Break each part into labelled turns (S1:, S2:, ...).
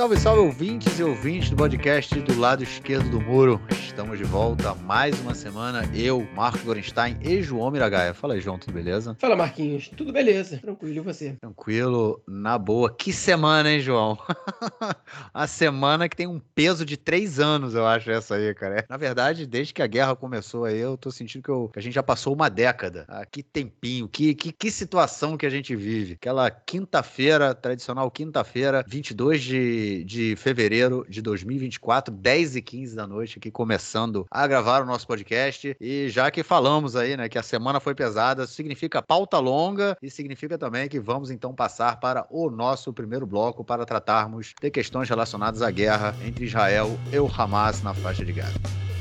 S1: Salve, salve, ouvintes e ouvintes do podcast do lado esquerdo do muro. Estamos de volta mais uma semana. Eu, Marco Gorenstein e João Miragaia. Fala aí, João, tudo beleza?
S2: Fala, Marquinhos. Tudo beleza? Tranquilo, e você?
S1: Tranquilo, na boa. Que semana, hein, João? a semana que tem um peso de três anos, eu acho, essa aí, cara. Na verdade, desde que a guerra começou aí, eu tô sentindo que, eu, que a gente já passou uma década. Ah, que tempinho, que, que, que situação que a gente vive. Aquela quinta-feira, tradicional quinta-feira, 22 de de, fevereiro de 2024, 10 e 15 da noite, aqui começando a gravar o nosso podcast. E já que falamos aí, né, que a semana foi pesada, significa pauta longa e significa também que vamos então passar para o nosso primeiro bloco para tratarmos de questões relacionadas à guerra entre Israel e o Hamas na faixa de Gaza.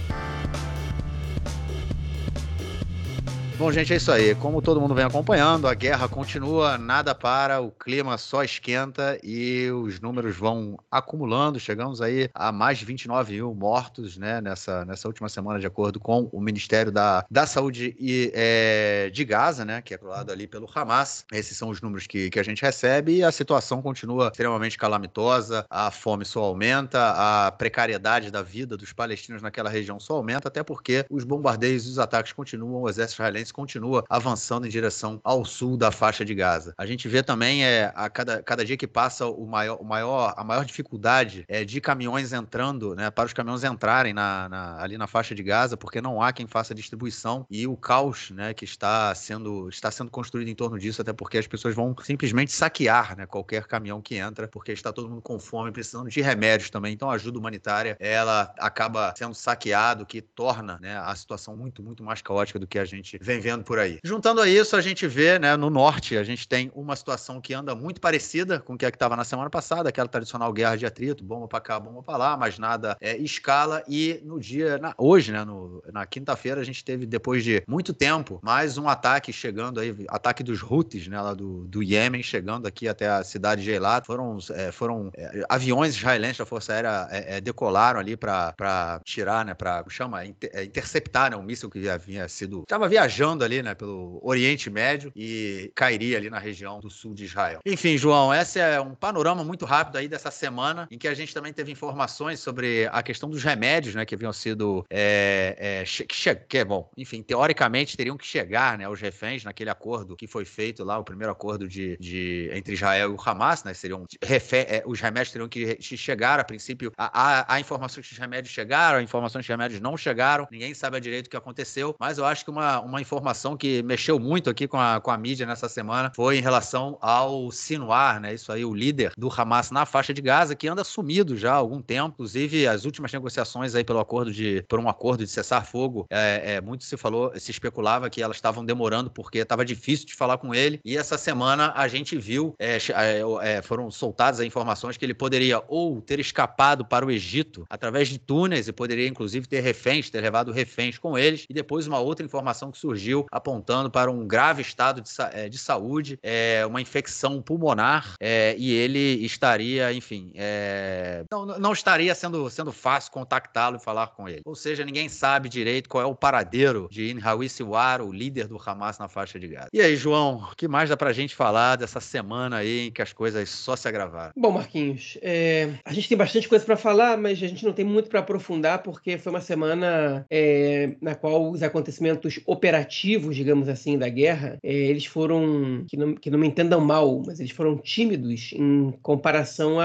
S1: Bom, gente, é isso aí. Como todo mundo vem acompanhando, a guerra continua, nada para, o clima só esquenta e os números vão acumulando. Chegamos aí a mais de 29 mil mortos né, nessa, nessa última semana, de acordo com o Ministério da, da Saúde e, é, de Gaza, né, que é lado ali pelo Hamas. Esses são os números que, que a gente recebe e a situação continua extremamente calamitosa. A fome só aumenta, a precariedade da vida dos palestinos naquela região só aumenta, até porque os bombardeios e os ataques continuam, o exército israelense continua avançando em direção ao sul da faixa de Gaza. A gente vê também é, a cada, cada dia que passa o maior, o maior, a maior dificuldade é, de caminhões entrando, né, para os caminhões entrarem na, na, ali na faixa de Gaza, porque não há quem faça a distribuição e o caos né, que está sendo, está sendo construído em torno disso, até porque as pessoas vão simplesmente saquear né, qualquer caminhão que entra, porque está todo mundo com fome, precisando de remédios também. Então a ajuda humanitária ela acaba sendo saqueado, que torna né, a situação muito, muito mais caótica do que a gente vem vendo por aí. Juntando a isso, a gente vê, né, no norte, a gente tem uma situação que anda muito parecida com o que é estava na semana passada, aquela tradicional guerra de atrito, bomba para cá, bomba para lá, mas nada é, escala. E no dia, na, hoje, né, no, na quinta-feira, a gente teve, depois de muito tempo, mais um ataque chegando aí, ataque dos Houthis, né, lá do, do Iêmen, chegando aqui até a cidade de Eilat. Foram, é, foram é, aviões israelenses da Força Aérea é, é, decolaram ali para tirar, né, para chama, inter, é, interceptar, né, um míssil que havia sido, estava viajando ali, né, pelo Oriente Médio e cairia ali na região do sul de Israel. Enfim, João, esse é um panorama muito rápido aí dessa semana, em que a gente também teve informações sobre a questão dos remédios, né, que haviam sido, é, é, que, que bom, enfim, teoricamente teriam que chegar, né, aos reféns naquele acordo que foi feito lá, o primeiro acordo de, de entre Israel e o Hamas, né, seriam refé, é, os remédios teriam que chegar a princípio, a informação que os remédios chegaram, a informação que os remédios não chegaram, ninguém sabe direito o que aconteceu, mas eu acho que uma, uma informação que mexeu muito aqui com a, com a mídia nessa semana foi em relação ao Sinuar, né? Isso aí, o líder do Hamas na faixa de Gaza, que anda sumido já há algum tempo. Inclusive, as últimas negociações aí pelo acordo de, por um acordo de cessar fogo, é, é, muito se falou, se especulava que elas estavam demorando porque estava difícil de falar com ele. E essa semana a gente viu, é, é, é, foram soltadas informações que ele poderia ou ter escapado para o Egito através de túneis e poderia inclusive ter reféns, ter levado reféns com eles. E depois uma outra informação que surgiu surgiu apontando para um grave estado de, é, de saúde, é, uma infecção pulmonar, é, e ele estaria, enfim, é, não, não estaria sendo, sendo fácil contactá-lo e falar com ele. Ou seja, ninguém sabe direito qual é o paradeiro de Inhawi Siwar, o líder do Hamas na faixa de Gaza. E aí, João, o que mais dá pra gente falar dessa semana aí em que as coisas só se agravaram?
S2: Bom, Marquinhos, é, a gente tem bastante coisa para falar, mas a gente não tem muito para aprofundar porque foi uma semana é, na qual os acontecimentos operativos digamos assim, da guerra, é, eles foram, que não, que não me entendam mal, mas eles foram tímidos em comparação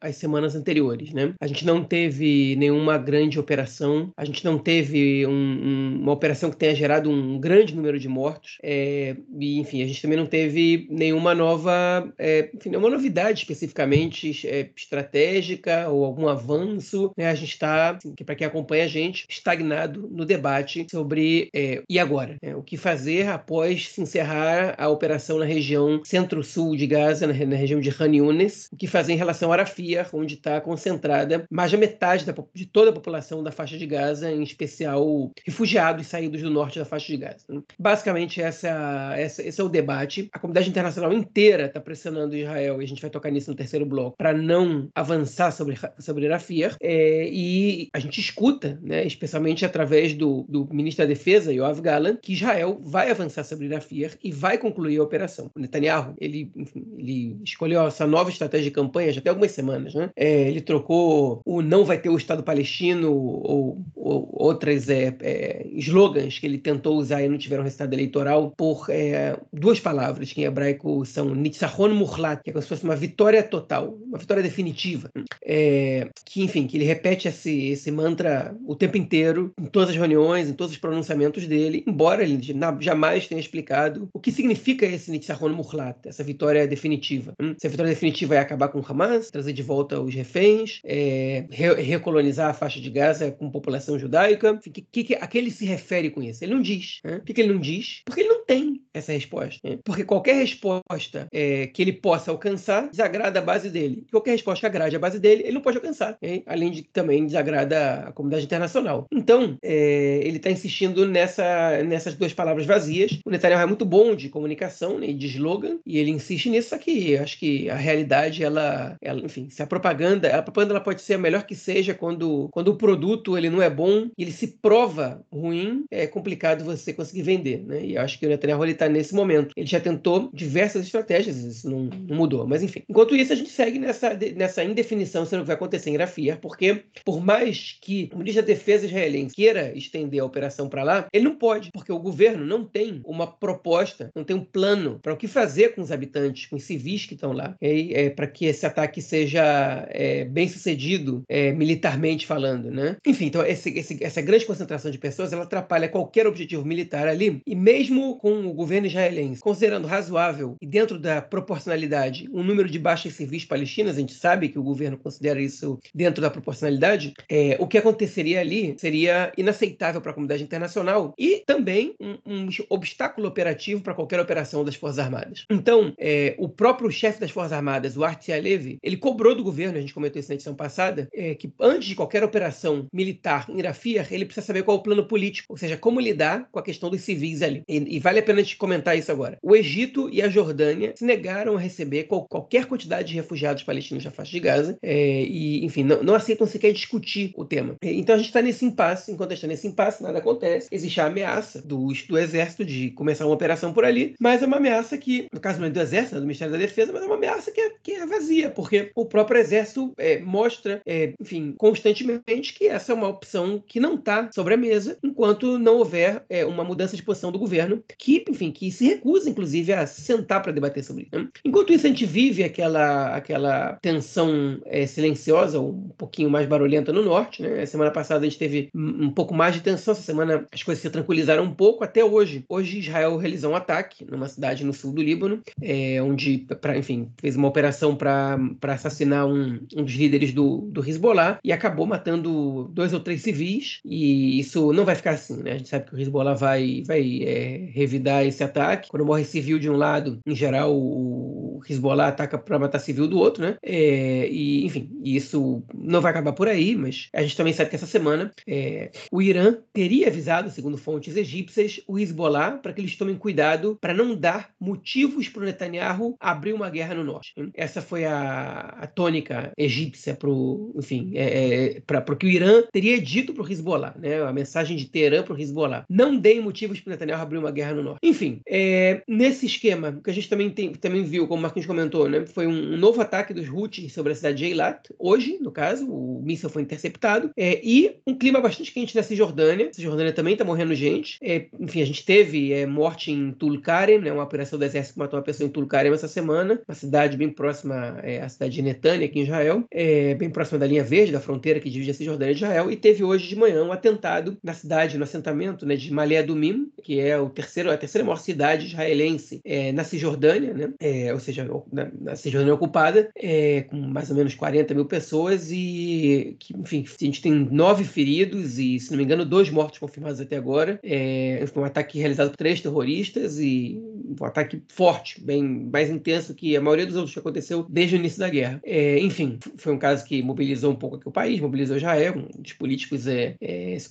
S2: às semanas anteriores, né? A gente não teve nenhuma grande operação, a gente não teve um, um, uma operação que tenha gerado um grande número de mortos, é, e, enfim, a gente também não teve nenhuma nova, é, enfim, nenhuma novidade especificamente é, estratégica ou algum avanço, né? A gente está, assim, para quem acompanha a gente, estagnado no debate sobre é, e agora? Né? o que fazer após se encerrar a operação na região centro-sul de Gaza, na, na, região de Han Yunis, o que fazer em relação a Arafia, onde está concentrada mais da metade da, de toda a população da faixa de Gaza, em especial refugiados saídos do norte da faixa de Gaza. Né? Basicamente, essa, essa, esse é o debate. A comunidade internacional inteira está pressionando Israel, e a gente vai tocar nisso no terceiro bloco, para não avançar sobre, sobre Arafia, é, e a gente escuta, né, especialmente através do, do ministro da Defesa, Yoav Gallant, que Israel vai avançar sobre Rafir e vai concluir a operação. O Netanyahu, ele, ele escolheu essa nova estratégia de campanha já tem algumas semanas, né? É, ele trocou o não vai ter o Estado palestino ou, ou outras é, é, slogans que ele tentou usar e não tiveram resultado eleitoral por é, duas palavras que em hebraico são nitzahon muhlat, que é como se fosse uma vitória total, uma vitória definitiva. É, que, enfim, que ele repete esse, esse mantra o tempo inteiro, em todas as reuniões, em todos os pronunciamentos dele, embora ele jamais tenha explicado o que significa esse nitzahon muhlat, essa vitória definitiva. Se a vitória definitiva é acabar com o Hamas, trazer de volta os reféns, é, re recolonizar a faixa de Gaza com população judaica, que, que, que, a que ele se refere com isso? Ele não diz. Né? Por que, que ele não diz? Porque ele não tem essa resposta. Né? Porque qualquer resposta é, que ele possa alcançar desagrada a base dele. Qualquer resposta que agrade a base dele, ele não pode alcançar. Além de que também desagrada a comunidade internacional. Então, é, ele está insistindo nessa, nessas duas palavras vazias. O Netanyahu é muito bom de comunicação né, de slogan, e ele insiste nisso, que acho que a realidade, ela, ela enfim, se a propaganda, a propaganda ela pode ser a melhor que seja quando, quando o produto ele não é bom ele se prova ruim, é complicado você conseguir vender. Né? E acho que o Netanyahu está nesse momento. Ele já tentou diversas estratégias, isso não, não, mudou. Mas enfim. Enquanto isso, a gente segue nessa, nessa indefinição sobre o que vai acontecer em Rafia, porque por mais que o ministro da Defesa israelense queira estender a operação para lá, ele não pode, porque o governo não tem uma proposta, não tem um plano para o que fazer com os habitantes, com os civis que estão lá, é, para que esse ataque seja é, bem sucedido é, militarmente falando, né? Enfim, então esse, esse, essa grande concentração de pessoas ela atrapalha qualquer objetivo militar ali e mesmo com o governo israelense considerando razoável e dentro da proporcionalidade um número de baixas civis palestinas, a gente sabe que o governo considera isso dentro da proporcionalidade, é, o que aconteceria ali seria inaceitável para a comunidade internacional e também um, um obstáculo operativo para qualquer operação das Forças Armadas. Então, é, o próprio chefe das Forças Armadas, o Arti Alevi, ele cobrou do governo, a gente comentou isso na edição passada, é, que antes de qualquer operação militar em Rafia, ele precisa saber qual é o plano político, ou seja, como lidar com a questão dos civis ali. E, e vale a pena a gente comentar isso agora. O Egito e a Jordânia se negaram a receber qual, qualquer quantidade de refugiados palestinos da faixa de Gaza é, e, enfim, não, não, aceitam sequer discutir o tema. É, então a gente está nesse impasse. Enquanto está nesse impasse, nada acontece. Existe a ameaça do, do exército de começar uma operação por ali, mas é uma ameaça que, no caso não é do exército, é do Ministério da Defesa, mas é uma ameaça que é, que é vazia, porque o próprio exército é, mostra, é, enfim, constantemente que essa é uma opção que não está sobre a mesa enquanto não houver é, uma mudança de posição do governo que, enfim, que se recusa, inclusive, a sentar para debater sobre isso. Enquanto isso, a gente vive aquela, aquela tensão é, silenciosa, um pouquinho mais barulhenta no norte. Né? Semana passada a gente teve um pouco mais de tensão, essa semana as coisas se tranquilizaram um pouco, até hoje. Hoje, Israel realizou um ataque numa cidade no sul do Líbano, é, onde, pra, enfim, fez uma operação para assassinar um, um, dos líderes do, do Hezbollah e acabou matando dois ou três civis. E isso não vai ficar assim, né? A gente sabe que o Hezbollah vai, vai é, revidar ataque. Quando morre civil de um lado, em geral, o Hezbollah ataca para matar civil do outro, né? É, e, enfim, isso não vai acabar por aí, mas a gente também sabe que essa semana é, o Irã teria avisado, segundo fontes egípcias, o Hezbollah para que eles tomem cuidado para não dar motivos para o Netanyahu abrir uma guerra no norte. Essa foi a, a tônica egípcia para enfim, é, é para o que o Irã teria dito para o Hezbollah, né? A mensagem de Teherã para o Hezbollah. Não deem motivos para o Netanyahu abrir uma guerra no norte. Enfim, é, nesse esquema, que a gente também, tem, também viu, como o Marquinhos comentou, né, foi um, novo ataque dos Houthis sobre a cidade de Eilat, hoje, no caso, o míssil foi interceptado, é, e um clima bastante quente na Cisjordânia. A Cisjordânia também está morrendo gente. É, enfim, a gente teve é, morte em Tulkarem, né, uma operação do exército que matou uma pessoa em Tulkarem essa semana, uma cidade bem próxima é, à cidade de Netânia, aqui em Israel, é, bem próxima da linha verde, da fronteira que divide a Cisjordânia de Israel, e teve hoje de manhã um atentado na cidade, no assentamento né, de Malé Adumim, que é o terceiro, a terceira maior cidade israelense é, na Cisjordânia, né? Ou seja, na, na Cisjordânia ocupada, é, com mais ou menos 40 mil pessoas e, que, enfim, a gente tem nove feridos e, se não me engano, dois mortos confirmados até agora. É, foi um ataque realizado por três terroristas e um ataque forte, bem mais intenso que a maioria dos outros que aconteceu desde o início da guerra. É, enfim, foi um caso que mobilizou um pouco aqui o país, mobilizou Israel, os políticos é, é, se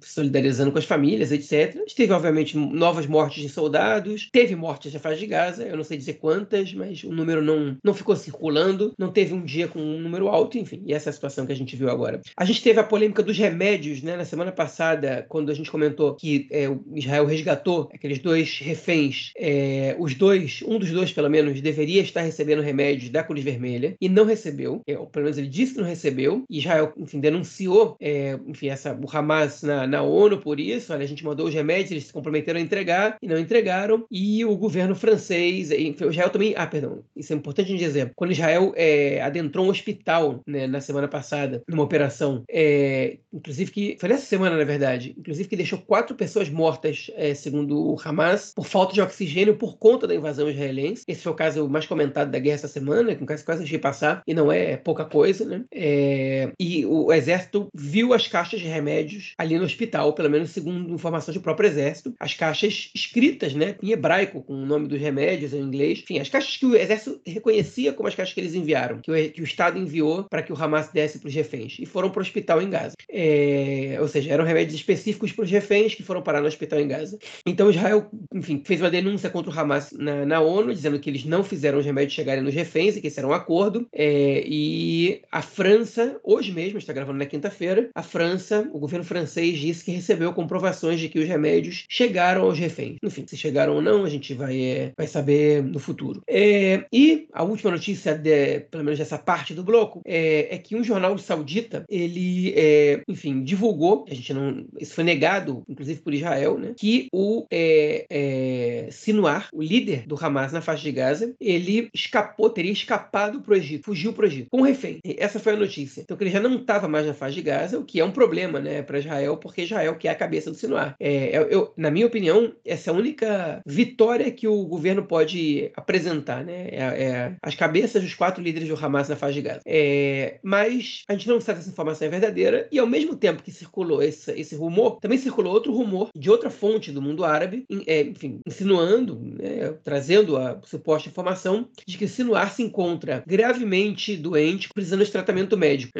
S2: solidarizando com as famílias, etc. Teve, obviamente, novas mortes de soldados, teve mortes na faixa de Gaza, eu não sei dizer quantas, mas o número não, não ficou circulando, não teve um dia com um número alto, enfim, e essa é a situação que a gente viu agora. A gente teve a polêmica dos remédios, né, na semana passada, quando a gente comentou que é, Israel resgatou aqueles dois reféns, é, os dois, um dos dois pelo menos, deveria estar recebendo remédios da Cruz Vermelha e não recebeu, é, ou pelo menos ele disse que não recebeu, Israel, enfim, denunciou, é, enfim, essa, o Hamas na, na ONU por isso, olha, a gente mandou os remédios, eles se comprometeram a entregar e não entregaram, e o governo francês, enfim, Israel também, ah, perdão, isso é importante dizer, quando Israel é, adentrou um hospital né, na semana passada, numa operação, é, inclusive que, foi nessa semana, na verdade, inclusive que deixou quatro pessoas mortas, é, segundo o Hamas, por falta de oxigênio por conta da invasão israelense. Esse foi o caso mais comentado da guerra essa semana, que um caso quase deixei passar, e não é pouca coisa, né? É, e o exército viu as caixas de remédios ali no hospital, pelo menos segundo informações do próprio exército, as caixas escritas, né, em hebraico, com o nome dos remédios em inglês, enfim, as caixas que o exército reconhecia como as caixas que eles enviaram, que o, que o Estado enviou para que o Hamas desse para os reféns, e foram para o hospital em Gaza. É, ou seja, eram remédios específicos para os reféns que foram parar no hospital em Gaza. Então Israel, enfim, fez uma denúncia contra o Hamas na, na ONU, dizendo que eles não fizeram os remédios chegarem nos reféns e que esse era um acordo. É, e a França, hoje mesmo, está gravando na quinta-feira, a França, o governo francês disse que recebeu comprovações de que os remédios chegaram aos reféns. Enfim, se chegaram ou não, a gente vai, é, vai saber no futuro. É, e a última notícia, de, pelo menos dessa parte do bloco, é, é que um jornal saudita, ele, é, enfim, divulgou, a gente não, isso foi negado, inclusive por Israel, né, que o é, é, Sinuar, o líder do Hamas na faixa de Gaza, ele escapou, teria escapado para o Egito, fugiu para o Egito, com refém. Essa foi a notícia. Então, que ele já não estava mais na faixa de Gaza, o que é um problema, né, para Israel, porque Israel quer a cabeça do Sinuar. É, eu, na minha opinião, essa é a única vitória que o governo pode apresentar, né, é, é as cabeças dos quatro líderes do Hamas na faixa de Gaza. É, mas a gente não sabe se essa informação é verdadeira, e ao mesmo tempo que circulou esse, esse rumor, também circulou outro rumor de outra fonte do mundo árabe, é, enfim, insinuando, né, trazendo a suposta informação de que Sinuar se encontra gravemente doente, precisando de tratamento médico.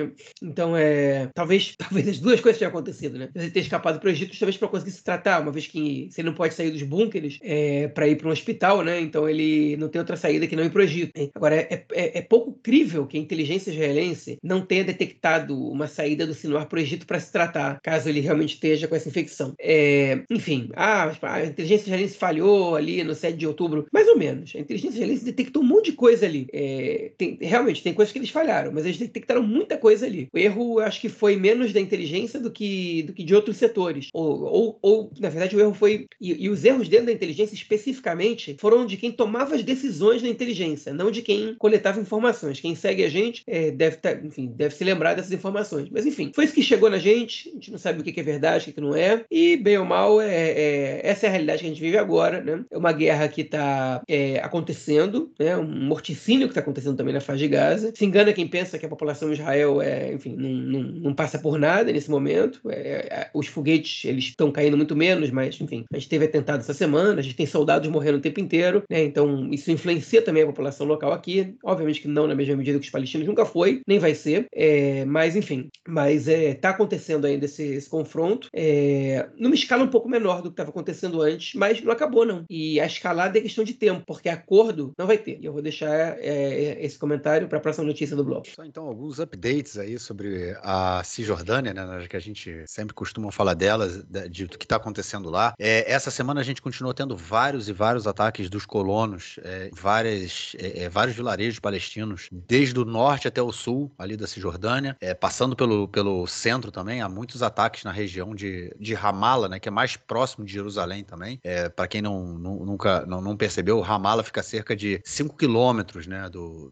S2: Então, é, talvez, talvez as duas coisas tenham acontecido, né? Ele ter escapado para o Egito talvez para conseguir se tratar, uma vez que você não pode sair dos bunkers é, para ir para um hospital, né? Então ele não tem outra saída que não ir para o Egito. Agora, é, é, é, pouco crível que a inteligência israelense não tenha detectado uma saída do Sinuar para o Egito para se tratar, caso ele realmente esteja com essa infecção. É, enfim, ah, a inteligência israelense falhou ali no 7 de outubro, mais ou menos. A inteligência israelense detectou um monte de coisa ali. É, tem, realmente, tem coisas que eles falharam, mas eles detectaram muita coisa ali. O erro, eu acho que foi menos da inteligência do que, do que de outros setores. Ou, ou, ou na verdade, o erro foi. E, e, os erros dentro da inteligência, especificamente, foram de quem tomava as decisões na inteligência, não de quem coletava informações. Quem segue a gente é, deve, tá, enfim, deve se lembrar dessas informações. Mas, enfim, foi isso que chegou na gente. A gente não sabe o que é verdade, o que não é. E, bem ou mal, é, é essa é a realidade que a gente vive agora. Né? É uma guerra que está é, acontecendo, né? um morticínio que está acontecendo também na faixa de Gaza. Se engana quem pensa que a população de Israel é, enfim, não, não, não passa por nada nesse momento. É, é os foguetes eles estão caindo muito menos, mas enfim, a gente teve atentado essa semana, a gente tem soldados morrendo o tempo inteiro, né? Então isso influencia também a população local aqui. Obviamente que não na mesma medida que os palestinos nunca foi, nem vai ser. É, mas enfim, mas está é, acontecendo ainda esse, esse confronto é, numa escala um pouco menor do que estava acontecendo antes, mas não acabou não. E a escalada é questão de tempo, porque acordo não vai ter. E eu vou deixar é, esse comentário para a próxima notícia do blog.
S1: Só então alguns updates aí sobre a Cisjordânia, né, que a gente sempre costuma falar delas, de, do que está acontecendo lá. É, essa semana a gente continuou tendo vários e vários ataques dos colonos, é, várias, é, é, vários vilarejos palestinos, desde o norte até o sul, ali da Cisjordânia, é, passando pelo, pelo centro também. Há muitos ataques na região de, de Ramala, né, que é mais próximo de Jerusalém também. É, Para quem não, não, nunca não, não percebeu, Ramala fica cerca de 5 quilômetros né, do,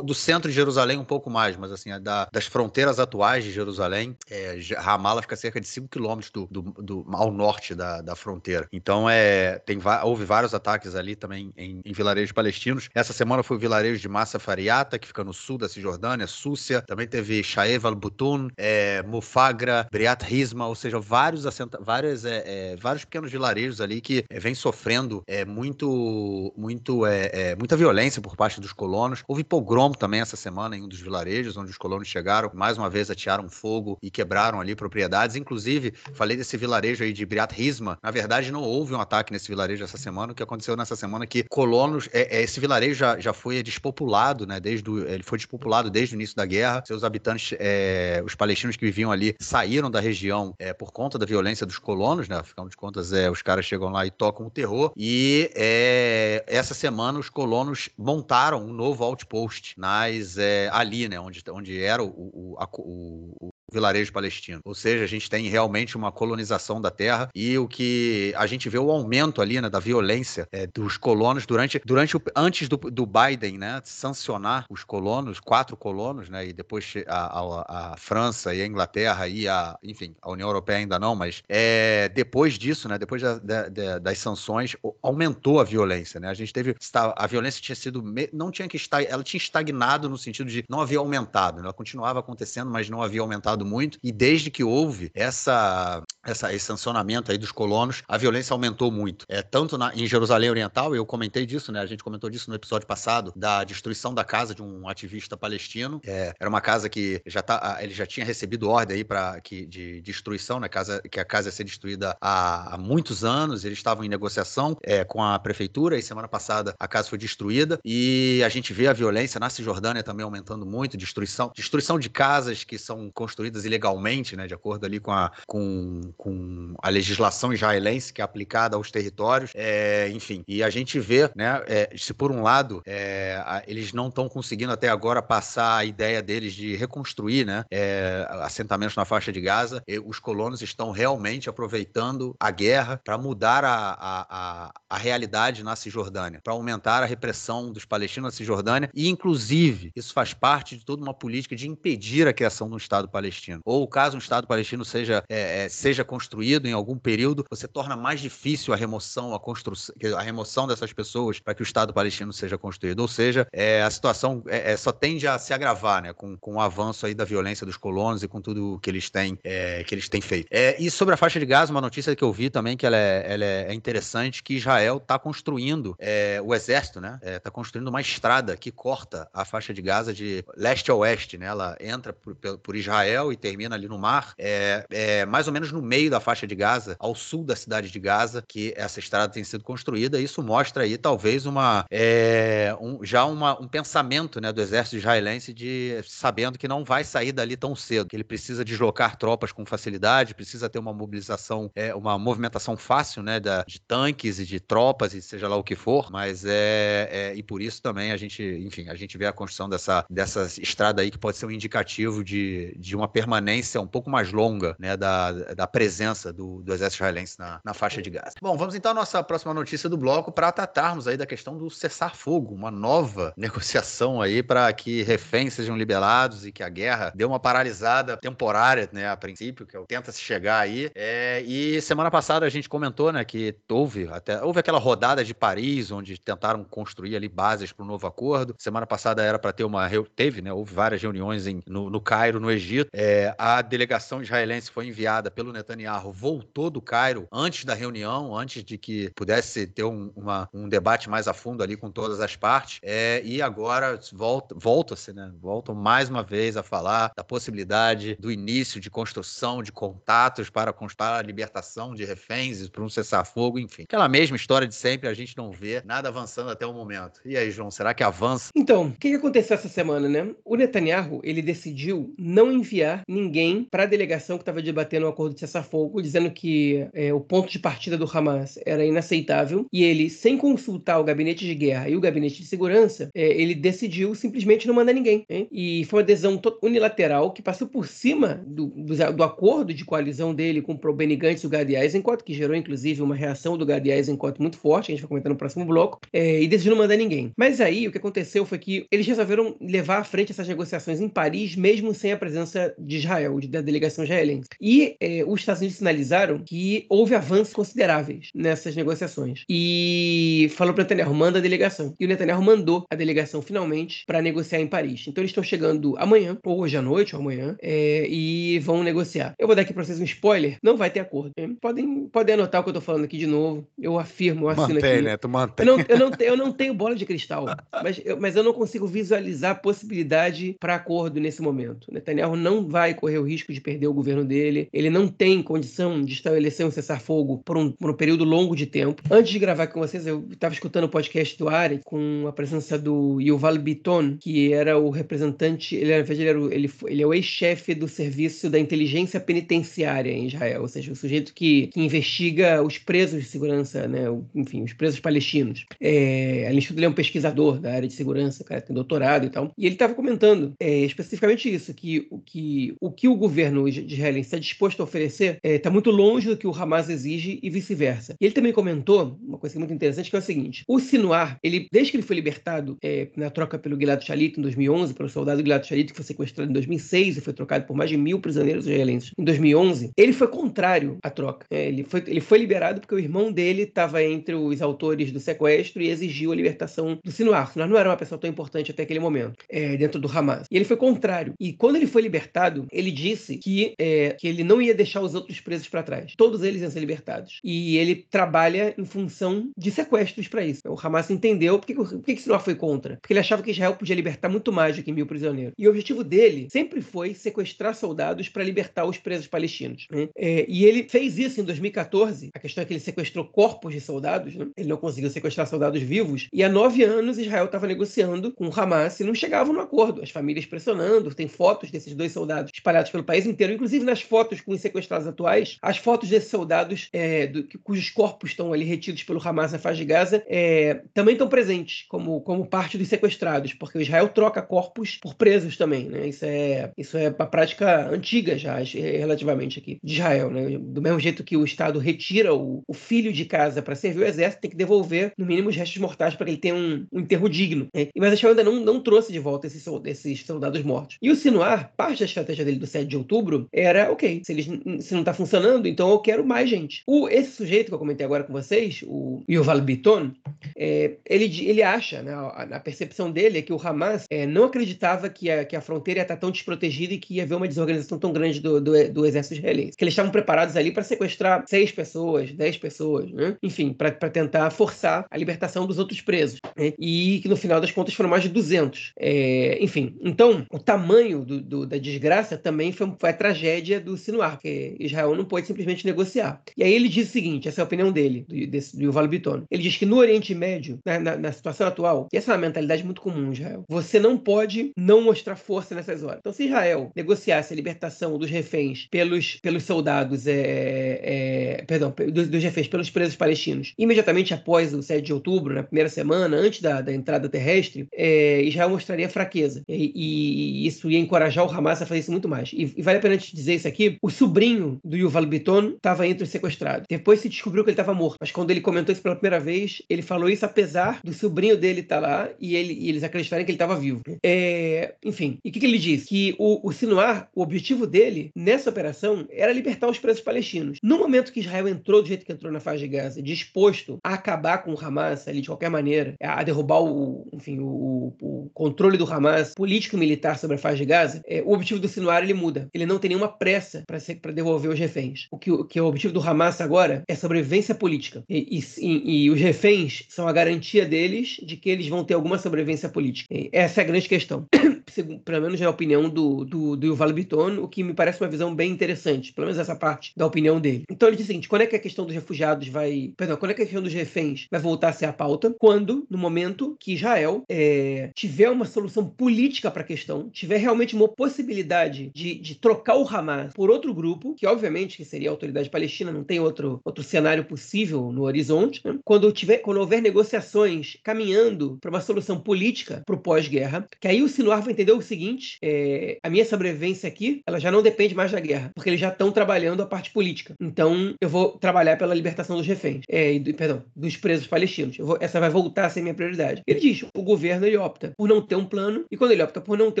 S1: do centro de Jerusalém, um pouco mais, mas assim, da, das fronteiras atuais de Jerusalém, é, Ramala fica cerca de 5 quilômetros do, do, do, ao norte da, da fronteira. Então, é, tem, houve vários ataques ali também em, em vilarejos palestinos. Essa semana foi o vilarejo de Massa Fariata, que fica no sul da Cisjordânia, Súcia. Também teve Shaev al-Butun, é, Mufagra, Briat Rizma, ou seja, vários, assenta, várias, é, é, vários pequenos vilarejos ali que é, vêm sofrendo é, muito, muito, é, é, muita violência por parte dos colonos. Houve pogrom também essa semana em um dos vilarejos, onde os colonos chegaram, mais uma vez atearam fogo e quebraram ali propriedades. Inclusive, falei desse vilarejo aí de Briat Rizma. Na verdade, não houve um ataque nesse vilarejo essa semana. O que aconteceu nessa semana é que colonos é, é, esse vilarejo já, já foi despopulado, né? Desde o, ele foi despopulado desde o início da guerra. Seus habitantes, é, os palestinos que viviam ali, saíram da região é, por conta da violência dos colonos, né? Afinal de contas, é, os caras chegam lá e tocam o terror. E é, essa semana os colonos montaram um novo outpost nas, é, ali, né? Onde, onde era o, o, a, o, vilarejo palestino. Ou seja, a gente tem realmente uma colonização da terra e o que a gente vê o aumento ali, né, da violência é, dos colonos durante, durante o, antes do, do, Biden, né, sancionar os colonos, quatro colonos, né, e depois a, a, a, França e a Inglaterra e a, enfim, a União Europeia ainda não, mas é, depois disso, né, depois da, da, das sanções, aumentou a violência, né, a gente teve, a violência tinha sido, não tinha que estar, ela tinha estagnado no sentido de não havia aumentado, né, ela continuava acontecendo, mas não havia aumentado muito, e desde que houve essa, essa, esse sancionamento aí dos colonos, a violência aumentou muito. É, tanto na, em Jerusalém Oriental, eu comentei disso, né? A gente comentou disso no episódio passado, da destruição da casa de um ativista palestino. É, era uma casa que já tá, ele já tinha recebido ordem aí para que de destruição, né? Casa, que a casa ia ser destruída há, há muitos anos. Eles estavam em negociação é, com a prefeitura e semana passada a casa foi destruída e a gente vê a violência na Cisjordânia também aumentando muito, destruição, destruição de casas que são construídas construídas ilegalmente, né, de acordo ali com a, com, com a legislação israelense que é aplicada aos territórios, é, enfim. E a gente vê, né, é, se por um lado é, eles não estão conseguindo até agora passar a ideia deles de reconstruir, né, é, assentamentos na faixa de Gaza, os colonos estão realmente aproveitando a guerra para mudar a, a, a, a, realidade na Cisjordânia, para aumentar a repressão dos palestinos na Cisjordânia e, inclusive, isso faz parte de toda uma política de impedir a criação de um Estado palestino palestino. Ou caso um Estado palestino seja, é, é, seja construído em algum período, você torna mais difícil a remoção, a construção, a remoção dessas pessoas para que o Estado palestino seja construído. Ou seja, é, a situação é, é, só tende a se agravar, né, com, com o avanço aí da violência dos colonos e com tudo que eles têm, é, que eles têm feito. e sobre a faixa de Gaza, uma notícia que eu vi também que ela é, ela é interessante, que Israel está construindo, o exército, né, está construindo uma estrada que corta a faixa de Gaza de leste a oeste, né, ela entra por, por Israel e termina ali no mar, é, é, mais ou menos no meio da faixa de Gaza, ao sul da cidade de Gaza, que essa estrada tem sido construída. Isso mostra aí talvez uma é, um, já uma, um pensamento né, do exército israelense de sabendo que não vai sair dali tão cedo, que ele precisa deslocar tropas com facilidade, precisa ter uma mobilização, é, uma movimentação fácil, né, da, de tanques e de tropas e seja lá o que for. Mas é, é e por isso também a gente, enfim, a gente vê a construção dessa dessa estrada aí que pode ser um indicativo de, de uma permanência um pouco mais longa né, da, da presença do, do exército israelense na, na faixa de Gaza. Bom, vamos então à nossa próxima notícia do bloco para tratarmos aí da questão do cessar-fogo, uma nova negociação aí para que reféns sejam liberados e que a guerra dê uma paralisada temporária, né, a princípio, que é tenta se chegar aí. É, e semana passada a gente comentou, né, que houve até houve aquela rodada de Paris onde tentaram construir ali bases para o novo acordo. Semana passada era para ter uma teve, né, houve várias reuniões em, no, no Cairo, no Egito. É, a delegação israelense foi enviada pelo Netanyahu, voltou do Cairo antes da reunião, antes de que pudesse ter um, uma, um debate mais a fundo ali com todas as partes. É, e agora volta, volta-se, né? Voltam mais uma vez a falar da possibilidade do início de construção de contatos para constar a libertação de reféns para um cessar-fogo, enfim. Aquela mesma história de sempre, a gente não vê nada avançando até o momento. E aí, João, será que avança?
S2: Então, o que aconteceu essa semana, né? O Netanyahu, ele decidiu não enviar ninguém para a delegação que estava debatendo o acordo de cessar-fogo, dizendo que é, o ponto de partida do Hamas era inaceitável, e ele, sem consultar o gabinete de guerra e o gabinete de segurança, é, ele decidiu simplesmente não mandar ninguém. Hein? E foi uma adesão unilateral que passou por cima do, do, do acordo de coalizão dele com o Benny Gantz e o Gadi Eisenkot, que gerou inclusive uma reação do Gadi Eisenkot muito forte, a gente vai comentar no próximo bloco, é, e decidiu não mandar ninguém. Mas aí o que aconteceu foi que eles resolveram levar à frente essas negociações em Paris, mesmo sem a presença de Israel, da delegação israelense. E é, os Estados Unidos sinalizaram que houve avanços consideráveis nessas negociações. E falou para Netanyahu, manda a delegação. E o Netanyahu mandou a delegação finalmente para negociar em Paris. Então eles estão chegando amanhã, ou hoje à noite, ou amanhã, é, e vão negociar. Eu vou dar aqui para vocês um spoiler: não vai ter acordo. É, podem, podem anotar o que eu tô falando aqui de novo. Eu afirmo, eu assino mantém, aqui. Né? Tu mantém. Eu não, eu, não, eu não tenho bola de cristal, mas eu, mas eu não consigo visualizar possibilidade para acordo nesse momento. Netanyahu não vai correr o risco de perder o governo dele, ele não tem condição de estabelecer um cessar-fogo por um, por um período longo de tempo. Antes de gravar com vocês, eu estava escutando o podcast do Ari com a presença do Yuval Biton, que era o representante, ele, ele, era ele, ele é o ex-chefe do serviço da inteligência penitenciária em Israel, ou seja, o sujeito que, que investiga os presos de segurança, né, enfim, os presos palestinos. É, além disso, ele é um pesquisador da área de segurança, cara tem doutorado e tal, e ele estava comentando é, especificamente isso, que o que o, que o governo israelense está disposto a oferecer está é, tá muito longe do que o Hamas exige e vice-versa. Ele também comentou uma coisa muito interessante, que é o seguinte, o Sinuar, ele, desde que ele foi libertado é, na troca pelo Gilad Shalit em 2011, pelo soldado Gilad Shalit, que foi sequestrado em 2006 e foi trocado por mais de mil prisioneiros israelenses em 2011, ele foi contrário à troca. É, ele, foi, ele foi liberado porque o irmão dele estava entre os autores do sequestro e exigiu a libertação do Sinuar. Sinuar não era uma pessoa tão importante até aquele momento, é, dentro do Hamas. E ele foi contrário. E quando ele foi libertado, ele disse que, é, que ele não ia deixar os outros presos para trás. Todos eles iam ser libertados. E ele trabalha em função de sequestros para isso. O Hamas entendeu por que, por que, Sinuar foi contra. Porque ele achava que Israel podia libertar muito mais do que mil prisioneiros. E o objetivo dele sempre foi sequestrar soldados para libertar os presos palestinos. Né? É, e ele fez isso em 2014. A questão é que ele sequestrou corpos de soldados. Né? Ele não conseguiu sequestrar soldados vivos. E há nove anos Israel estava negociando com o Hamas e não chegavam no acordo. As famílias pressionando. Tem fotos desses dois soldados espalhados pelo país inteiro. Inclusive nas fotos com os sequestrados atuais, as fotos desses soldados é, do, cujos corpos estão ali retidos pelo Hamas na faixa de Gaza é, também estão presentes como, como parte dos sequestrados, porque o Israel troca corpos por presos também. Né? Isso, é, isso é uma prática antiga já, relativamente aqui, de Israel. Né? Do mesmo jeito que o Estado retira o, o filho de casa para servir o exército, tem que devolver, no mínimo, os restos mortais para ele tenha um, um enterro digno. Né? Mas Israel ainda não, não trouxe de volta esses, esses soldados mortos. E o Sinuar, parte da estratégia dele do 7 de outubro era, ok, se, eles, se não está funcionando, então eu quero mais gente. O, esse sujeito que eu comentei agora com vocês, o Yuval Biton, é, ele, ele acha, né, a, a, percepção dele é que o Hamas é, não acreditava que a, que a fronteira ia estar tão desprotegida e que ia haver uma desorganização tão grande do, do, do exército israelense. Que eles estavam preparados ali para sequestrar seis pessoas, dez pessoas, né? enfim, para tentar forçar a libertação dos outros presos. Né? E que no final das contas foram mais de 200. É, enfim, então o tamanho do, do, da desgraça também foi, foi, a tragédia do Sinuar, porque Israel não pôde simplesmente negociar. E aí ele diz o seguinte: essa é a opinião dele, do, desse, do Yuval Biton. Ele diz que no Oriente Médio, na, na, na, situação atual, e essa é uma mentalidade muito comum em Israel, você não pode não mostrar força nessas horas. Então, se Israel negociasse a libertação dos reféns pelos, pelos soldados, é, é, perdão, dos, dos, reféns pelos presos palestinos, imediatamente após o 7 de outubro, na primeira semana, antes da, da entrada terrestre, é, Israel mostraria fraqueza. E, e, isso ia encorajar o Hamas a fazer isso muito mais. E, e vale a pena te dizer isso aqui: o sobrinho do Yuval Biton estava entre os sequestrados. Depois se descobriu que ele estava morto. Mas quando ele comentou isso pela primeira vez, ele falou isso apesar do sobrinho dele estar tá lá e, ele, e eles acreditarem que ele estava vivo. É, enfim, e o que, que, ele disse? Que o, o Sinuar, o objetivo dele nessa operação era libertar os presos palestinos. No momento que Israel entrou do jeito que entrou na faixa de Gaza, disposto a acabar com o Hamas ali de qualquer maneira, a derrubar o, enfim, o, o controle do Hamas político e militar sobre a faixa de Gaza, é, o objetivo do Sinuar ele muda. Ele não tem nenhuma pressa para devolver os reféns. O que, o que é o objetivo do Hamas agora é sobrevivência política. E, e, e, os reféns são a garantia deles de que eles vão ter alguma sobrevivência política. E essa é a grande questão. Pelo menos é a opinião do, do, do Yuval Biton, o que me parece uma visão bem interessante, pelo menos essa parte da opinião dele. Então ele diz o seguinte: quando é que a questão dos refugiados vai. Perdão, quando é que a questão dos reféns vai voltar a ser a pauta? Quando, no momento que Israel é, tiver uma solução política para a questão, tiver realmente uma possibilidade de, de trocar o Hamas por outro grupo, que obviamente que seria a autoridade palestina, não tem outro, outro cenário possível no horizonte, né? quando, tiver, quando houver negociações caminhando para uma solução política para o pós-guerra, que aí o Sinuar vai entender o seguinte: é, a minha sobrevivência aqui, ela já não depende mais da guerra, porque eles já estão trabalhando a parte política. Então, eu vou trabalhar pela libertação dos reféns, é, do, perdão, dos presos palestinos. Vou, essa vai voltar a ser minha prioridade. Ele diz: o governo ele opta por não ter um plano, e quando ele opta por não ter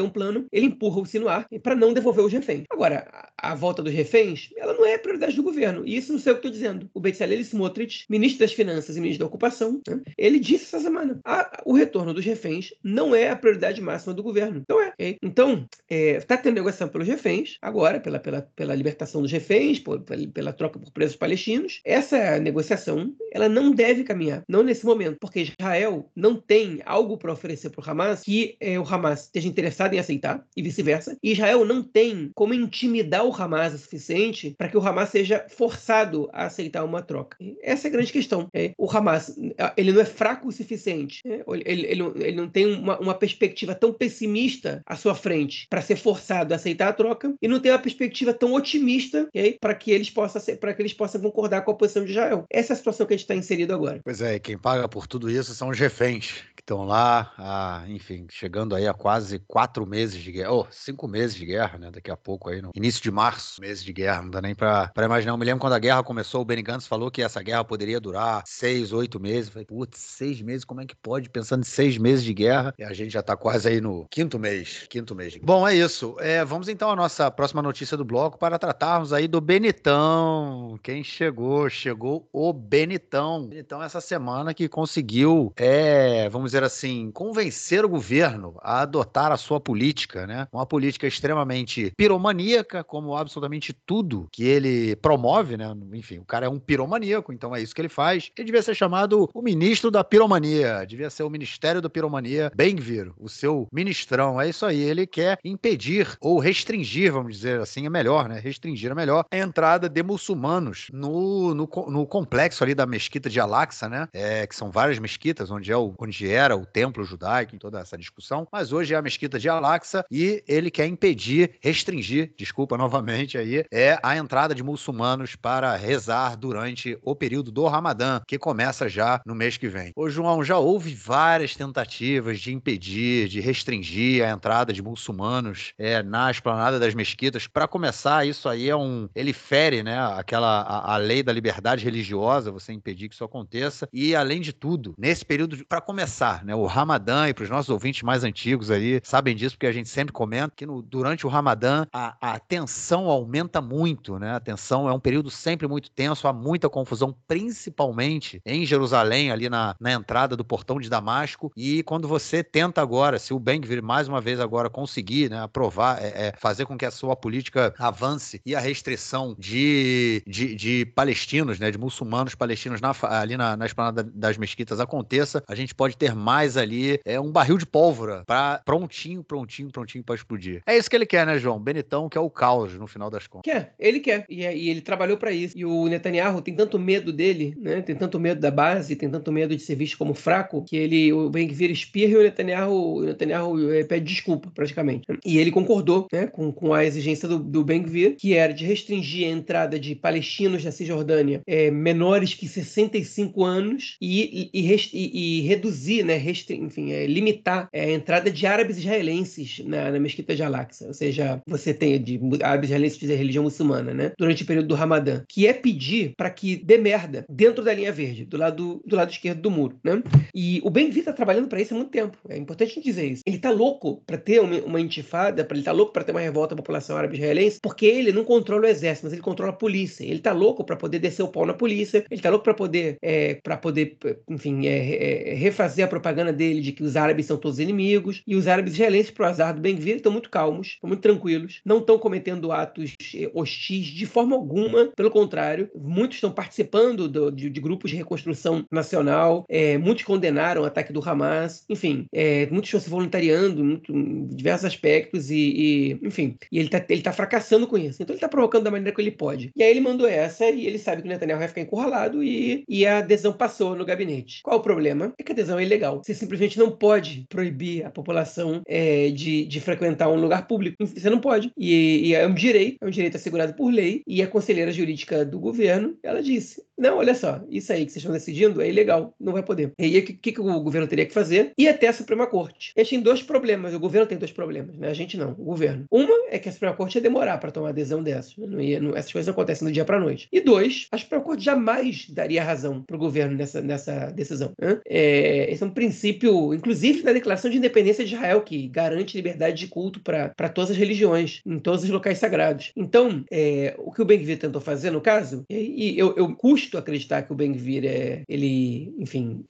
S2: um plano, ele empurra o Sinuar para não devolver os reféns. Agora, a, a, volta dos reféns, ela não é prioridade do governo. E isso não sei o que estou dizendo. O Bezalel Smotrich, ministro das Finanças e ministro da Ocupação, né, ele disse essa semana: ah, o retorno dos reféns não é a prioridade máxima do governo. Então é. Okay? Então, está é, tendo negociação pelos reféns, agora, pela, pela, pela libertação dos reféns, por, pela, pela, troca por presos palestinos. Essa negociação ela não deve caminhar, não nesse momento, porque Israel não tem algo para oferecer para o Hamas que é, o Hamas esteja interessado em aceitar e vice-versa. E Israel não tem como intimidar o Hamas o suficiente para que o Hamas seja forçado a aceitar uma troca. Essa é a grande questão. É, o Hamas ele não é fraco o suficiente, é, ele, ele, ele, não tem uma, uma perspectiva tão pessimista à sua frente para ser forçado a aceitar a troca e não tem uma perspectiva tão otimista okay, para que eles possam para que eles possam concordar com a posição de Israel. Essa é a situação que a gente está inserido agora.
S1: Pois é, quem paga por tudo isso são os reféns que estão lá, a, enfim, chegando aí a quase quatro meses de guerra, ou oh, cinco meses de guerra, né? Daqui a pouco aí, no início de março, meses de guerra, não dá nem para imaginar. Eu me lembro quando a guerra começou, o Benny Gantz falou que essa guerra poderia durar seis, oito meses. Eu falei, putz, seis meses, como é que pode? Pensando em seis meses de guerra, e a gente já tá quase aí no quinto mês, quinto mês. Bom, é isso. É, vamos então à nossa próxima notícia do bloco para tratarmos aí do Benitão. Quem chegou? Chegou o Benitão. Benitão essa semana que conseguiu, é, vamos dizer assim, convencer o governo a adotar a sua política, né? Uma política extremamente piromaníaca, como absolutamente tudo que ele promove, né? Enfim, o cara é um piromaníaco, então é isso que ele faz. Ele devia ser chamado o ministro da piromania, devia ser o ministério da piromania, Bengvir, o seu ministrão. É isso aí, ele quer impedir ou restringir, vamos dizer assim, é melhor, né? Restringir é melhor a entrada de muçulmanos no, no, no complexo ali da mesquita de Al-Aqsa, né? É, que são várias mesquitas, onde, é o, onde era o templo judaico, em toda essa discussão, mas hoje é a mesquita de Al-Aqsa e ele quer impedir, restringir, desculpa novamente aí, é a entrada de muçulmanos para rezar durante o período do Ramadã, que começa já no mês que vem. Ô João, já houve várias tentativas de impedir, de restringir a entrada de muçulmanos é, na esplanada das mesquitas. Para começar, isso aí é um. Ele fere, né, aquela a, a lei da liberdade religiosa, você impedir que isso aconteça. E além de tudo, nesse período, para começar, né, o Ramadã e para os nossos ouvintes mais antigos aí sabem disso porque a gente sempre comenta que no, durante o Ramadã a, a tensão aumenta muito, né? A tensão é um período sempre muito tenso, há muita confusão, principalmente em Jerusalém, ali na, na entrada do portão de Damasco. E quando você tenta agora, se o Ben-Gvir mais uma vez agora conseguir, né, aprovar, é, é, fazer com que a sua política avance e a restrição de, de, de palestinos, né, de muçulmanos palestinos na, ali na, na esplanada das mesquitas aconteça, a gente pode ter mais ali é um barril de pólvora para prontinho, prontinho, prontinho para explodir. É isso que ele quer, né, João? Benetão quer o caos no final das contas.
S2: Quer, ele quer. E, é, e ele trabalhou para isso. E o Netanyahu tem tanto medo dele, né? Tem tanto medo da base, tem tanto medo de ser visto como fraco, que ele, o Ben-Gvir espirra e o Netanyahu, o Netanyahu é, pede desculpa, praticamente. E ele concordou, né, com, com a exigência do, do Ben-Gvir, que era de restringir a entrada de palestinos da Cisjordânia é, menores que 65 anos e, e, e, e reduzir, né, enfim, é, limitar é, a entrada de árabes israelenses na, na mesquita de Al-Aqsa. Ou seja, você tem de árabes israelenses de religião muçulmana, né? Durante o período do Ramadã, que é pedir para que dê merda dentro da linha verde, do lado, do lado esquerdo do muro, né? E o Ben-Vi tá trabalhando para isso há muito tempo. É importante dizer isso. Ele tá louco para ter uma, uma intifada, para ele tá louco para ter uma revolta da população árabe israelense, porque ele não controla o exército, mas ele controla a polícia. Ele tá louco para poder descer o pau na polícia. Ele tá louco para poder, é, para poder, enfim, é, é, refazer a propaganda dele de que os árabes são todos inimigos. E os árabes israelenses, pro azar do Ben-Gvir, estão muito calmos, estão muito tranquilos, não estão cometendo atos eh, hostis de forma alguma, pelo contrário, muitos estão participando do, de, de, grupos de reconstrução nacional, é, muitos condenaram o ataque do Hamas, enfim, é, muitos estão se voluntariando muito, em diversos aspectos e, e enfim, e ele está ele tá fracassando com isso. Então ele está provocando da maneira que ele pode. E aí ele mandou essa e ele sabe que o Netanyahu vai ficar encurralado e, e a adesão passou no gabinete. Qual o problema? É que a adesão é ilegal. Você simplesmente não pode proibir a população é, de, de frequentar um lugar público. Você não pode. E, e, é um direito, é um direito assegurado por lei. E a conselheira jurídica do governo, ela disse: não, olha só, isso aí que vocês estão decidindo é ilegal, não vai poder. E aí o que, que, o governo teria que fazer? Ir até a Suprema Corte. A gente tem dois problemas, o governo tem dois problemas, né? A gente não, o governo. Uma é que a Suprema Corte ia demorar para tomar adesão dessas. Não ia, não, essas coisas não acontecem do dia para noite. E dois, a Suprema Corte jamais daria razão para o governo nessa, nessa decisão. Né? É, esse é um princípio, inclusive na Declaração de Independência de Israel, que garante liberdade de culto para todas as religiões, em todos os locais sagrados. Então, é, o que o Ben-Gvir tentou fazer, no caso, e, e eu, eu custo acreditar que o Ben-Gvir, é, ele, enfim,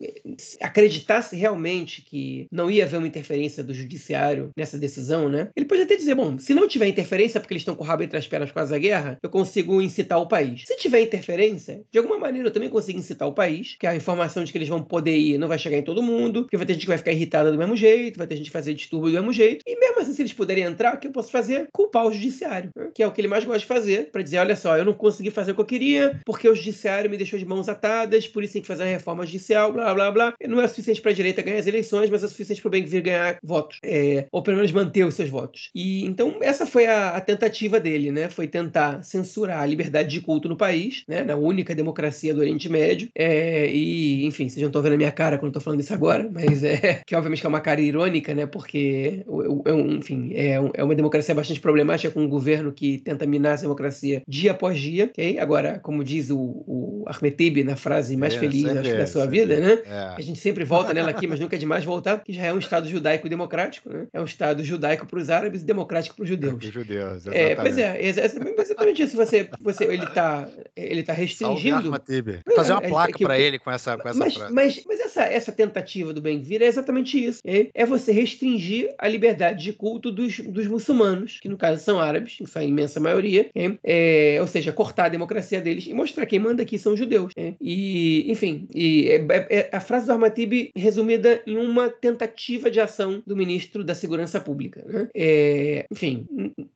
S2: acreditasse realmente que não ia haver uma interferência do judiciário nessa decisão, né? Ele pode até dizer, bom, se não tiver interferência, porque eles estão com o rabo entre as pernas por causa guerra, eu consigo incitar o país. Se tiver interferência, de alguma maneira eu também conseguir incitar o país, que a informação de que eles vão poder ir não vai chegar em todo mundo, que vai ter gente que vai ficar irritada do mesmo jeito, vai ter gente que fazer distúrbio do mesmo jeito. E mesmo assim, se eles puderem entrar, o que eu posso fazer? Culpar o judiciário, né? que é o que ele mais gosta de fazer, para dizer, olha só, eu não consegui fazer o que eu queria, porque o judiciário me deixou de mãos atadas, por isso tem que fazer a reforma judicial, blá, blá, blá. Não é suficiente para a direita ganhar as eleições, mas é suficiente para o Ben-Gvir ganhar votos, é, ou pelo menos manter os seus votos. E então essa foi a, a, tentativa dele, né? Foi tentar censurar a liberdade de culto no país, né? Na única democracia do Oriente Médio. É, e, enfim, vocês não estão vendo a minha cara quando eu estou falando isso agora, mas é que obviamente que é uma cara irônica, né? Porque, enfim, é, é uma democracia bastante problemática com um governo que tenta minar essa democracia dia após dia, ok? Agora, como diz o, o Ahmed na frase mais é, feliz acho, da sua vida, né? É. A gente sempre volta nela aqui, mas nunca é demais voltar, que já é um Estado judaico-democrático, né? É um Estado judaico para os árabes e democrático para os judeus. Os
S1: judeus,
S2: é, Pois é, exatamente isso. Você, você, ele está ele tá restringindo...
S1: Fazer uma é, placa é, para ele com essa, com essa
S2: mas, frase. Mas, mas essa, essa tentativa do Ben-Gvir é exatamente isso. É, é você restringir a liberdade de culto dos, dos muçulmanos, que no caso são árabes, que são a imensa maioria, é, é, ou seja, cortar a democracia deles e mostrar quem manda aqui são judeus. É. E, enfim, e é, a frase do Ahmad resumida em uma tentativa de ação do ministro da Segurança Pública. Né? enfim,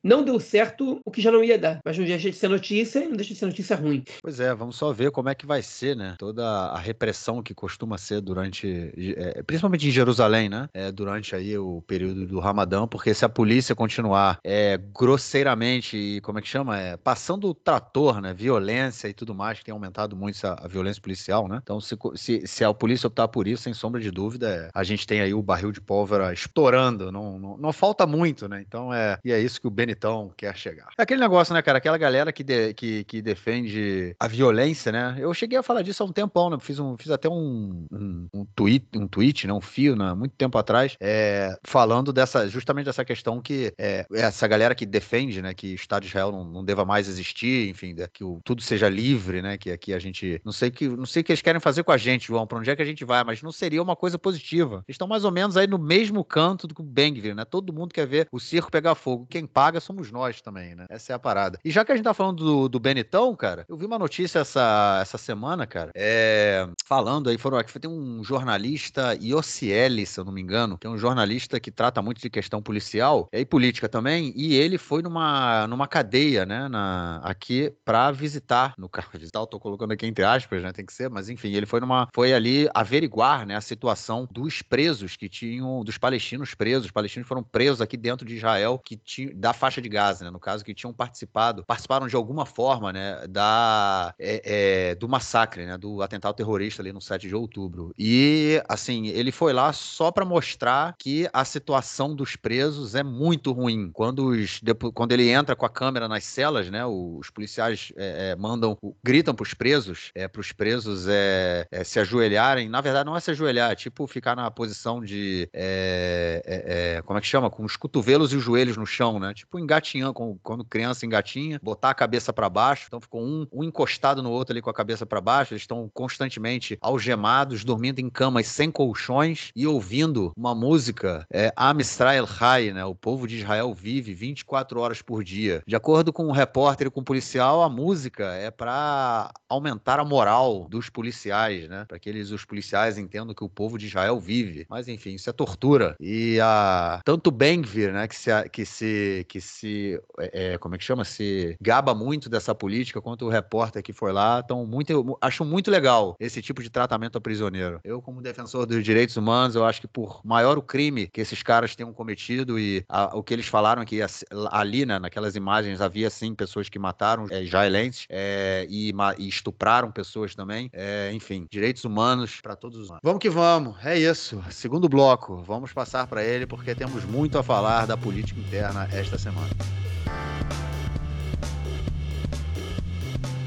S2: não deu certo o que já não ia dar, mas não deixa de ser notícia e não deixa de ser notícia ruim.
S1: Pois é, vamos só ver como é que vai ser, né? Toda a repressão que costuma ser durante, é, principalmente em Jerusalém, né? É, durante aí o período do Ramadã, porque se a polícia continuar é, grosseiramente como é que chama, é, passando o trator, né? Violência e tudo mais que tem aumentado muito a, a violência policial, né? Então se, se, se, a polícia optar por isso, sem sombra de dúvida, é, a gente tem aí o barril de pólvora estourando, não, não, não falta muito, né? Então é e é isso que o Benitão quer chegar. É aquele negócio, né, cara? Aquela galera que, de, que, que defende a violência, né? Eu cheguei a falar disso há um tempão, né? Fiz, um, fiz até um, um, um, tweet, um tweet, né? Um fio, né? Muito tempo atrás, é, falando dessa, justamente dessa questão que é, essa galera que defende, né? Que o Estado de Israel não, não deva mais existir, enfim, que o, tudo seja livre, né? Que aqui a gente. Não sei que não sei o que eles querem fazer com a gente, João, pra onde é que a gente vai, mas não seria uma coisa positiva. Eles estão mais ou menos aí no mesmo canto do que o Bengvir, né? Todo mundo quer ver o circo pegar fogo. Quem paga somos nós também, né? Essa é a parada. E já que a gente tá falando do, do cara, eu vi uma notícia essa, essa semana, cara, é, falando aí, foram aqui, tem um jornalista, Iocieli, se eu não me engano, que é um jornalista que trata muito de questão policial e política também, e ele foi numa, numa cadeia, né, na, aqui pra visitar, no caso, eu tô colocando aqui entre aspas, né, tem que ser, mas enfim, ele foi numa, foi ali averiguar, né, a situação dos presos que tinham, dos palestinos presos, os palestinos foram presos aqui dentro de Israel, que tinham, da faixa de Gaza, né, no caso, que tinham participado, participaram de alguma forma, né, da, é, é, do massacre, né, do atentado terrorista ali no 7 de outubro. E, assim, ele foi lá só para mostrar que a situação dos presos é muito ruim. Quando, os, quando ele entra com a câmera nas celas, né, os policiais é, é mandam, gritam para os presos, é, para os presos é, é, se ajoelharem. Na verdade, não é se ajoelhar, é tipo ficar na posição de, é, como é que chama? Com os cotovelos e os joelhos no chão, né? Tipo engatinhando, quando criança engatinha, botar a cabeça para baixo. Então ficou um, um encostado no outro ali com a cabeça para baixo. Eles estão constantemente algemados, dormindo em camas sem colchões e ouvindo uma música, é, Am Israel High, né? O povo de Israel vive 24 horas por dia. De acordo com o um repórter e com o um policial, a música é para aumentar a moral dos policiais, né? Para que eles, os policiais entendam que o povo de Israel vive. Mas enfim, isso é tortura. E a tanto Ben-Gvir, né, que se que se que se é, é, como é que chama? Se gaba muito dessa política, quanto o repórter que foi lá, então muito acho muito legal esse tipo de tratamento ao prisioneiro. Eu como defensor dos direitos humanos, eu acho que por maior o crime que esses caras tenham cometido e a, o que eles falaram que ali, né, naquelas imagens havia sim pessoas que mataram é, israelenses é, e, e, estupraram pessoas também. É, enfim, direitos humanos para todos os humanos. Vamos que vamos, é isso. Segundo bloco, vamos passar para ele porque temos muito a falar da política interna esta semana.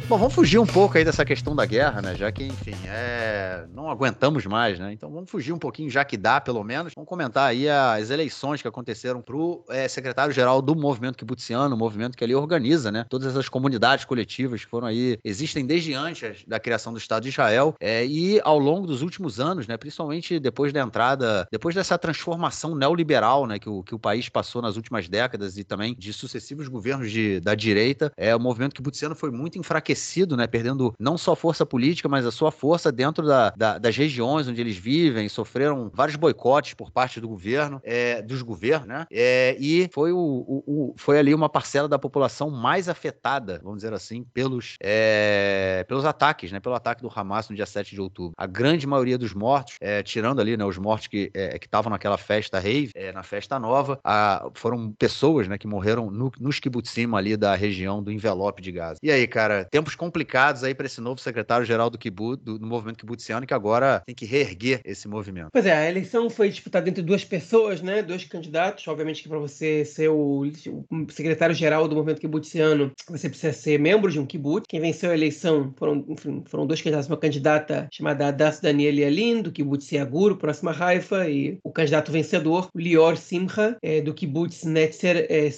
S1: Bom, vamos fugir um pouco aí dessa questão da guerra, né? Já que, enfim, é... não aguentamos mais, né? Então vamos fugir um pouquinho, já que dá, pelo menos. Vamos comentar aí as eleições que aconteceram pro é, secretário-geral do movimento kibutziano, o movimento que ali organiza, né? Todas essas comunidades coletivas que foram aí, existem desde antes da criação do Estado de Israel. É, e ao longo dos últimos anos, né? Principalmente depois da entrada, depois dessa transformação neoliberal, né? Que o, que o país passou nas últimas décadas e também de sucessivos governos de, da direita, é, o movimento kibutziano foi muito enfraquecido enfraquecido, né? Perdendo não só força política, mas a sua força dentro da, da, das regiões onde eles vivem, sofreram vários boicotes por parte do governo, é, dos governos, né? É, e foi, o, o, o, foi ali uma parcela da população mais afetada, vamos dizer assim, pelos, é, pelos ataques, né? Pelo ataque do Hamas no dia 7 de outubro. A grande maioria dos mortos, é, tirando ali, né, os mortos que é, estavam naquela festa rave, é, na festa nova, a, foram pessoas, né, que morreram no, nos kibbutzim ali da região do envelope de Gaza. E aí, cara, tempos complicados aí para esse novo secretário-geral do kibbutz, do, do movimento kibutziano, que agora tem que reerguer esse movimento.
S2: Pois é, a eleição foi disputada entre duas pessoas, né, dois candidatos. Obviamente que para você ser o, o secretário-geral do movimento kibutziano, você precisa ser membro de um kibbutz. Quem venceu a eleição foram, enfim, foram dois candidatos, uma candidata chamada Das Daniel Yalin, do kibbutz Yaguro, próxima Haifa, e o candidato vencedor, Lior Simcha, é, do kibbutz Netzer é,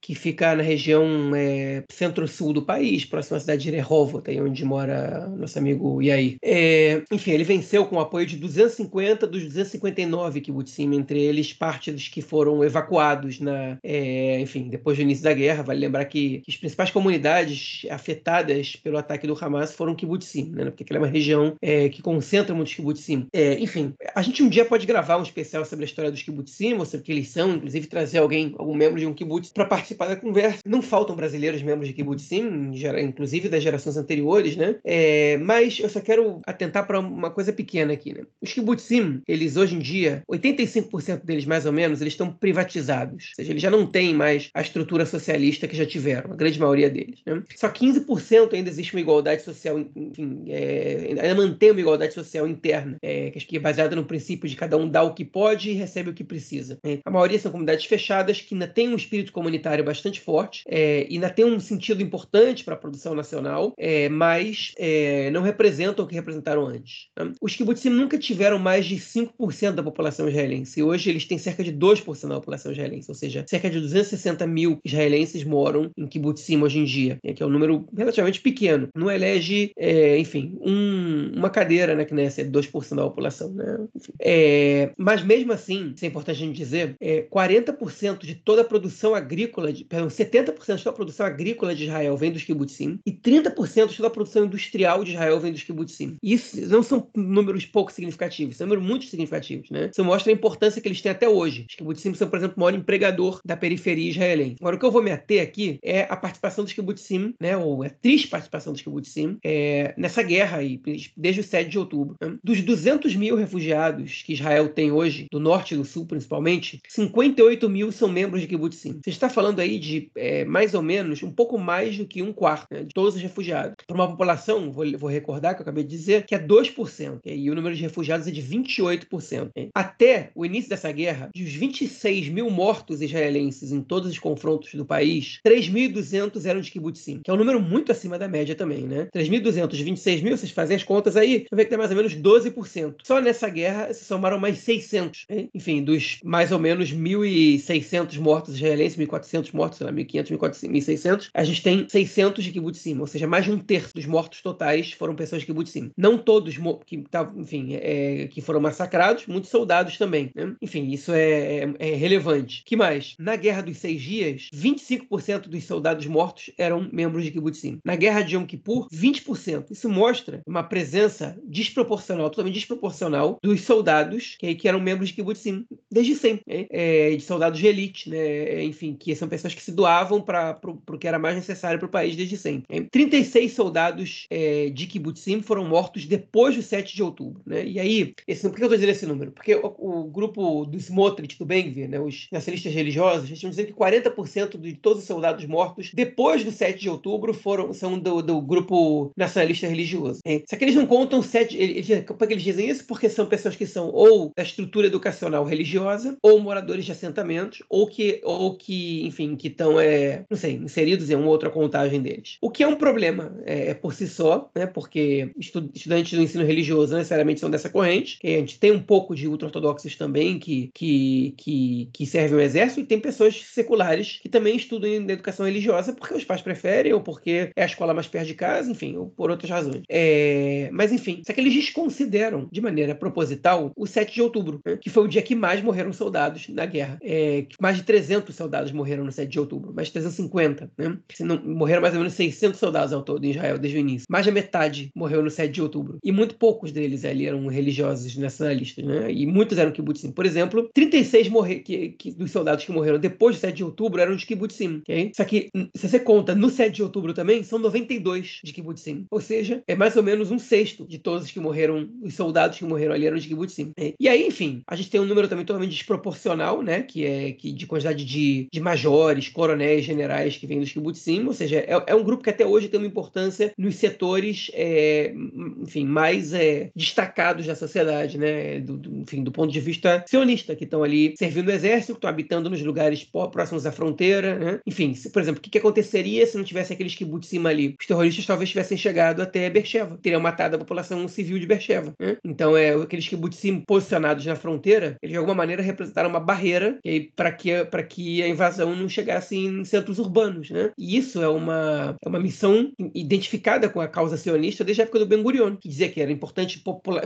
S2: que fica na região é, centro-sul do país, próxima à cidade de Rehovot, aí onde mora nosso amigo Yair. É, enfim, ele venceu com o apoio de 250 dos 259 kibbutzim, entre eles partes que foram evacuados na, é, enfim, depois do início da guerra. Vale lembrar que, que, as principais comunidades afetadas pelo ataque do Hamas foram kibbutzim, né? Porque aquela é uma região é, que concentra muitos kibbutzim. É, enfim, a gente um dia pode gravar um especial sobre a história dos kibbutzim, ou sobre que eles são, inclusive trazer alguém, algum membro de um kibbutz para participar da conversa. Não faltam brasileiros membros de kibbutzim, inclusive das gerações anteriores, né? É, mas eu só quero atentar para uma coisa pequena aqui, né? Os kibbutzim, eles hoje em dia, 85% deles mais ou menos, eles estão privatizados. Ou seja, eles já não têm mais a estrutura socialista que já tiveram, a grande maioria deles. Né? Só 15% ainda existe uma igualdade social, enfim, é, ainda mantém uma igualdade social interna, é, que é baseada no princípio de cada um dar o que pode e recebe o que precisa. Né? A maioria são comunidades fechadas que ainda têm um espírito comunitário bastante forte é, e ainda tem um sentido importante para a produção nacional, é, mas é, não representam o que representaram antes. Né? Os kibbutzim nunca tiveram mais de 5% da população israelense e hoje eles têm cerca de 2% da população israelense, ou seja, cerca de 260 mil israelenses moram em kibbutzim hoje em dia, né? que é um número relativamente pequeno. Não elege, é, enfim, um, uma cadeira na Knesset, 2% da população. Né? É, mas mesmo assim, isso é importante a gente dizer, é, 40% de toda a produção agrícola, de, perdão, 70% de toda a produção agrícola de Israel vem dos kibbutzim e 30% de toda a produção industrial de Israel vem dos kibbutzim. Isso não são números pouco significativos, são números muito significativos, né? Isso mostra a importância que eles têm até hoje. Os kibbutzim são, por exemplo, o maior empregador da periferia israelense. Agora, o que eu vou me ater aqui é a participação dos kibbutzim, né? Ou a triste participação dos kibbutzim é, nessa guerra aí, desde o 7 de outubro. Né? Dos 200 mil refugiados que Israel tem hoje, do norte e do sul principalmente, 58 mil são membros de kibbutzim. Você está falando aí de é, mais ou menos um pouco mais do que um quarto né, de todos os refugiados. Para uma população, vou, vou, recordar que eu acabei de dizer, que é 2%, e o número de refugiados é de 28%. Até o início dessa guerra, dos 26 mil mortos israelenses em todos os confrontos do país, 3.200 eram de kibbutzim, que é um número muito acima da média também, né? 3.200, 26 mil, vocês fazem as contas aí, você vê que tem mais ou menos 12%. Só nessa guerra se somaram mais 600. Hein? Enfim, dos mais ou menos 1.600 mortos israelenses, 1.400 mortos, sei lá, 1.500, 1.600, a gente tem 600 de kibbutzim, ou seja, mais de um terço dos mortos totais foram pessoas de kibbutzim. Não todos que, enfim, é, que foram massacrados, muitos soldados também. Né? Enfim, isso é, é, é, relevante. que mais? Na Guerra dos Seis Dias, 25% dos soldados mortos eram membros de kibbutzim. Na Guerra de Yom Kippur, 20%. Isso mostra uma presença desproporcional, totalmente desproporcional, dos soldados que, que eram membros de kibbutzim desde sempre. Né? É, de soldados de elite, né? enfim, que são pessoas que se doavam para o que era mais necessário para o país desde sempre. Né? 36 soldados é, de kibbutzim foram mortos depois do 7 de outubro. Né? E aí, esse, por que eu estou dizendo esse número? Porque o, o grupo do Smotrich, do Bengvir, né, os nacionalistas religiosos, estão dizendo que 40% de todos os soldados mortos depois do 7 de outubro foram, são do, do grupo nacionalista religioso. É, só que eles não contam 7. Eles, por que eles dizem isso? Porque são pessoas que são ou da estrutura educacional religiosa, ou moradores de assentamentos, ou que, ou que enfim, que estão, é, não sei, inseridos em uma outra contagem deles. O que é um problema é, é por si só, né? Porque estudantes do ensino religioso necessariamente são dessa corrente, que a gente tem um pouco de ultra-ortodoxos também que, que, que, que servem o exército, e tem pessoas seculares que também estudam em educação religiosa porque os pais preferem, ou porque é a escola mais perto de casa, enfim, ou por outras razões. É, mas enfim, só que eles desconsideram de maneira proposital o 7 de outubro, né? que foi o dia que mais morreram soldados na guerra. É, mais de 300 soldados morreram no 7 de outubro, mais de 350, né? Não, morreram mais ou menos 600 soldados ao todo em Israel desde o início. Mais da metade morreu no 7 de outubro. E muito poucos deles ali eram religiosos nacionalistas, né? E muitos eram kibbutzim. Por exemplo, 36 morre, que, que, dos soldados que morreram depois do 7 de outubro eram de kibbutzim, ok? Só que, se você conta no 7 de outubro também, são 92 de kibbutzim. Ou seja, é mais ou menos um sexto de todos que morreram, os soldados que morreram ali eram de kibbutzim. É. E aí, enfim, a gente tem um número também totalmente desproporcional, né? Que é que de quantidade de, de majores, coronéis, generais que vêm dos kibbutzim. Ou seja, é, é, um grupo que até hoje tem uma importância nos setores, é, enfim, mais é, destacados da sociedade, né? Do, do, enfim, do ponto de vista sionista, que estão ali servindo o exército, que estão habitando nos lugares próximos à fronteira, né? Enfim, se, por exemplo, o que, que aconteceria se não tivesse aqueles kibbutzim ali? Os terroristas talvez tivessem chegado até Beersheba, teriam matado a população civil de Beersheba. Né? Então, é, aqueles kibbutzim posicionados na fronteira, eles de alguma maneira representaram uma barreira para que, que a invasão não chegasse em centros urbanos. Né? E isso é uma, é uma missão identificada com a causa sionista desde a época do Ben Gurion, que dizia que era importante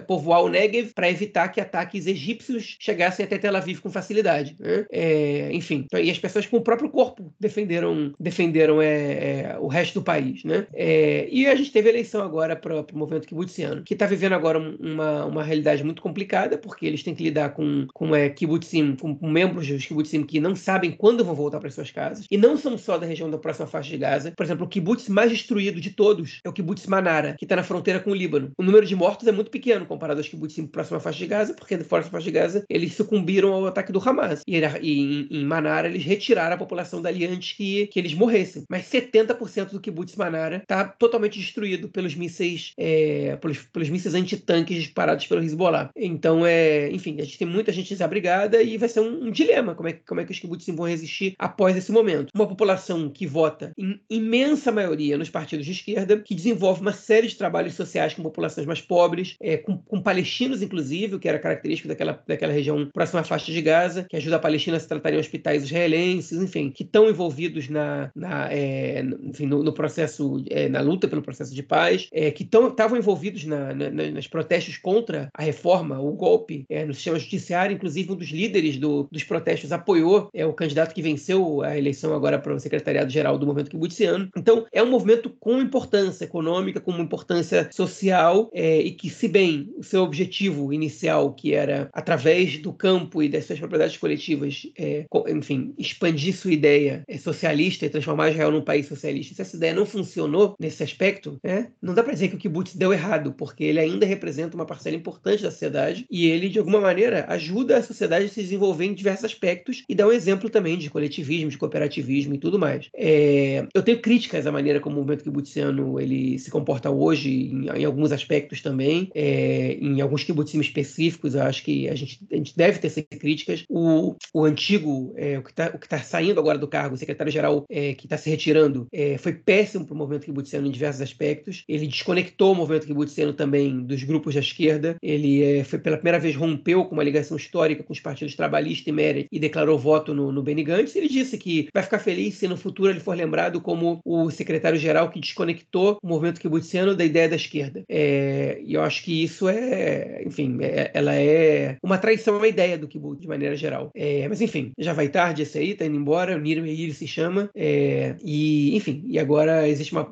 S2: povoar o Negev para evitar que ataques egípcios chegassem até Tel Aviv com facilidade. Né? É, enfim, então, e as pessoas com o próprio corpo defenderam, defenderam é, é, o resto do país. Né? É, e a gente teve eleição agora para o movimento kibbutsiano, que está vivendo agora uma, uma realidade muito complicada, porque eles têm que lidar com, com é, kibbutzim, com, com membros dos kibbutzim que não sabem quando vão voltar para suas casas, e não são só da região da próxima faixa de Gaza. Por exemplo, o kibbutz mais destruído de todos é o kibbutz Manara, que está na fronteira com o Líbano. O número de mortos é muito pequeno comparado aos kibbutzim próxima faixa de Gaza, porque da próxima faixa de Gaza eles sucumbiram ao ataque do Hamas. E, e em, em Manara eles retiraram a população dali antes que, que eles morressem. Mas 70% do kibbutz Manara está totalmente destruído pelos mísseis, é, pelos, pelos mísseis antitanques disparados pelo Hezbollah. Então, é, enfim, a gente tem muita gente desabrigada e vai ser um, um dilema como é, como é que os kibbutzim vão resistir após esse momento. Uma população que vota em imensa maioria nos partidos de esquerda, que desenvolve uma série de trabalhos sociais com populações mais pobres, é, com, com, palestinos, inclusive, que era característico daquela, daquela região próxima à faixa de Gaza, que ajuda a Palestina a se tratar em hospitais israelenses, enfim, que estão envolvidos na, na é, enfim, no, no processo, é, na luta pelo processo de paz, é, que estavam envolvidos na, na, nas protestos contra a reforma, o golpe é, no sistema judiciário, inclusive um dos líderes do, dos protestos apoiou é, o candidato que venceu a eleição agora para o secretariado-geral do movimento kibutziano. Então, é um movimento com importância econômica, com uma importância social, é, e que, se bem o seu objetivo inicial, que era, através do campo e das suas propriedades coletivas, é, enfim, expandir sua ideia é, socialista e transformar Israel num país socialista, se essa ideia não funcionou nesse aspecto, né, não dá para dizer que o kibbutz deu errado, porque ele ainda representa uma parcela importante da sociedade e ele, de alguma maneira, ajuda a sociedade a se desenvolver em diversos aspectos e dá um exemplo também de coletivismo, de cooperativismo e tudo mais. É, eu tenho críticas à maneira como movimento kibbutsiano ele se comporta hoje, em, em alguns aspectos também, é, em alguns kibbutzim específicos, acho que a gente, a gente deve ter essas críticas. O, o antigo, é, o que está tá saindo agora do cargo, o secretário-geral é, que está se retirando, é, foi péssimo para o movimento kibbutsiano em diversos aspectos. Ele desconectou o movimento kibbutsiano também dos grupos da esquerda. Ele é, foi pela primeira vez rompeu com uma ligação histórica com os partidos trabalhista e Meret e declarou voto no, no Benny Gantz. Ele disse que vai ficar feliz se no futuro ele for lembrado como o secretário-geral que desconectou o movimento kibbutsiano da ideia da esquerda. É, e eu acho que isso é, enfim, é, ela é uma traição à ideia do kibbutz de maneira geral. É, mas enfim, já vai tarde esse aí, tá indo embora, o Nir Meir se chama. É, e, enfim, e agora existe uma.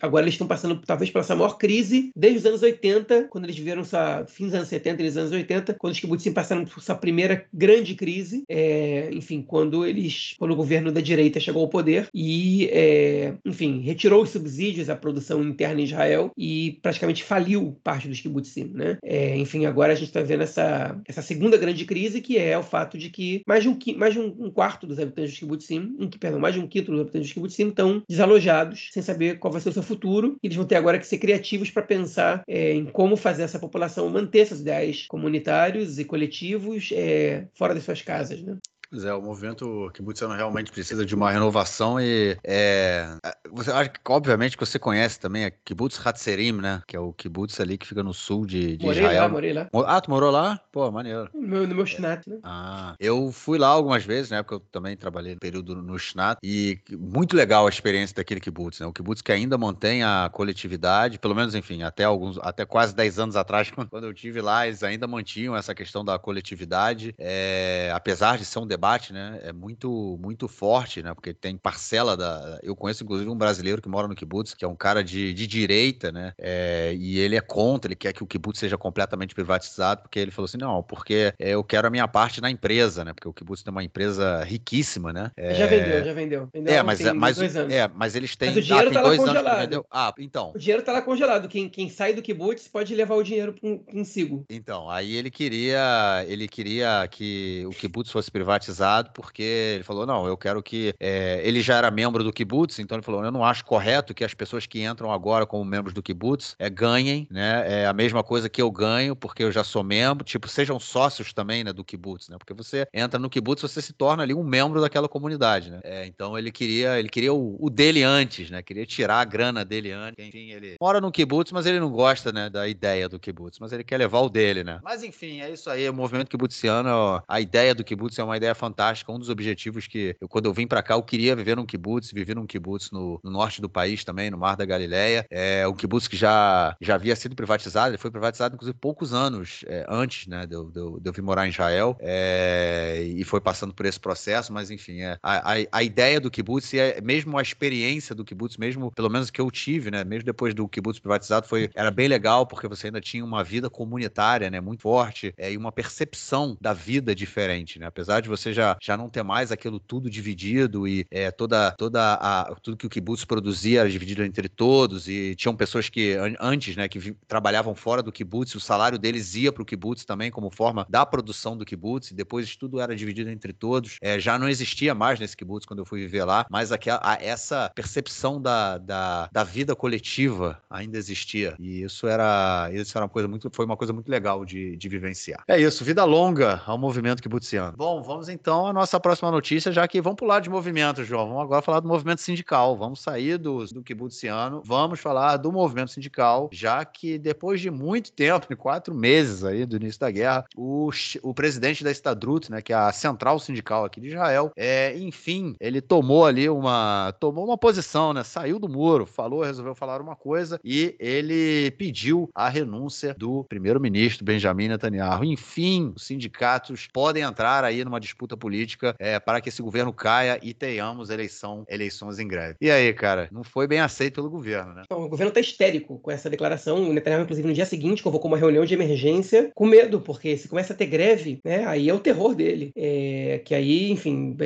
S2: Agora eles estão passando talvez pela essa maior crise desde os anos 80, quando eles viveram sua fim dos anos 70 e dos anos 80, quando os kibbutzim passaram por sua primeira grande crise, é, enfim, quando eles, quando o governo da direita chegou ao poder e, é, enfim, retirou os subsídios à produção interna em Israel e praticamente faliu parte dos kibbutzim, né? É, enfim, agora a gente está vendo essa, essa segunda grande crise que é o fato de que mais de um, mais de um, quarto dos habitantes dos kibbutzim, um, perdão, mais de um quinto dos habitantes dos kibbutzim estão desalojados, sem saber qual vai ser o seu futuro. E eles vão ter agora que ser criativos para pensar é, em como fazer essa população manter seus ideais comunitários e coletivos é, fora das suas casas, né?
S1: Pois é, o movimento kibbutzano realmente precisa de uma renovação e é, você acha que, obviamente, que você conhece também a Kibbutz Hatzerim, né? Que é o kibbutz ali que fica no sul de, de
S2: morei
S1: Israel.
S2: Lá, morei lá.
S1: Ah, tu morou lá? Pô, maneiro.
S2: No meu, no meu Shnat, né?
S1: Ah, eu fui lá algumas vezes, né? Porque eu também trabalhei no período no Shnat e muito legal a experiência daquele kibbutz, né? O kibbutz que ainda mantém a coletividade, pelo menos, enfim, até alguns, até quase 10 anos atrás, quando eu tive lá, eles ainda mantinham essa questão da coletividade, é, apesar de ser um debate, né? É muito, muito forte, né? Porque tem parcela da. Eu conheço, inclusive, um brasileiro que mora no kibbutz, que é um cara de, de direita, né? É, e ele é contra, ele quer que o kibbutz seja completamente privatizado, porque ele falou assim: não, porque eu quero a minha parte na empresa, né? Porque o kibbutz tem uma empresa riquíssima, né?
S2: É... Já vendeu, já vendeu. vendeu
S1: é, mas, é, mas, é, mas eles têm.
S2: Mas o dinheiro
S1: ah,
S2: tá lá congelado.
S1: Ah, então.
S2: O dinheiro tá lá congelado. Quem, quem sai do kibbutz pode levar o dinheiro consigo.
S1: Então, aí ele queria, ele queria que o kibbutz fosse privatizado, porque ele falou: não, eu quero que. É, ele já era membro do kibbutz, então ele falou: eu não acho correto que as pessoas que entram agora como membros do kibbutz é, ganhem, né? É a mesma coisa que eu ganho, porque eu já sou membro. Tipo, sejam sócios também, né, do kibbutz, né? Porque você entra no kibbutz, você se torna ali um membro daquela comunidade, né? É, então ele queria, ele queria o, o, dele antes, né? Queria tirar a grana dele antes. Enfim, ele mora no kibbutz, mas ele não gosta, né, da ideia do kibbutz, mas ele quer levar o dele, né? Mas enfim, é isso aí, o movimento kibbutsiano, ó, a ideia do kibbutz é uma ideia fantástica, um dos objetivos que eu, quando eu vim para cá, eu queria viver num kibbutz, viver num kibbutz no, no, norte do país também, no Mar da Galileia. É um kibbutz que já, já havia sido privatizado, ele foi privatizado inclusive poucos anos é, antes, né, de eu, de, eu, de eu vir morar em Israel, é, e foi passando por esse processo, mas enfim, é, a, a, a ideia do kibbutz e é, mesmo a experiência do kibbutz, mesmo pelo menos que eu tive, né, mesmo depois do kibbutz privatizado, foi era bem legal porque você ainda tinha uma vida comunitária, né, muito forte, é, e uma percepção da vida diferente, né, apesar de você já, já não ter mais aquilo tudo dividido e é, toda toda a, tudo que o kibbutz produzia era dividido entre todos e tinham pessoas que antes, né, que trabalhavam fora do kibbutz, o salário deles ia para o kibbutz também como forma da produção do kibbutz, e depois tudo era dividido entre todos. É, já não existia mais nesse kibbutz quando eu fui viver lá, mas aquela, a, essa percepção da, da, da, vida coletiva ainda existia. E isso era, isso era uma coisa muito, foi uma coisa muito legal de, de vivenciar. É isso, vida longa ao movimento kibbutsiano. Bom, vamos então à nossa próxima notícia, já que vamos pular de movimento, João. Vamos agora falar do movimento sindical. Vamos sair do, do kibbutsiano, vamos falar do movimento sindical, já que depois de muito tempo, quatro meses aí do início da guerra, o, o presidente da Estadrut, né, que é a central sindical aqui de Israel, é, enfim, ele tomou ali uma tomou uma posição, né? Saiu do muro, falou, resolveu falar uma coisa e ele pediu a renúncia do primeiro-ministro Benjamin Netanyahu. Enfim, os sindicatos podem entrar aí numa disputa política é, para que esse governo caia e tenhamos eleição, eleições em greve. E aí, cara, não foi bem aceito pelo governo, né?
S2: o governo está histérico com essa declaração. O Netanyahu, inclusive, no dia seguinte convocou uma reunião de emergência com medo, porque se começa a ter greve, né, aí é o terror dele. É, que aí, enfim,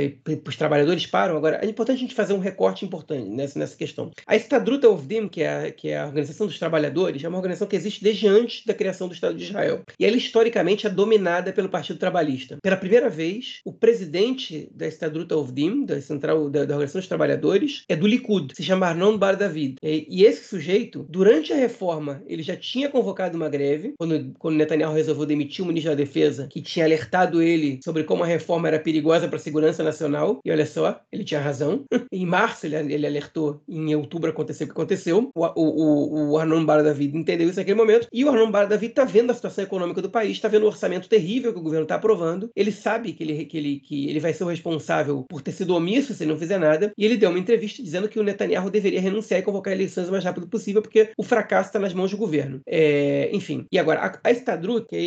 S2: os trabalhadores param. Agora, é importante a gente fazer um recorte importante nessa, nessa questão. A Estadruta Ovdim, que é, a, que é a Organização dos Trabalhadores, é uma organização que existe desde antes da criação do Estado de Israel. E ela, historicamente, é dominada pelo Partido Trabalhista. Pela primeira vez, o presidente da Estadruta Ovdim, da Central da, da Organização dos Trabalhadores, é do Likud, se chama Arnon Bar David. E, e esse sujeito, durante a reforma, ele já tinha convocado uma greve, quando, quando Netanyahu resolveu demitir o ministro da Defesa, que tinha alertado ele sobre como a reforma era perigosa para a segurança nacional. E olha só, ele tinha razão. em março ele, ele alertou, em outubro aconteceu o que aconteceu. O, o, o Arnon Bar David entendeu isso naquele momento. E o Arnon Bar David está vendo a situação econômica do país, está vendo o orçamento terrível que o governo está aprovando. Ele sabe que ele, que, ele, que ele vai ser o responsável por ter sido omisso se ele não fizer nada. E ele deu uma entrevista dizendo que o Netanyahu deveria renunciar e convocar eleições o mais rápido possível, porque o fracasso está nas mãos do governo. É, enfim. E agora, a, a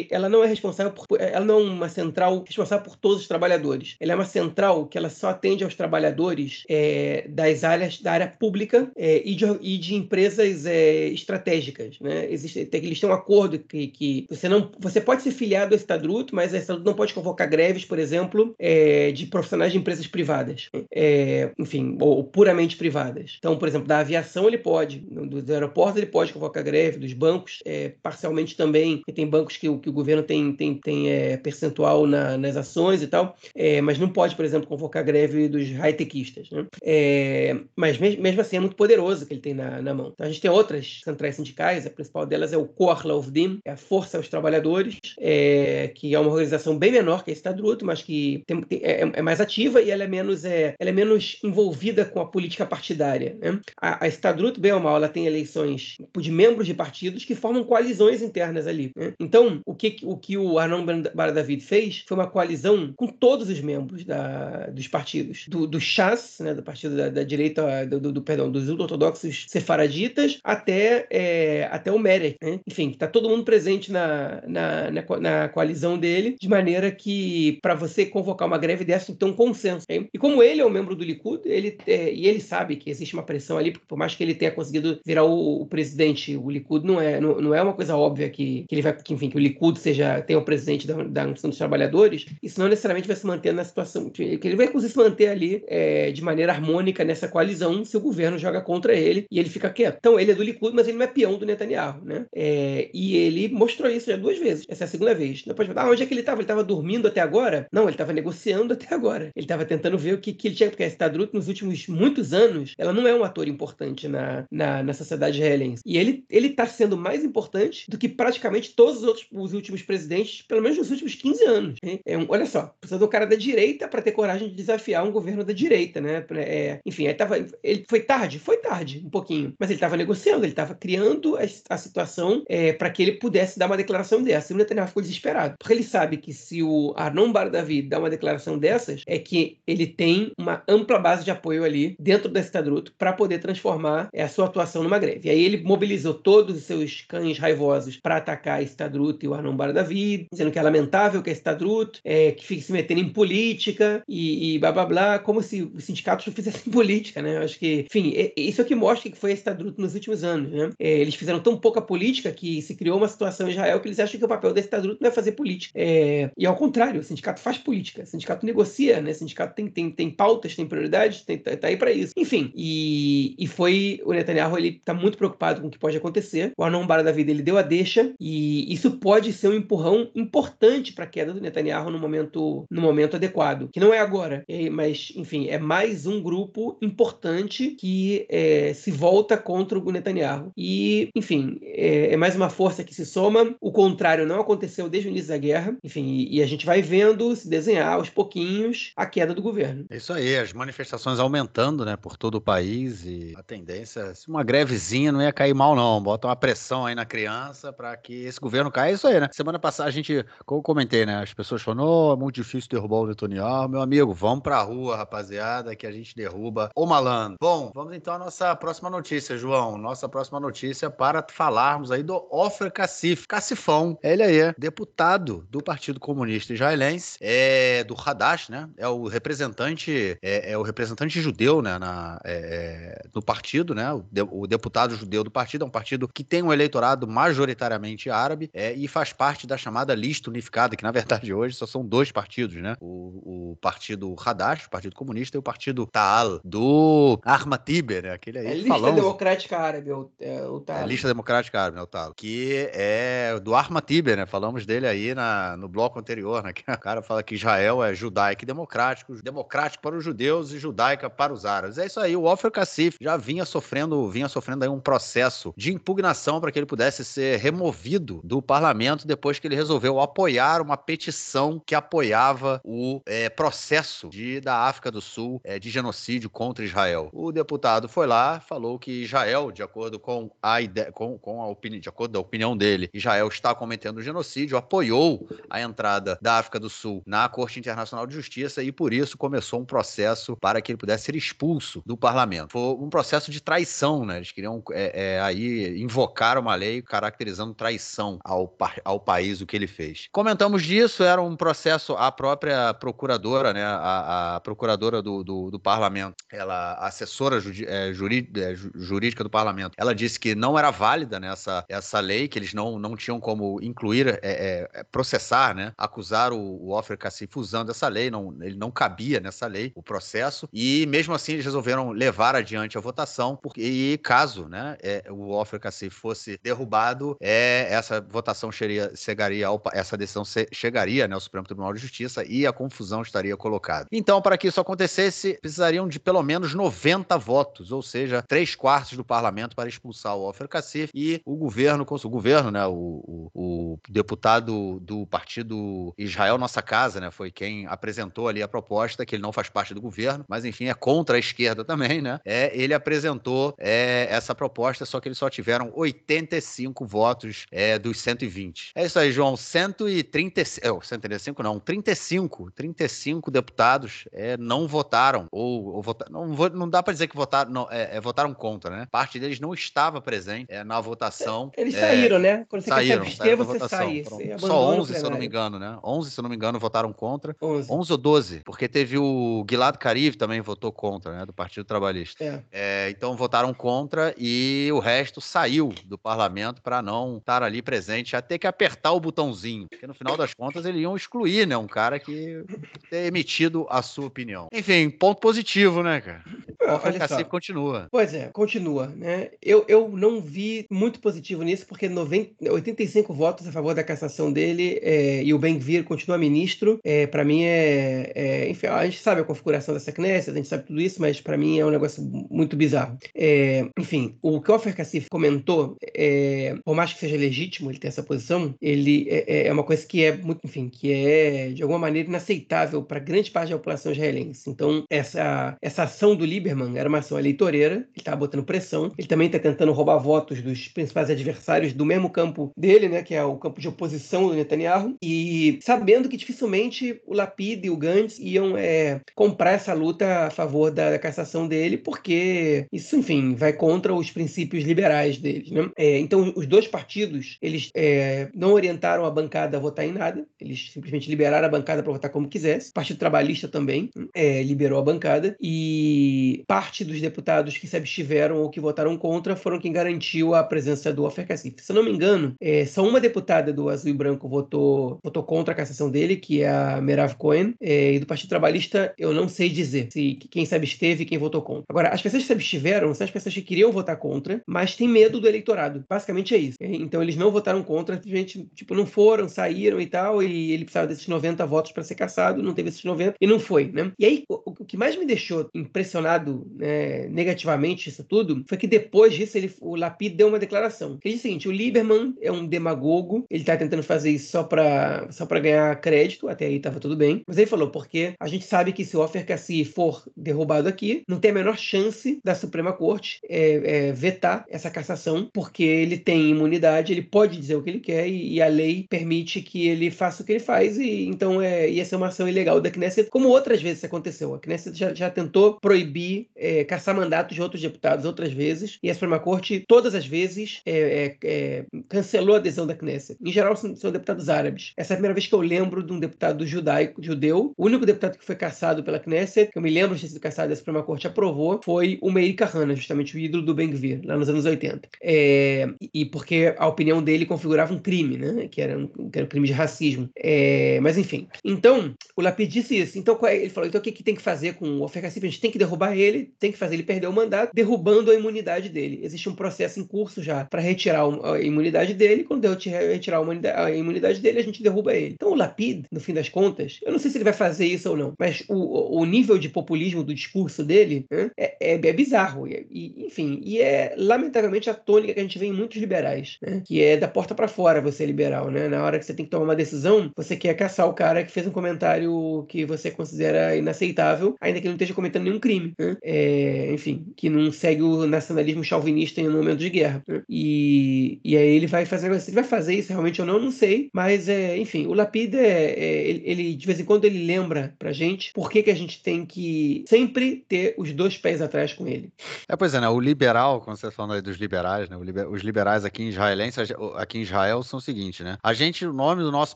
S2: ela não é responsável por. Ela não é uma central responsável por todos os trabalhadores. Ela é uma central que ela só atende aos trabalhadores é, das áreas da área pública é, e, de, e, de, empresas é, estratégicas. Né? Existe, eles têm um acordo que, que, você não você pode ser filiado ao Estadrut, mas a Estadrut não pode convocar greves, por exemplo, é, de profissionais de empresas privadas, é, enfim, ou, ou, puramente privadas. Então, por exemplo, da aviação ele pode, dos aeroportos ele pode convocar greve, dos bancos parcialmente também, tem bancos que, que o governo tem, tem, tem percentual na, nas ações e tal, mas não pode, por exemplo, convocar greve dos high-techistas. Né? É, mas mesmo assim é muito poderoso que ele tem na, na, mão. Então a gente tem outras centrais sindicais, a principal delas é o Koach Laovdim, é a Força aos Trabalhadores, é, que é uma organização bem menor que a Estadruto, mas que tem, é, é, mais ativa e ela é menos, é, ela é menos envolvida com a política partidária. Né? A, a Estadrut, bem ou mal, ela tem eleições de membros de partidos que formam coalizões internas ali. Né? Então, o que o, que o Arnon Baradavid fez foi uma coalizão com todos os membros da, dos partidos. Do, do Chas, né, do partido da, da direita, do, do, do, perdão, dos ortodoxos sefaraditas, até, é, até o Merek. Né? Enfim, está todo mundo presente na, na, na, na, coalizão dele, de maneira que, para você convocar uma greve dessa, que ter um consenso. Hein? E como ele é um membro do Likud, ele, é, e ele sabe que existe uma pressão ali, porque por mais que ele tenha conseguido virar o, o presidente, o Likud não é, não, não, é uma coisa óbvia que, que ele vai, que, enfim, que o Likud seja, tenha o presidente da, da União dos Trabalhadores, isso não necessariamente vai se manter na situação, que ele vai conseguir se manter ali é, de maneira harmônica nessa coalizão se o governo joga contra ele e ele fica quieto. Então ele é do Likud, mas ele não é peão do Netanyahu, né? É, e ele mostrou isso já duas vezes. Essa é a segunda vez. Depois, ah, onde é que ele estava? Ele estava dormindo até agora? Não, ele estava negociando até agora. Ele estava tentando ver o que, que ele tinha, porque a Stadrut, nos últimos muitos anos, ela não é um ator importante na, na, na sociedade israelense. E ele está sendo mais importante do que praticamente todos os outros os últimos presidentes, pelo menos nos últimos 15 anos. É um, olha só, precisa do cara da direita para ter coragem de desafiar um governo da direita, né? É, enfim, aí tava, ele foi tarde? Foi tarde, um pouquinho. Mas ele estava negociando, ele estava criando a, a situação é, para que ele pudesse dar uma declaração dessa. E o Netanyahu ficou desesperado. Porque ele sabe que se o Arnon Bar David dá uma declaração dessas, é que ele tem uma ampla base de apoio ali dentro da Estadruto para poder transformar a sua atuação numa greve. E aí ele mobilizou todos os seus cães raivosos para atacar a Estadruto e o Arnon Bar David, dizendo que é lamentável que a Estadruto é, que fique se metendo em política e, e blá blá blá, como se os sindicatos não fizessem política, né? Eu acho que, enfim, é, isso é o que mostra que foi a Estadruto nos últimos anos, né? É, eles fizeram tão pouca política que se criou uma situação em Israel que eles acham que o papel da Estadruto não é fazer política. É, e ao contrário, o sindicato faz política, o sindicato negocia, né? O sindicato tem, tem, tem pautas, tem prioridades, tem, tá, tá aí para isso. Enfim, e, e foi o Netanyahu, ele tá muito preocupado com o que pode acontecer. O Anon Bara da vida, ele deu a deixa e isso pode ser um empurrão importante para a queda do Netanyahu no momento, no momento adequado, que não é agora, é, mas enfim, é mais um grupo importante que é, se volta contra o Netanyahu. E, enfim, é, é, mais uma força que se soma. O contrário não aconteceu desde o início da guerra. Enfim, e, e a gente vai vendo se desenhar aos pouquinhos a queda do governo.
S1: Isso aí, as manifestações aumentando, né, por todo o país e a tendência, se uma grevezinha não ia cair mal não, bota uma pressão aí na criança para que esse governo caia, é isso aí, né? Semana passada a gente, como eu comentei, né, as pessoas falaram, oh, é muito difícil derrubar o Netanyahu, meu amigo, vamos pra rua, rapaziada, que a gente derruba o malandro. Bom, vamos então à nossa próxima notícia, João. Nossa próxima notícia para falarmos aí do Offer Cassif, Cacifão. Ele aí, deputado do Partido Comunista Israelense, é do Hadash, né? É o representante, é, é o representante judeu, né, na, é, do partido, né? O, de, o, deputado judeu do partido é um partido que tem um eleitorado majoritariamente árabe é, e faz parte da chamada lista unificada, que na verdade hoje só são dois partidos, né? O, o partido Hadash, o Partido Comunista, e o partido Taal, do Ahmad Tiber, né? Aquele aí.
S2: É lista falamos... democrática árabe, o, é, o
S1: Taal. É lista democrática árabe, né? O Taal. Que é do Ahmad Tiber, né? Falamos dele aí na, no bloco anterior, né? Que o cara fala que Israel é judaico e democrático, democrático para os judeus e judaica para os árabes. É isso aí. O Ofer Kassif já vinha sofrendo, vinha sofrendo aí um processo de impugnação para que ele pudesse ser removido do parlamento depois que ele resolveu apoiar uma petição que apoiava o é, processo de, da África do Sul é, de genocídio contra Israel. O deputado foi lá, falou que Israel, de acordo com a ideia, com, com a opinião, de acordo com a opinião dele, Israel está cometendo genocídio, apoiou a entrada da África do Sul na Corte Internacional de Justiça e por isso começou um processo para que ele pudesse ser expulso do parlamento. Foi um processo de traição, né? Eles queriam é, é, aí invocar uma lei caracterizando traição ao, ao país o que ele fez. Comentamos disso, era um processo, a própria procuradora, né? A, a procuradora do, do, do, parlamento, ela, assessora é, é, jurídica do parlamento, ela disse que não era válida né, essa, essa lei, que eles não, não tinham como incluir, é, é processar, né? Acusar o, o Offer Cassif usando essa lei, não, ele não cabia nessa lei o processo, e mesmo assim eles resolveram levar adiante a votação, porque, e caso né, é, o Offer Cassif fosse derrubado, é, essa votação chegaria, chegaria ao, essa decisão chegaria né, ao Supremo Tribunal de Justiça e a confusão estaria colocada. Então, para que isso acontecesse, precisariam de pelo menos 90 votos, ou seja, três quartos do parlamento para expulsar o Offer Cassif e o governo, o governo, né, o, o, o deputado do partido Israel Nossa Casa, né? Foi quem apresentou ali a proposta, que ele não faz parte do governo, mas enfim, é contra a esquerda também, né? É, ele apresentou é, essa proposta, só que eles só tiveram 85 votos é, dos 120. É isso aí, João. 135, é, 135 não, 35, 35 deputados é, não votaram, ou, ou votaram, não, não dá para dizer que votaram, não, é, é, votaram contra, né? Parte deles não estava presente é, na votação.
S2: Eles saíram, né? Quando você
S1: saíram,
S2: quer se você sai.
S1: Só 11, se eu não me engano, né? 11, se eu não me engano, votaram contra. 11, 11 ou 12, porque teve o Gilad Caribe também votou contra, né? Do Partido Trabalhista. então votaram contra e o resto saiu do parlamento para não estar ali presente, até que apertar o botãozinho, porque no final das contas eles iam excluir, né? Um cara que ter emitido a sua opinião. Enfim, ponto positivo, né, cara?
S2: O Cacife continua. Pois é, continua, né? Eu, eu não vi muito positivo nisso, porque 90, 85 votos a favor da cassação dele é, e o Ben-Gvir continua ministro. É, para mim é, é, Enfim, a gente sabe a configuração dessa Knesset, a gente sabe tudo isso, mas para mim é um negócio muito bizarro. É, enfim, o que o Ofer Cassif comentou, é, por mais que seja legítimo ele ter essa posição, ele é, é, é uma coisa que é muito, enfim, que é de alguma maneira inaceitável para grande parte da população israelense. Então, essa, essa ação do Lieberman era uma ação eleitoreira, ele estava botando pressão, ele também está tentando roubar votos dos principais adversários do mesmo campo dele, né, que é o campo de oposição do Netanyahu, e sabendo que dificilmente o Lapid e o Gantz iam é, comprar essa luta a favor da, da, cassação dele, porque isso, enfim, vai contra os princípios liberais deles. Né? É, então, os dois partidos, eles é, não orientaram a bancada a votar em nada, eles simplesmente liberaram a bancada para votar como quisesse. O Partido Trabalhista também é, liberou a bancada, e parte dos deputados que se abstiveram ou que votaram contra foram quem garantiu a presença do Kassif. Se não me engano, é, só uma deputada do Azul e Branco votou, votou contra a cassação dele, que é a Merav Cohen, é, e do Partido Trabalhista eu não sei dizer se quem se absteve e quem votou contra. Agora, as pessoas que se abstiveram são as pessoas que queriam votar contra, mas têm medo do eleitorado. Basicamente é isso. É, então eles não votaram contra, gente, tipo, não foram, saíram e tal, e ele precisava desses 90 votos para ser cassado, não teve esses 90 e não foi, né? E aí, o, o que mais me deixou impressionado né, negativamente isso tudo foi que depois disso ele, o Lapid deu uma declaração. Ele disse o seguinte: o Lieberman é um demagogo, ele está tentando fazer isso só para só ganhar crédito, até aí estava tudo bem. Mas ele falou, porque a gente sabe que se o Ofer Cassi for derrubado aqui, não tem a menor chance da Suprema Corte é, é, vetar essa cassação, porque ele tem imunidade, ele pode dizer o que ele quer e, e a lei permite que ele faça o que ele faz, e então é, ia ser uma ação ilegal da Knesset, como outras vezes aconteceu. A Knesset já, já tentou proibir é, caçar mandatos de outros deputados outras vezes, e a Suprema Corte, todas as vezes, é, é, é cancelou a adesão da Knesset. Em geral, são, são, deputados árabes. Essa é a primeira vez que eu lembro de um deputado judaico, judeu. O único deputado que foi caçado pela Knesset, que eu me lembro de ter sido caçado e a Suprema Corte aprovou, foi o Meir Kahana, justamente o ídolo do Ben-Gvir, lá nos anos 80. É, e porque a opinião dele configurava um crime, né? Que era um, que era um crime de racismo. É, mas enfim. Então, o Lapid disse isso. Então, é, ele falou: então o que, que tem que fazer com o Ofer A gente tem que derrubar ele, tem que fazer ele perder o mandato, derrubando a imunidade dele. Existe um processo em curso já para retirar a imunidade dele. Quando eu retirar a imunidade dele, a gente derruba ele. Então, o Lapid, no fim das contas, eu não sei se ele vai fazer isso ou não, mas o, o nível de populismo do discurso dele né, é, é, é, bizarro. E, enfim, e é lamentavelmente a tônica que a gente vê em muitos liberais, né, que é da porta para fora você é liberal. Né? Na hora que você tem que tomar uma decisão, você quer caçar o cara que fez um comentário que você considera inaceitável, ainda que ele não esteja cometendo nenhum crime. Né? É, enfim, que não segue o nacionalismo chauvinista em um momento de guerra. Né? E, e aí ele vai fazer. Se ele vai fazer isso realmente ou não, não sei. Mas, é, enfim, o Lapid, é, é, ele, ele, de vez em quando, ele lembra pra gente por que, que a gente tem que sempre ter os dois pés atrás com ele.
S1: É, pois é, né? O liberal, como você falando aí dos liberais, né? Os liberais aqui em israelenses, aqui em Israel, são o seguinte, né? A gente, o nome do nosso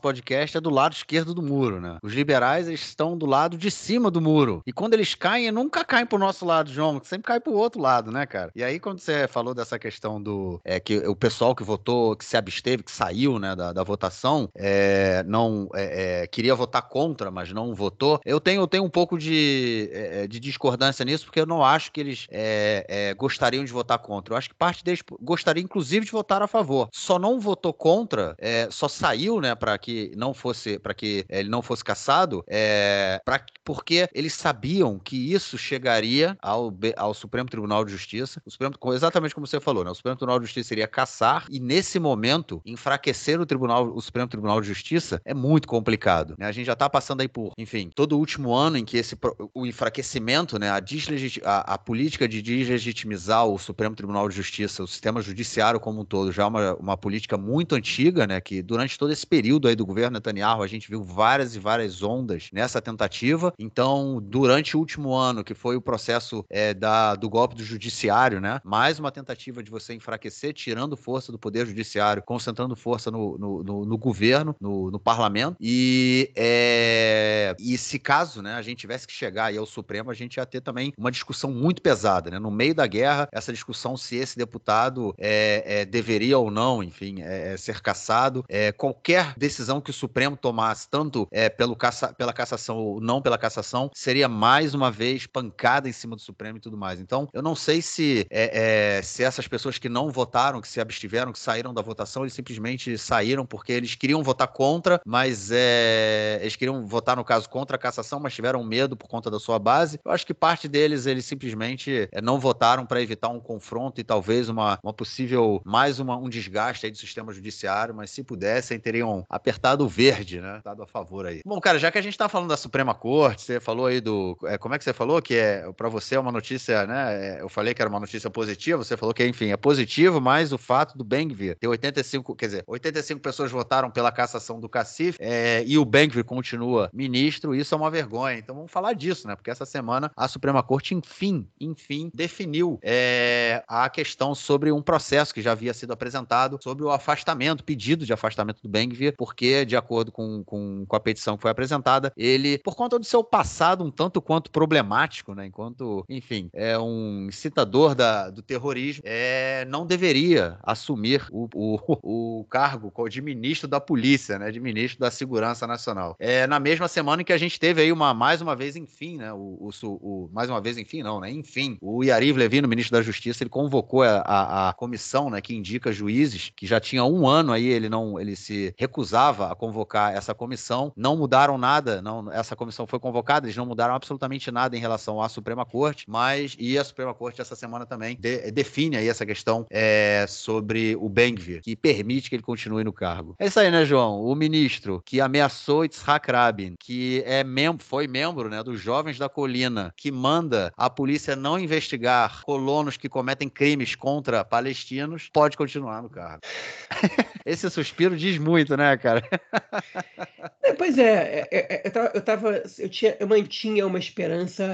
S1: podcast é do lado esquerdo do muro, né? Os liberais estão do lado de cima do muro. E quando eles caem, nunca caem pro nosso lado, João, sempre cai pro outro lado, né, cara? E aí, quando você falou dessa questão do. É, que o pessoal que votou, que se absteve, que saiu, né, da, da votação, é, não é, é queria votar contra, mas não votou. Eu tenho, tenho um pouco de, é, é, de discordância nisso, porque eu não acho que eles gostariam de votar contra. Eu acho que parte deles gostaria, inclusive, de votar a favor. Só não votou contra, só saiu, né, para que não fosse, para que ele não fosse caçado, pra, porque eles sabiam que isso chegaria ao, ao Supremo Tribunal de Justiça. O Supremo, exatamente como você falou, né? O Supremo Tribunal de Justiça iria caçar e, nesse momento, enfraquecer o Tribunal, o Supremo Tribunal de Justiça é muito complicado. Né? A gente já está passando aí por, enfim, todo o último ano em que esse, o enfraquecimento, né? A, a, a política de deslegitimizar o Supremo Tribunal de Justiça, o sistema judiciário como um todo, já é uma, uma política muito antiga, né? Que durante todo esse período aí do governo Netanyahu, a gente viu várias e várias ondas nessa tentativa. Então, durante o último ano, que foi o processo é, da, do golpe do judiciário, né? Mais uma tentativa de você enfraquecer, tirando força do poder judiciário, concentrando força no, no, no, no governo, no, no, parlamento. E, é, e se caso né, a gente tivesse que chegar aí ao Supremo, a gente ia ter também uma discussão muito pesada. Né? No meio da guerra, essa discussão se esse deputado é, é, deveria ou não, enfim, é, é, ser caçado. É, qualquer decisão que o Supremo tomasse, tanto pelo caça, pela cassação ou não pela cassação, seria mais uma vez pancada em cima do Supremo e tudo mais. Então, eu não sei se, se essas pessoas que não votaram, que se abstiveram, que saíram da votação, eles simplesmente saíram porque eles queriam votar contra, mas eles queriam votar, no caso, contra a cassação, mas tiveram medo por conta da sua base. Eu acho que parte deles, eles simplesmente não votaram para evitar um confronto e talvez uma, uma possível, mais uma, um desgaste aí do sistema judiciário, mas se pudessem, teriam apertado o verde, né? Dado a favor aí. Bom, cara, já que a gente tá falando da Suprema Corte, você falou aí do. É, como é que você falou? Que é para você é uma notícia, né? É, eu falei que era uma notícia positiva, você falou que, enfim, é positivo, mas o fato do Bengvir ter 85, quer dizer, 85 pessoas votaram pela cassação do Cacif é, e o Bengvir continua ministro, isso é uma vergonha. Então vamos falar disso, né? Porque essa semana a Suprema Corte, enfim, enfim, definiu é, a questão sobre um processo que já havia sido apresentado sobre o afastamento, pedido de afastamento do Bengvir, porque, de acordo com, com, com a petição que foi apresentada, ele, por conta do seu passado um tanto quanto problemático, né? Enquanto, enfim, é um incitador da, do terrorismo, é, não deveria assumir o, o, o cargo de ministro da polícia, né? De ministro da Segurança Nacional. É na mesma semana em que a gente teve aí uma, mais uma vez, enfim, né? O, o, o mais uma vez, enfim, não, né? Enfim, o Yariv Levin, o ministro da Justiça, ele convocou a, a, a comissão, né? Que indica juízes, que já tinha um ano aí, ele não, ele se recusava a convocar essa comissão, não mudaram nada, não, essa comissão foi convocada, eles não mudaram absolutamente nada em relação à Suprema Corte, mas e a Suprema Corte essa semana também de, define aí essa questão é, sobre o Bengvir, que permite que ele continue no cargo. É isso aí, né, João? O ministro que ameaçou Itzhak Rabin, que é membro, foi membro, né, dos Jovens da Colina, que manda a polícia não investigar colonos que cometem crimes contra palestinos, pode continuar no cargo. Esse suspiro diz muito, né, cara?
S2: É, pois é, é, é, é eu tava, eu tinha, eu mantinha uma esperança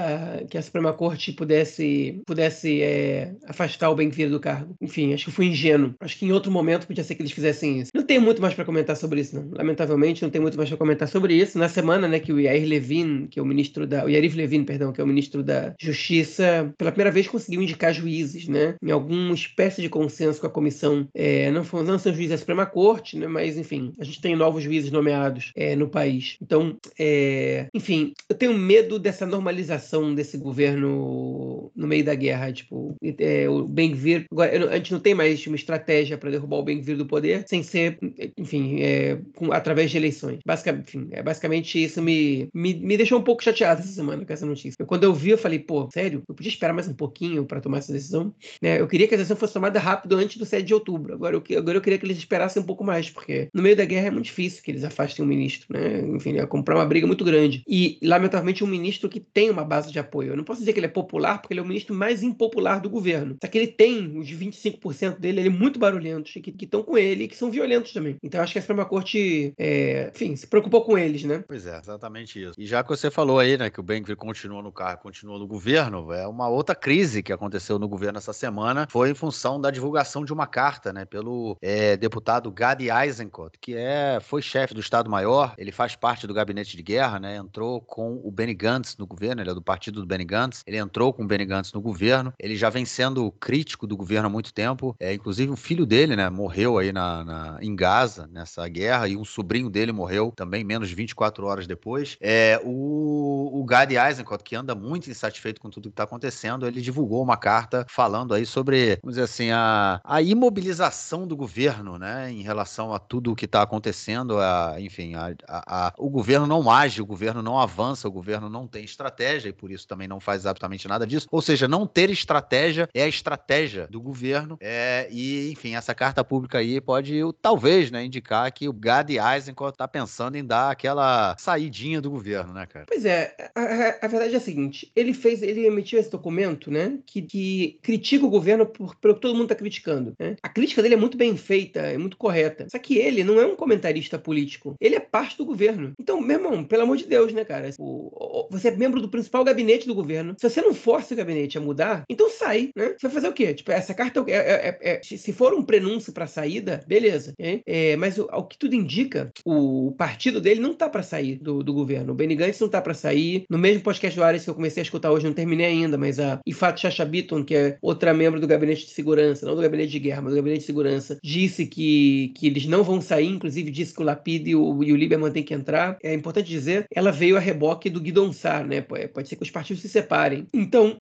S2: que a Suprema Corte pudesse, pudesse é, afastar o Benvir do cargo. Enfim, acho que fui ingênuo. Acho que em outro momento podia ser que eles fizessem isso. Não tem muito mais para comentar sobre isso, não. Lamentavelmente, não tem muito mais para comentar sobre isso. Na semana, né, que o Yair Levin, que é o ministro da, o Yarif Levin, perdão, que é o ministro da Justiça, pela primeira vez conseguiu indicar juízes, né, em alguma espécie de consenso com a comissão. É, não, não são juízes da Suprema Corte, né, mas enfim, a gente tem novos juízes nomeados é, no país. Então, é, enfim, eu tenho medo dessa normalização desse governo no meio da guerra. Tipo, é, o Ben-Gvir. Agora, a gente não tem mais uma estratégia para derrubar o Ben-Gvir do poder sem ser, enfim, é, com, através de eleições. Basicamente, enfim, é, basicamente isso me, me, me deixou um pouco chateado essa semana com essa notícia. Eu, quando eu vi, eu falei, pô, sério? Eu podia esperar mais um pouquinho para tomar essa decisão? Né? Eu queria que a decisão fosse tomada rápido antes do 7 de outubro. Agora eu, agora eu queria que eles esperassem um pouco mais, porque no meio da guerra é muito difícil que eles afastem um ministro, né? Enfim, é comprar uma briga muito grande. E, lamentavelmente, um ministro que tem uma base de apoio. Eu não posso dizer que ele é popular, porque ele é o ministro mais impopular do governo. Só que ele tem os 25% dele, ele é muito barulhentos, que estão com ele e que são violentos também. Então, acho que a Suprema Corte, é, enfim, se preocupou com eles, né?
S1: Pois é, exatamente isso. E já que você falou aí, né, que o Ben continua no cargo, continua no governo, é uma outra crise que aconteceu no governo essa semana, foi em função da divulgação de uma carta, né, pelo é, deputado Gadi Eisenkot, que é, foi chefe do Estado-Maior, ele faz parte do gabinete de guerra, né, entrou com o Benny Gantz no governo, ele é do partido do Benny Gantz, ele entrou com o Benny Gantz no governo, ele já vem sendo crítico do governo há muito tempo, é, inclusive o filho dele, né, morreu aí na, na, em Gaza, nessa guerra, e um sobrinho dele morreu também menos de 24 horas depois. É, o, o Gadi Eisenkot, que anda muito insatisfeito com tudo que está acontecendo, ele divulgou uma carta falando aí sobre, vamos dizer assim, a, a imobilização do governo, né, em relação a tudo o que está acontecendo, a, enfim, a, a, a, o governo não age, o governo não avança, o governo não tem estratégia e por isso também não faz absolutamente nada disso. Ou seja, não ter estratégia é a estratégia do governo. É, e, enfim, essa carta pública aí pode, talvez, né, indicar que o Gadi Eisenkot está pensando em dar aquela saidinha do governo, né, cara?
S2: Pois é, a, a, verdade é a seguinte: ele fez, ele emitiu esse documento, né, que, que critica o governo por, pelo que todo mundo está criticando. Né? A crítica dele é muito bem feita, é muito correta. Só que ele não é um comentarista político, ele é parte do governo. Então, meu irmão, pelo amor de Deus, né, cara? O, você é membro do principal gabinete do governo. Se você não força o gabinete a mudar, então sai, né? Você vai fazer o quê? Tipo, essa carta é, é, é, é se for um prenúncio para saída, beleza. É, mas o, ao que tudo indica, o partido dele não tá para sair do, do, governo. O Benny Gantz não tá para sair. No mesmo podcast do Ares que eu comecei a escutar hoje, não terminei ainda, mas a Ifat Chacha Bitton, que é outra membro do gabinete de segurança, não do gabinete de guerra, mas do gabinete de segurança, disse que, que eles não vão sair, inclusive disse que o Lapid e o, e o Lieberman têm que entrar. É importante dizer, ela veio a reboque do Guidon Sar, né? Pode ser que os partidos se separem. Então,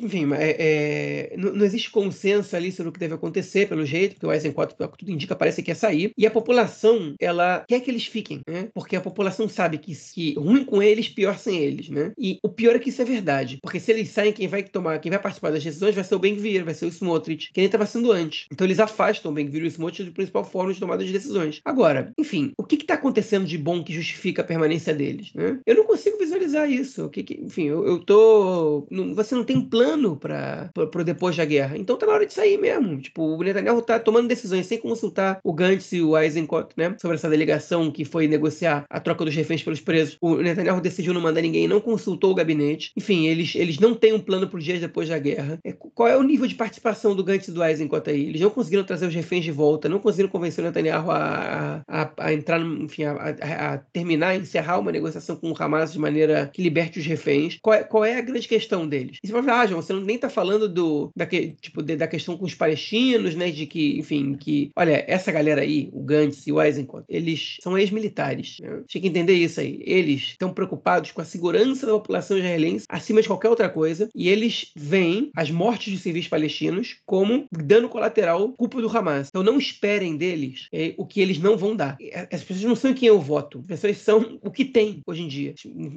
S2: enfim, é, é, não, não, existe consenso ali sobre o que deve acontecer, pelo jeito, porque o Eisenkot, tudo indica, parece que quer sair. E a população, ela quer que eles fiquem, né? Porque a população sabe que se ruim com eles, pior sem eles, né? E o pior é que isso é verdade. Porque se eles saem, quem vai tomar, quem vai participar das decisões vai ser o Ben-Gvir, vai ser o Smotrich, que nem estava sendo antes. Então eles afastam o Ben-Gvir e o Smotrich do principal fórum de tomada de decisões. Agora, enfim, o que está acontecendo de bom que justifica a permanência deles, né? Eu não consigo visualizar isso. O que, que enfim, eu, eu tô. Não, você não tem plano para pro depois da guerra. Então tá na hora de sair mesmo. Tipo, o Netanyahu tá tomando decisões sem consultar o Gantz e o Eisenkot, né? Sobre essa delegação que foi negociar a troca dos reféns pelos presos. O Netanyahu decidiu não mandar ninguém, não consultou o gabinete. Enfim, eles, eles não têm um plano para os dias depois da guerra. É, qual é o nível de participação do Gantz e do Eisenkot aí? Eles não conseguiram trazer os reféns de volta, não conseguiram convencer o Netanyahu a, a, a entrar, enfim, a, a, a terminar, encerrar uma negociação com o Hamas de maneira que liberte os reféns. Qual é, qual é a grande questão deles? E você vai falar, ah, João, você nem está falando do, da, que, tipo, de, da questão com os palestinos, né? De que, enfim, que, olha, essa galera aí, o Gantz e o Eisenkot, eles são ex-militares. Né? Tinha que entender isso aí. Eles estão preocupados com a segurança da população israelense acima de qualquer outra coisa e eles veem as mortes de civis palestinos como dano colateral culpa do Hamas. Então não esperem deles é, o que eles não vão dar. As pessoas não são quem eu voto. As pessoas são o que tem hoje em dia.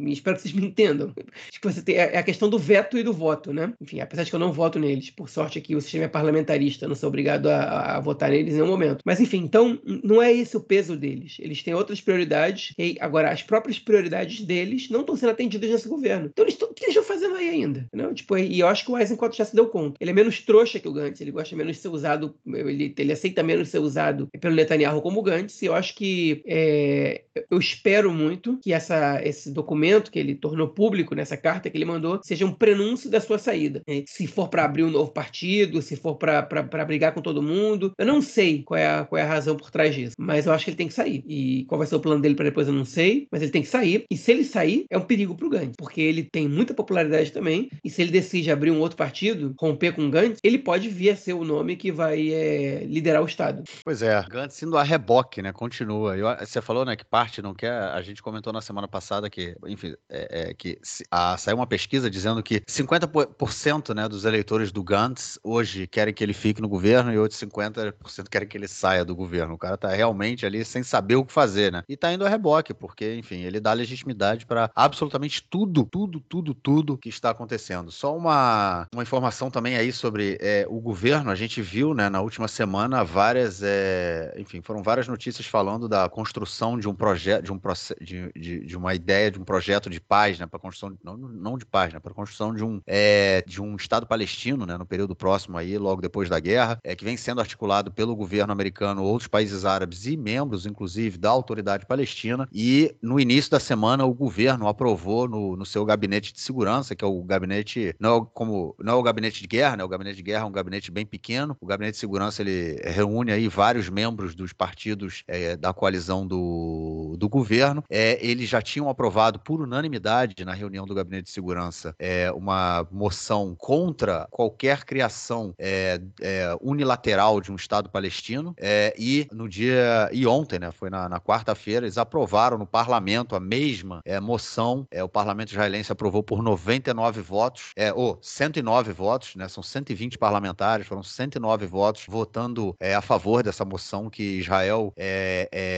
S2: Espero que vocês me entendam. Tem, é a questão do veto e do voto, né? Enfim, apesar de que eu não voto neles, por sorte aqui o sistema é parlamentarista, não sou obrigado a, a votar neles em nenhum momento. Mas enfim, então não é esse o peso deles. Eles têm outras prioridades. E agora, as próprias prioridades deles não estão sendo atendidas nesse governo. Então, eles, o que eles estão fazendo aí ainda? Entendeu? Tipo, e eu acho que o Eisenkot já se deu conta. Ele é menos trouxa que o Gantz, ele gosta menos de ser usado, ele, ele aceita menos ser usado pelo Netanyahu como o Gantz. E eu acho que é, eu espero muito que essa, esse documento que ele tornou público nessa carta que ele mandou seja um prenúncio da sua saída. É, se for para abrir um novo partido, se for para brigar com todo mundo, eu não sei qual é, a, qual é a razão por trás disso, mas eu acho que ele tem que sair. E qual vai ser o plano dele para depois eu não sei, mas ele tem que sair. E se ele sair, é um perigo para o Gantz, porque ele tem muita popularidade também. E se ele decide abrir um outro partido, romper com o Gantz, ele pode vir a ser o nome que vai é, liderar o Estado.
S1: Pois é, Gantz sendo a reboque, né? Continua. Eu, você falou, né, que parte não quer. A gente comentou na semana passada que, enfim, é, é, que a, saiu uma pesquisa dizendo que 50% né, dos eleitores do Gantz hoje querem que ele fique no governo e outros 50% querem que ele saia do governo. O cara tá realmente ali sem saber o que fazer, né? E tá indo a reboque, porque, enfim, ele dá legitimidade para absolutamente tudo, tudo, tudo, tudo que está acontecendo. Só uma, uma informação também aí sobre é, o governo. A gente viu, né, na última semana várias, é, enfim, foram várias notícias falando da construção de um projeto, de, um, de, de, de uma ideia de um projeto de paz, né, para construção, não, não de paz, né, para construção de um, é, de um Estado palestino, né, no período próximo aí, logo depois da guerra, é, que vem sendo articulado pelo governo americano, outros países árabes e membros, inclusive, da autoridade palestina. E no início da semana, o governo aprovou no, no seu gabinete de segurança, que é o gabinete, não é, como, não é o gabinete de guerra, né, o gabinete de guerra é um gabinete bem pequeno. O gabinete de segurança ele reúne aí vários membros dos partidos é, da coalizão do, do governo. É, eles já tinham aprovado por unanimidade na reunião do gabinete de segurança é, uma moção contra qualquer criação é, é, unilateral de um Estado palestino. É, e no dia e ontem, né, foi na, na quarta-feira, eles aprovaram no parlamento a mesma é, moção. o parlamento israelense aprovou por 99 votos, é, ou 109 votos, né, são 120 parlamentares, foram 109 votos votando a favor dessa moção que Israel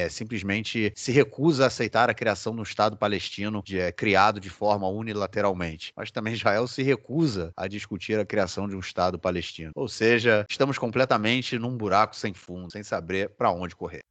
S1: simplesmente se recusa a aceitar a criação de um Estado palestino de, é, criado de forma unilateralmente. Mas também Israel se recusa a discutir a criação de um Estado palestino. Ou seja, estamos completamente num buraco sem fundo, sem saber para onde correr.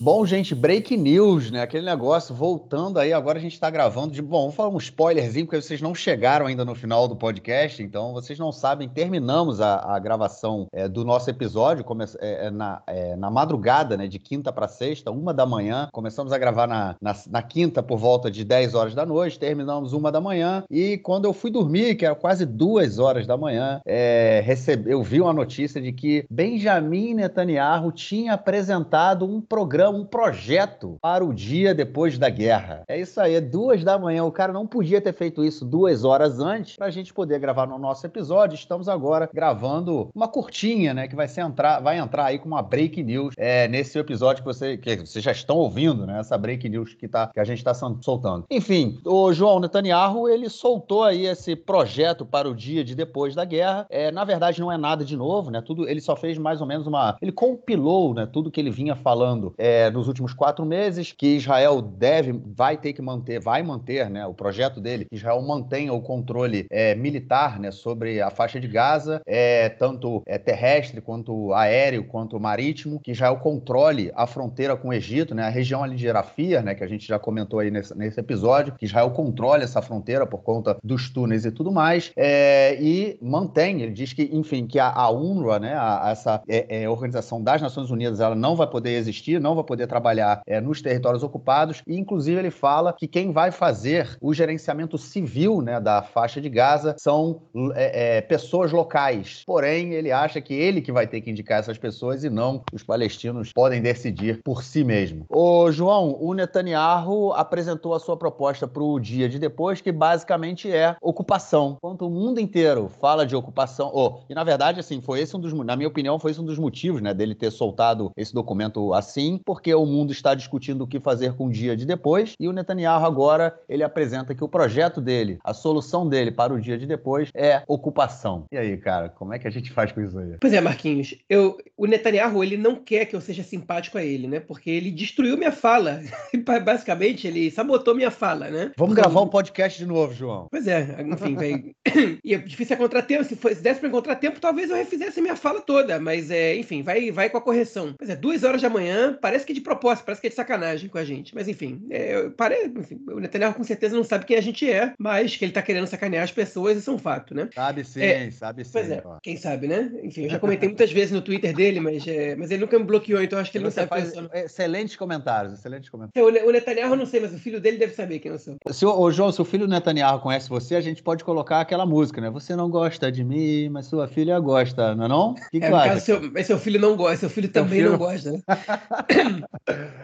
S1: Bom, gente, break news, né? Aquele negócio, voltando aí, agora a gente está gravando de. Bom, vamos falar um spoilerzinho, porque vocês não chegaram ainda no final do podcast, então vocês não sabem, terminamos a, a gravação é, do nosso episódio come, é, é na, é, na madrugada, né? De quinta para sexta, uma da manhã. Começamos a gravar na, na, na, quinta por volta de 10 horas da noite, terminamos uma da manhã, e quando eu fui dormir, que era quase duas horas da manhã, é, recebe, eu vi uma notícia de que Benjamin Netanyahu tinha apresentado um programa um projeto para o dia depois da guerra. É isso aí, é duas da manhã. O cara não podia ter feito isso duas horas antes para a gente poder gravar no nosso episódio. Estamos agora gravando uma curtinha, né? Que vai, ser entrar, vai entrar aí com uma break news é, nesse episódio que, você, que vocês já estão ouvindo, né? Essa break news que, tá, que a gente está soltando. Enfim, o João Netanyahu ele soltou aí esse projeto para o dia de depois da guerra. É, na verdade, não é nada de novo, né? Tudo ele só fez mais ou menos uma. Ele compilou, né? Tudo que ele vinha falando. É, é, nos últimos quatro meses, que Israel deve, vai ter que manter, vai manter, né, o projeto dele, que Israel mantenha o controle é, militar, né, sobre a faixa de Gaza, é, tanto é, terrestre quanto aéreo, quanto marítimo, que Israel controle a fronteira com o Egito, né, a região ali de Rafia, né, que a gente já comentou aí nesse, nesse episódio, que Israel controle essa fronteira por conta dos túneis e tudo mais, é, e mantém, ele diz que, enfim, que a, a UNRWA, né, a, a essa é, é, organização das Nações Unidas, ela não vai poder existir, não vai vai poder trabalhar é, nos territórios ocupados. E, inclusive, ele fala que quem vai fazer o gerenciamento civil né, da faixa de Gaza são é, é, pessoas locais. Porém, ele acha que ele que vai ter que indicar essas pessoas e não os palestinos podem decidir por si mesmo. Ô, João, o Netanyahu apresentou a sua proposta para o dia de depois, que basicamente é ocupação. Enquanto o mundo inteiro fala de ocupação, oh, e na verdade, assim, foi esse um dos, na minha opinião, foi esse um dos motivos, né, dele ter soltado esse documento assim, o mundo está discutindo o que fazer com o dia de depois, e o Netanyahu agora ele apresenta que o projeto dele, a solução dele para o dia de depois é ocupação. E aí, cara, como é que a gente faz com isso aí?
S2: Pois é, Marquinhos, eu, o Netanyahu ele não quer que eu seja simpático a ele, né? Porque ele destruiu minha fala. Basicamente, ele sabotou minha fala, né?
S1: Vamos gravar um podcast de novo, João.
S2: Pois é, enfim, vai... e é difícil é contratempo. Se, se desse para encontrar tempo, talvez eu refizesse minha fala toda, mas é, enfim, vai, vai com a correção. Pois é, duas horas da manhã, parece parece que é de propósito, parece que é de sacanagem com a gente. Mas enfim, é, pare... enfim, o Netanyahu com certeza não sabe quem a gente é, mas que ele tá querendo sacanear as pessoas, isso é um fato, né?
S1: Sabe sim, é, sabe sim.
S2: Pois é, ó. quem sabe, né? Enfim, eu já comentei muitas vezes no Twitter dele, mas, é, mas ele nunca me bloqueou, então acho que ele, ele não sabe
S1: faz quem eu sou. Excelentes comentários, excelentes comentários.
S2: É, o Netanyahu não sei, mas o filho dele deve saber quem eu sou.
S1: Se o, João, se o filho do Netanyahu conhece você, a gente pode colocar aquela música, né? Você não gosta de mim, mas sua filha gosta, não é não?
S2: Que é, claro. Seu, mas seu filho não gosta, seu filho seu também filho... não gosta, né?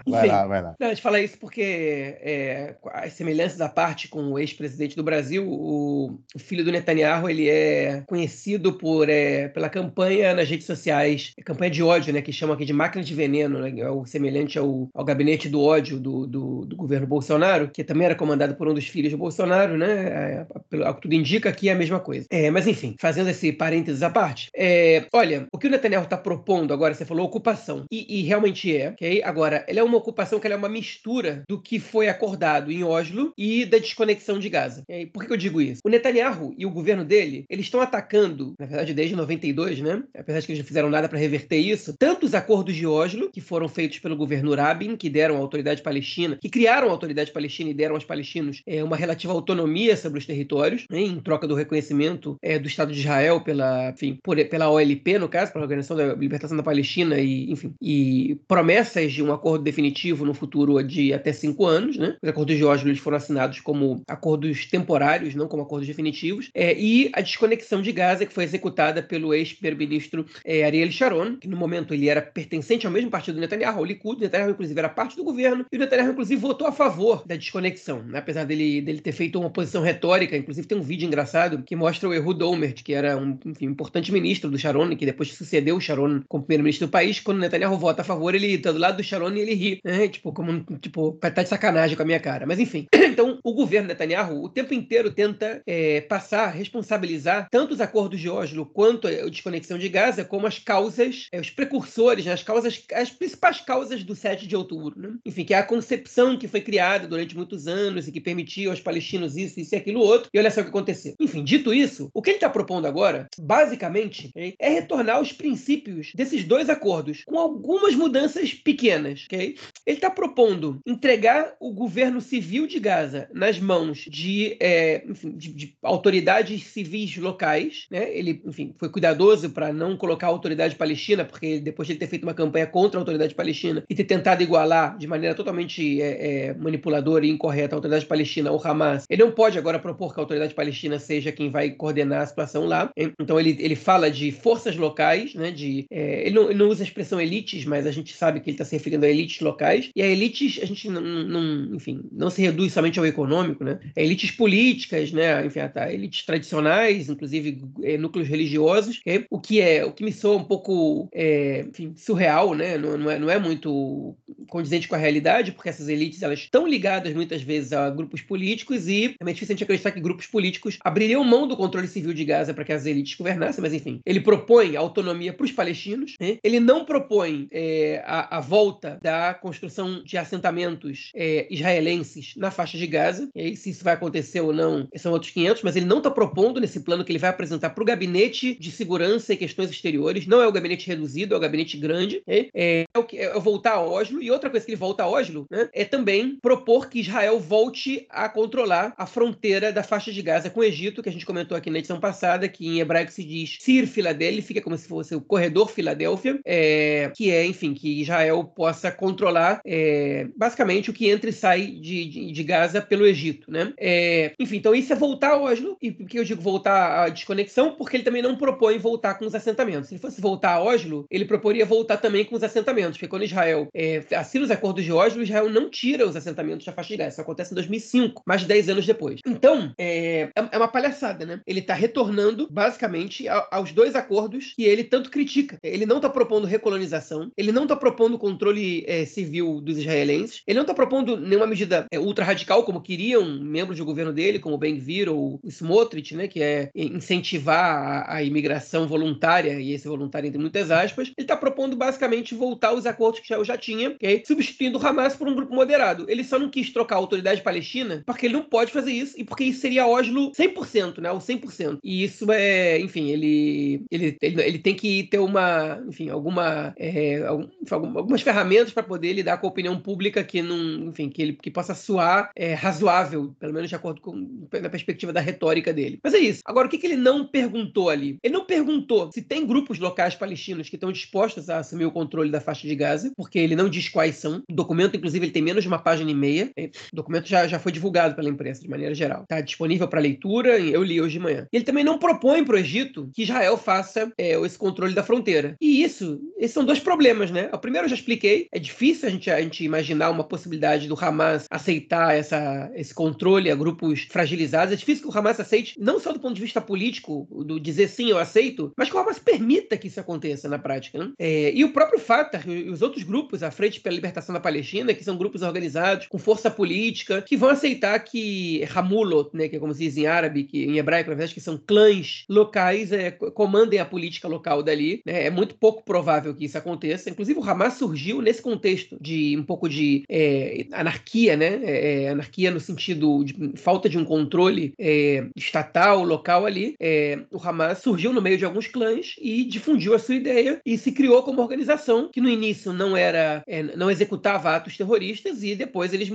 S1: Vai lá, vai lá.
S2: Não, a gente fala isso porque é, as semelhanças à parte com o ex-presidente do Brasil, o, o, filho do Netanyahu, ele é conhecido por, é, pela campanha nas redes sociais, campanha de ódio, né, que chamam aqui de máquina de veneno, né, é o semelhante ao, ao gabinete do ódio do, do, do, governo Bolsonaro, que também era comandado por um dos filhos do Bolsonaro, né, é, ao que tudo indica que é a mesma coisa. É, mas enfim, fazendo esse parênteses à parte, é, olha, o que o Netanyahu está propondo agora, você falou ocupação, e, e realmente é, Agora, ele é uma ocupação que é uma mistura do que foi acordado em Oslo e da desconexão de Gaza. E por que eu digo isso? O Netanyahu e o governo dele, eles estão atacando, na verdade desde 92, né? Apesar de que eles não fizeram nada para reverter isso, tanto os acordos de Oslo, que foram feitos pelo governo Rabin, que deram à autoridade palestina, que criaram a autoridade palestina e deram aos palestinos é, uma relativa autonomia sobre os territórios, né? em troca do reconhecimento é, do Estado de Israel pela, enfim, por, pela OLP, no caso, pela Organização da Libertação da Palestina, e, enfim, e promessas de um acordo definitivo no futuro de até cinco anos, né? Os acordos de Oslo foram assinados como acordos temporários, não como acordos definitivos, é, e a desconexão de Gaza, que foi executada pelo ex-primeiro-ministro é, Ariel Sharon, que no momento ele era pertencente ao mesmo partido do Netanyahu, o Likud, o Netanyahu inclusive era parte do governo, e o Netanyahu inclusive votou a favor da desconexão, né? apesar dele, dele ter feito uma posição retórica, inclusive tem um vídeo engraçado que mostra o Ehud Olmert, que era um enfim, importante ministro do Sharon, que depois sucedeu o Sharon como primeiro-ministro do país, quando o Netanyahu vota a favor, ele está do lado do Sharon e ele ri, né? Tipo, como, tipo, tá de sacanagem com a minha cara. Mas enfim. Então, o governo Netanyahu o tempo inteiro tenta é, passar, responsabilizar tanto os acordos de Oslo quanto a desconexão de Gaza como as causas, é, os precursores, né? as causas, as principais causas do 7 de outubro, né? Enfim, que é a concepção que foi criada durante muitos anos e que permitiu aos palestinos isso, isso e aquilo outro. E olha só o que aconteceu. Enfim, dito isso, o que ele está propondo agora, basicamente, é retornar aos princípios desses dois acordos, com algumas mudanças pequenas. Okay? Ele está propondo entregar o governo civil de Gaza nas mãos de, é, enfim, de, de, autoridades civis locais. Né? Ele, enfim, foi cuidadoso para não colocar a autoridade palestina, porque depois de ele ter feito uma campanha contra a autoridade palestina e ter tentado igualar de maneira totalmente é, é, manipuladora e incorreta a autoridade palestina ao Hamas, ele não pode agora propor que a autoridade palestina seja quem vai coordenar a situação lá. Então ele, ele fala de forças locais, né? De, é, ele, não, ele, não, usa a expressão elites, mas a gente sabe que ele está se referindo a elites locais. E a elites, a gente não, enfim, não se reduz somente ao econômico, né? É elites políticas, né? Enfim, tá, elites tradicionais, inclusive é, núcleos religiosos, é, o que é o que me soa um pouco é, enfim, surreal, né? Não, não, é, não é muito condizente com a realidade, porque essas elites elas estão ligadas muitas vezes a grupos políticos e é difícil a gente acreditar que grupos políticos abririam mão do controle civil de Gaza para que as elites governassem, mas enfim, ele propõe autonomia para os palestinos, né? ele não propõe é, a, a, volta da construção de assentamentos é, israelenses na faixa de Gaza, e aí se isso vai acontecer ou não são outros 500, mas ele não está propondo nesse plano que ele vai apresentar para o gabinete de segurança e questões exteriores, não é o gabinete reduzido, é o gabinete grande, é, é, o que, é voltar a Oslo, e outra coisa que ele volta a Oslo né, é também propor que Israel volte a controlar a fronteira da faixa de Gaza com o Egito, que a gente comentou aqui na edição passada, que em hebraico se diz Sir Filadélfia, como se fosse o corredor Filadélfia, é, que é, enfim, que Israel possa controlar é, basicamente o que entra e sai de, de, de Gaza pelo Egito, né? É, enfim, então isso é voltar a Oslo, e por que eu digo voltar à desconexão? Porque ele também não propõe voltar com os assentamentos. Se ele fosse voltar a Oslo, ele proporia voltar também com os assentamentos, porque quando Israel é, assina os acordos de Oslo, Israel não tira os assentamentos da faixa de Gaza. Isso acontece em 2005, mais de 10 anos depois. Então, é, é, é uma palhaçada, né? Ele está retornando, basicamente, aos dois acordos que ele tanto critica. Ele não está propondo recolonização, ele não está propondo controle é, civil dos israelenses, ele não está propondo nenhuma medida é, ultra radical, como queriam membros do governo dele, como Ben-Gvir ou o Smotrich, né? Que é incentivar a, a imigração voluntária, e esse voluntário entre muitas aspas. Ele está propondo, basicamente, voltar aos acordos que Israel já tinha, okay? substituindo o Hamas por um grupo moderado. Ele só não quis trocar a autoridade palestina porque ele não pode fazer isso e porque isso seria Oslo 100%, né? O 100%. E isso é, enfim, ele, ele, ele, ele tem que ter uma, enfim, alguma, é, algumas ferramentas para poder lidar com a opinião pública que não, enfim, que ele que possa soar é, razoável, pelo menos de acordo com na perspectiva da retórica dele. Mas é isso. Agora, o que, que ele não perguntou ali? Ele não perguntou se tem grupos locais palestinos que estão dispostos a assumir o controle da faixa de Gaza, porque ele não diz quais são. O documento, inclusive, ele tem menos de uma página e meia. O documento já, já foi divulgado pela imprensa, de maneira geral. Está disponível para leitura, eu li hoje de manhã. Ele também não propõe para o Egito que Israel faça é, esse controle da fronteira. E isso, esses são dois problemas, né? O primeiro eu já expliquei, é difícil a gente, a gente imaginar uma possibilidade do Hamas aceitar essa, esse controle a grupos fragilizados. É difícil que o Hamas aceite, não só do ponto de vista político, do dizer sim, eu aceito, mas que o Hamas permita que isso aconteça na prática. Né? É, e o próprio Fatah e os outros grupos, a Frente pela Libertação da Palestina, que são grupos organizados com força política, que vão aceitar que Hamulot, né, que é como se diz em árabe, que em hebraico, na verdade, que são clãs locais, é, comandem a política local dali. Né? É muito pouco provável que isso aconteça. Inclusive, o Hamas surgiu nesse contexto de um pouco de é, anarquia, né? É, é anarquia no sentido de falta de um controle é, estatal, local ali. É, o Hamas surgiu no meio de alguns clãs e difundiu a sua ideia e se criou como organização que no início não era, não executava atos terroristas e depois eles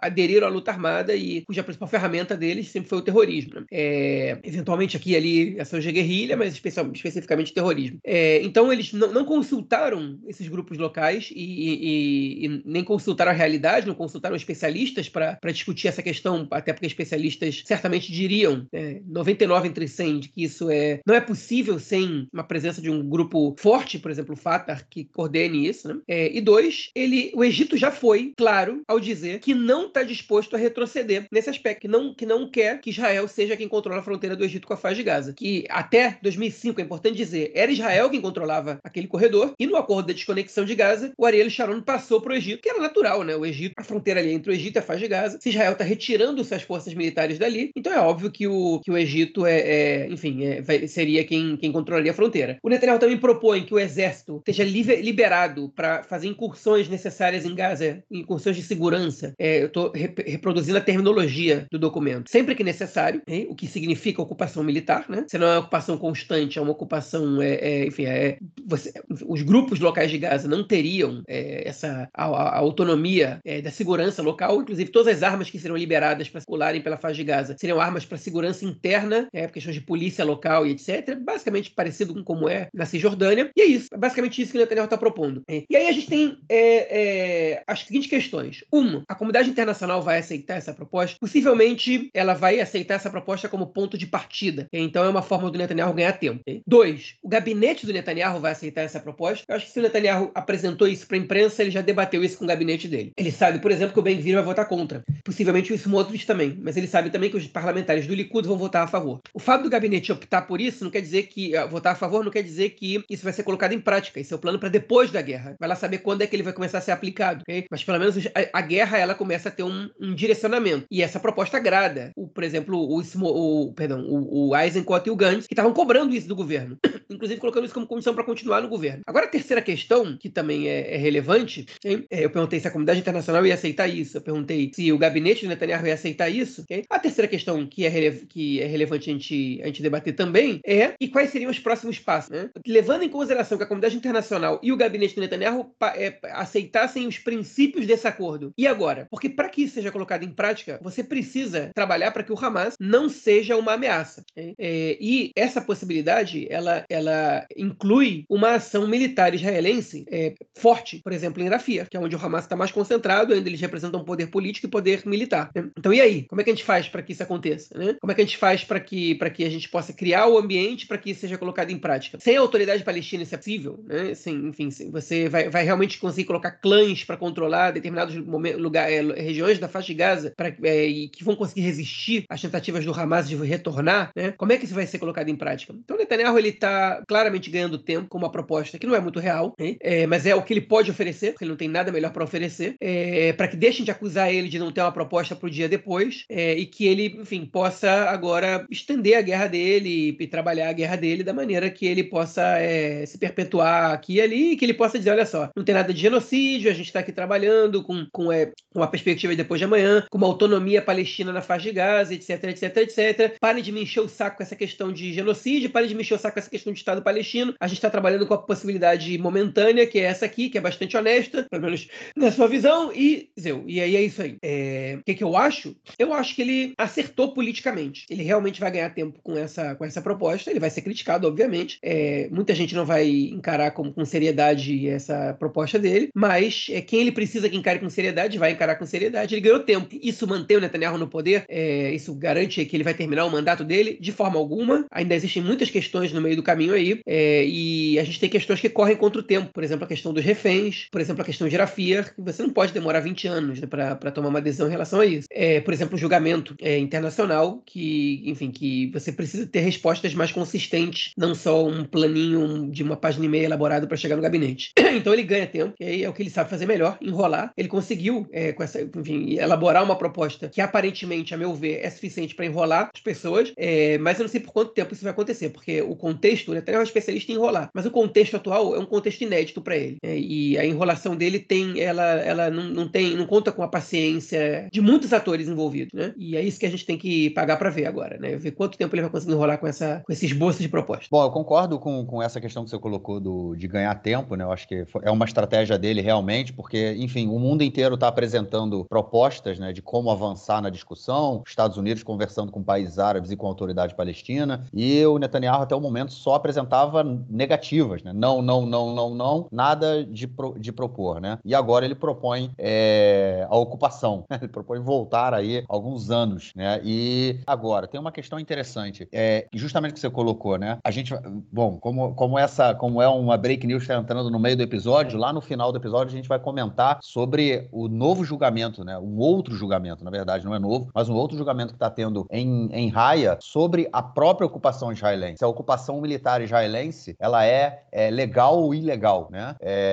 S2: aderiram à luta armada e cuja principal ferramenta deles sempre foi o terrorismo. Né? É, eventualmente aqui e ali ação de guerrilha, mas especial, especificamente terrorismo. É, então eles não, consultaram esses grupos locais e, e, e, nem consultaram a realidade, não consultaram especialistas para discutir essa questão, até porque especialistas certamente diriam, é, 99 entre 100, de que isso é, não é possível sem uma presença de um grupo forte, por exemplo, o Fatah, que coordene isso. Né? É, e dois, ele, o Egito já foi claro ao dizer que não está disposto a retroceder nesse aspecto, que não, que não quer que Israel seja quem controla a fronteira do Egito com a faixa de Gaza. Que até 2005, é importante dizer, era Israel quem controlava aquele corredor, e no acordo de desconexão de Gaza, o Ariel Sharon passou para o Egito, que era natural, né? O Egito, a fronteira ali entre o Egito e a faixa de Gaza. Se Israel está retirando suas forças militares dali, então é óbvio que o, que o Egito é, é enfim, é, vai, seria quem, quem controlaria a fronteira. O Netanyahu também propõe que o exército esteja liberado para fazer incursões necessárias em Gaza, incursões de segurança. É, eu estou rep reproduzindo a terminologia do documento. Sempre que necessário, hein? o que significa ocupação militar, né? Se não é uma ocupação constante, é uma ocupação, é, é enfim, é, você, os grupos locais de Gaza não teriam é, essa a, a autonomia é, da segurança local, inclusive todas as armas que serão liberadas para circularem pela faixa de Gaza seriam armas para segurança interna, é, questões de polícia local e etc. Basicamente parecido com como é na Cisjordânia. E é isso, é basicamente isso que Netanyahu está propondo. E aí a gente tem é, é, as seguintes questões. Uma, a comunidade internacional vai aceitar essa proposta? Possivelmente ela vai aceitar essa proposta como ponto de partida. Então é uma forma do Netanyahu ganhar tempo. Dois, o gabinete do Netanyahu vai aceitar essa proposta? Eu acho que se o Netanyahu apresentou isso para a imprensa, ele já debateu isso com o gabinete dele. Ele sabe, por exemplo, que o Ben-Gvir vai votar contra. Possivelmente o Smotrich também. Mas ele sabe também que os parlamentares do Likud vão votar a favor. O fato do gabinete optar por isso não quer dizer que uh, votar a favor não quer dizer que isso vai ser colocado em prática. Esse é o plano para depois da guerra. Vai lá saber quando é que ele vai começar a ser aplicado. Okay? Mas pelo menos a, a, guerra ela começa a ter um, um, direcionamento. E essa proposta agrada. O, por exemplo, o, o, perdão, o, o Eisenkot e o Gantz, que estavam cobrando isso do governo. Inclusive colocando isso como condição para continuar no governo. Agora, a terceira questão, que também é, é relevante, hein? É, eu perguntei se a comunidade internacional ia aceitar isso. Eu perguntei se o gabinete do Netanyahu ia aceitar isso. Okay? A terceira questão que é, rele que é relevante a gente, a gente debater também é e quais seriam os próximos passos. Né? Levando em consideração que a comunidade internacional e o gabinete do Netanyahu é, aceitassem os princípios desse acordo. E agora? Porque para que isso seja colocado em prática, você precisa trabalhar para que o Hamas não seja uma ameaça. Okay? É, e essa possibilidade, ela, ela inclui uma ação militar israelense é, forte, por exemplo, em Rafia, que é onde o Hamas está mais concentrado, ainda eles representam poder político e poder militar. Né? Então, e aí? Como é que a gente faz para que isso aconteça? Né? Como é que a gente faz para que, que a gente possa criar o ambiente para que isso seja colocado em prática? Sem a autoridade palestina isso é possível, né? Sem, enfim, você vai, vai realmente conseguir colocar clãs para controlar determinados lugar, é, regiões da faixa de Gaza pra, é, e que vão conseguir resistir às tentativas do Hamas de retornar, né? Como é que isso vai ser colocado em prática? Então, Netanyahu ele está claramente ganhando tempo com uma proposta que não é muito real, né? é, mas é o que ele pode oferecer, porque ele não tem nada melhor para oferecer, é, para que deixem de acusar ele de não ter uma proposta para o dia depois é, e que ele, enfim, possa agora estender a guerra dele e, trabalhar a guerra dele da maneira que ele possa é, se perpetuar aqui e ali e que ele possa dizer, olha só, não tem nada de genocídio, a gente está aqui trabalhando com, com é, uma perspectiva de depois de amanhã, com uma autonomia palestina na faixa de Gaza, etc, etc, etc. Parem de me encher o saco com essa questão de genocídio, parem de me encher o saco com essa questão de Estado palestino. A gente está trabalhando com a possibilidade momentânea, que é essa aqui, que é bastante honesta, pelo menos na sua visão, e Zeu, e aí é isso aí. É, o que, que eu acho? Eu acho que ele acertou politicamente. Ele realmente vai ganhar tempo com essa, com essa proposta, ele vai ser criticado, obviamente. É, muita gente não vai encarar com, com seriedade essa proposta dele, mas é, quem ele precisa que encare com seriedade vai encarar com seriedade. Ele ganhou tempo. Isso mantém o Netanyahu no poder, é, isso garante que ele vai terminar o mandato dele de forma alguma. Ainda existem muitas questões no meio do caminho aí, é, e a gente tem questões que correm contra o tempo. Por exemplo, a questão dos reféns, por exemplo, a questão de Rafir, que você não pode demorar 20 anos né, para tomar uma decisão em relação a isso. É, por exemplo, o julgamento é, internacional, que, enfim, que você precisa ter respostas mais consistentes, não só um planinho de uma página e meia elaborado para chegar no gabinete. então ele ganha tempo, e aí é o que ele sabe fazer melhor, enrolar. Ele conseguiu, é, com essa, enfim, elaborar uma proposta que aparentemente, a meu ver, é suficiente para enrolar as pessoas, é, mas eu não sei por quanto tempo isso vai acontecer, porque o contexto, ele até é um especialista em enrolar, mas o contexto atual é um contexto inédito para ele. É, e a enrolação dele tem, ela, ela não, não tem, não conta com a paciência de muitos atores envolvidos, né? E é isso que a gente tem que pagar para ver agora, né? Ver quanto tempo ele vai conseguir enrolar com, essa, com esse esboço de proposta.
S1: Bom, eu concordo com, com essa questão que você colocou do, de ganhar tempo, né? Eu acho que é uma estratégia dele realmente, porque, enfim, o mundo inteiro está apresentando propostas, né, de como avançar na discussão, Estados Unidos conversando com países árabes e com a autoridade palestina, e o Netanyahu até o momento só apresentava negativas, né? Não, não, não, não, não, nada de, pro, de propor, né? E agora ele propõe é, a ocupação, ele propõe voltar aí alguns anos, né? E agora, tem uma questão interessante, é, justamente que você colocou, né? A gente, bom, como, como essa, como é uma break news está entrando no meio do episódio, lá no final do episódio a gente vai comentar sobre o novo julgamento, né? Um outro julgamento, na verdade, não é novo, mas um outro julgamento que está tendo em, em Raia sobre a própria ocupação israelense. A ocupação militar israelense, ela é, é legal ou ilegal, né? É,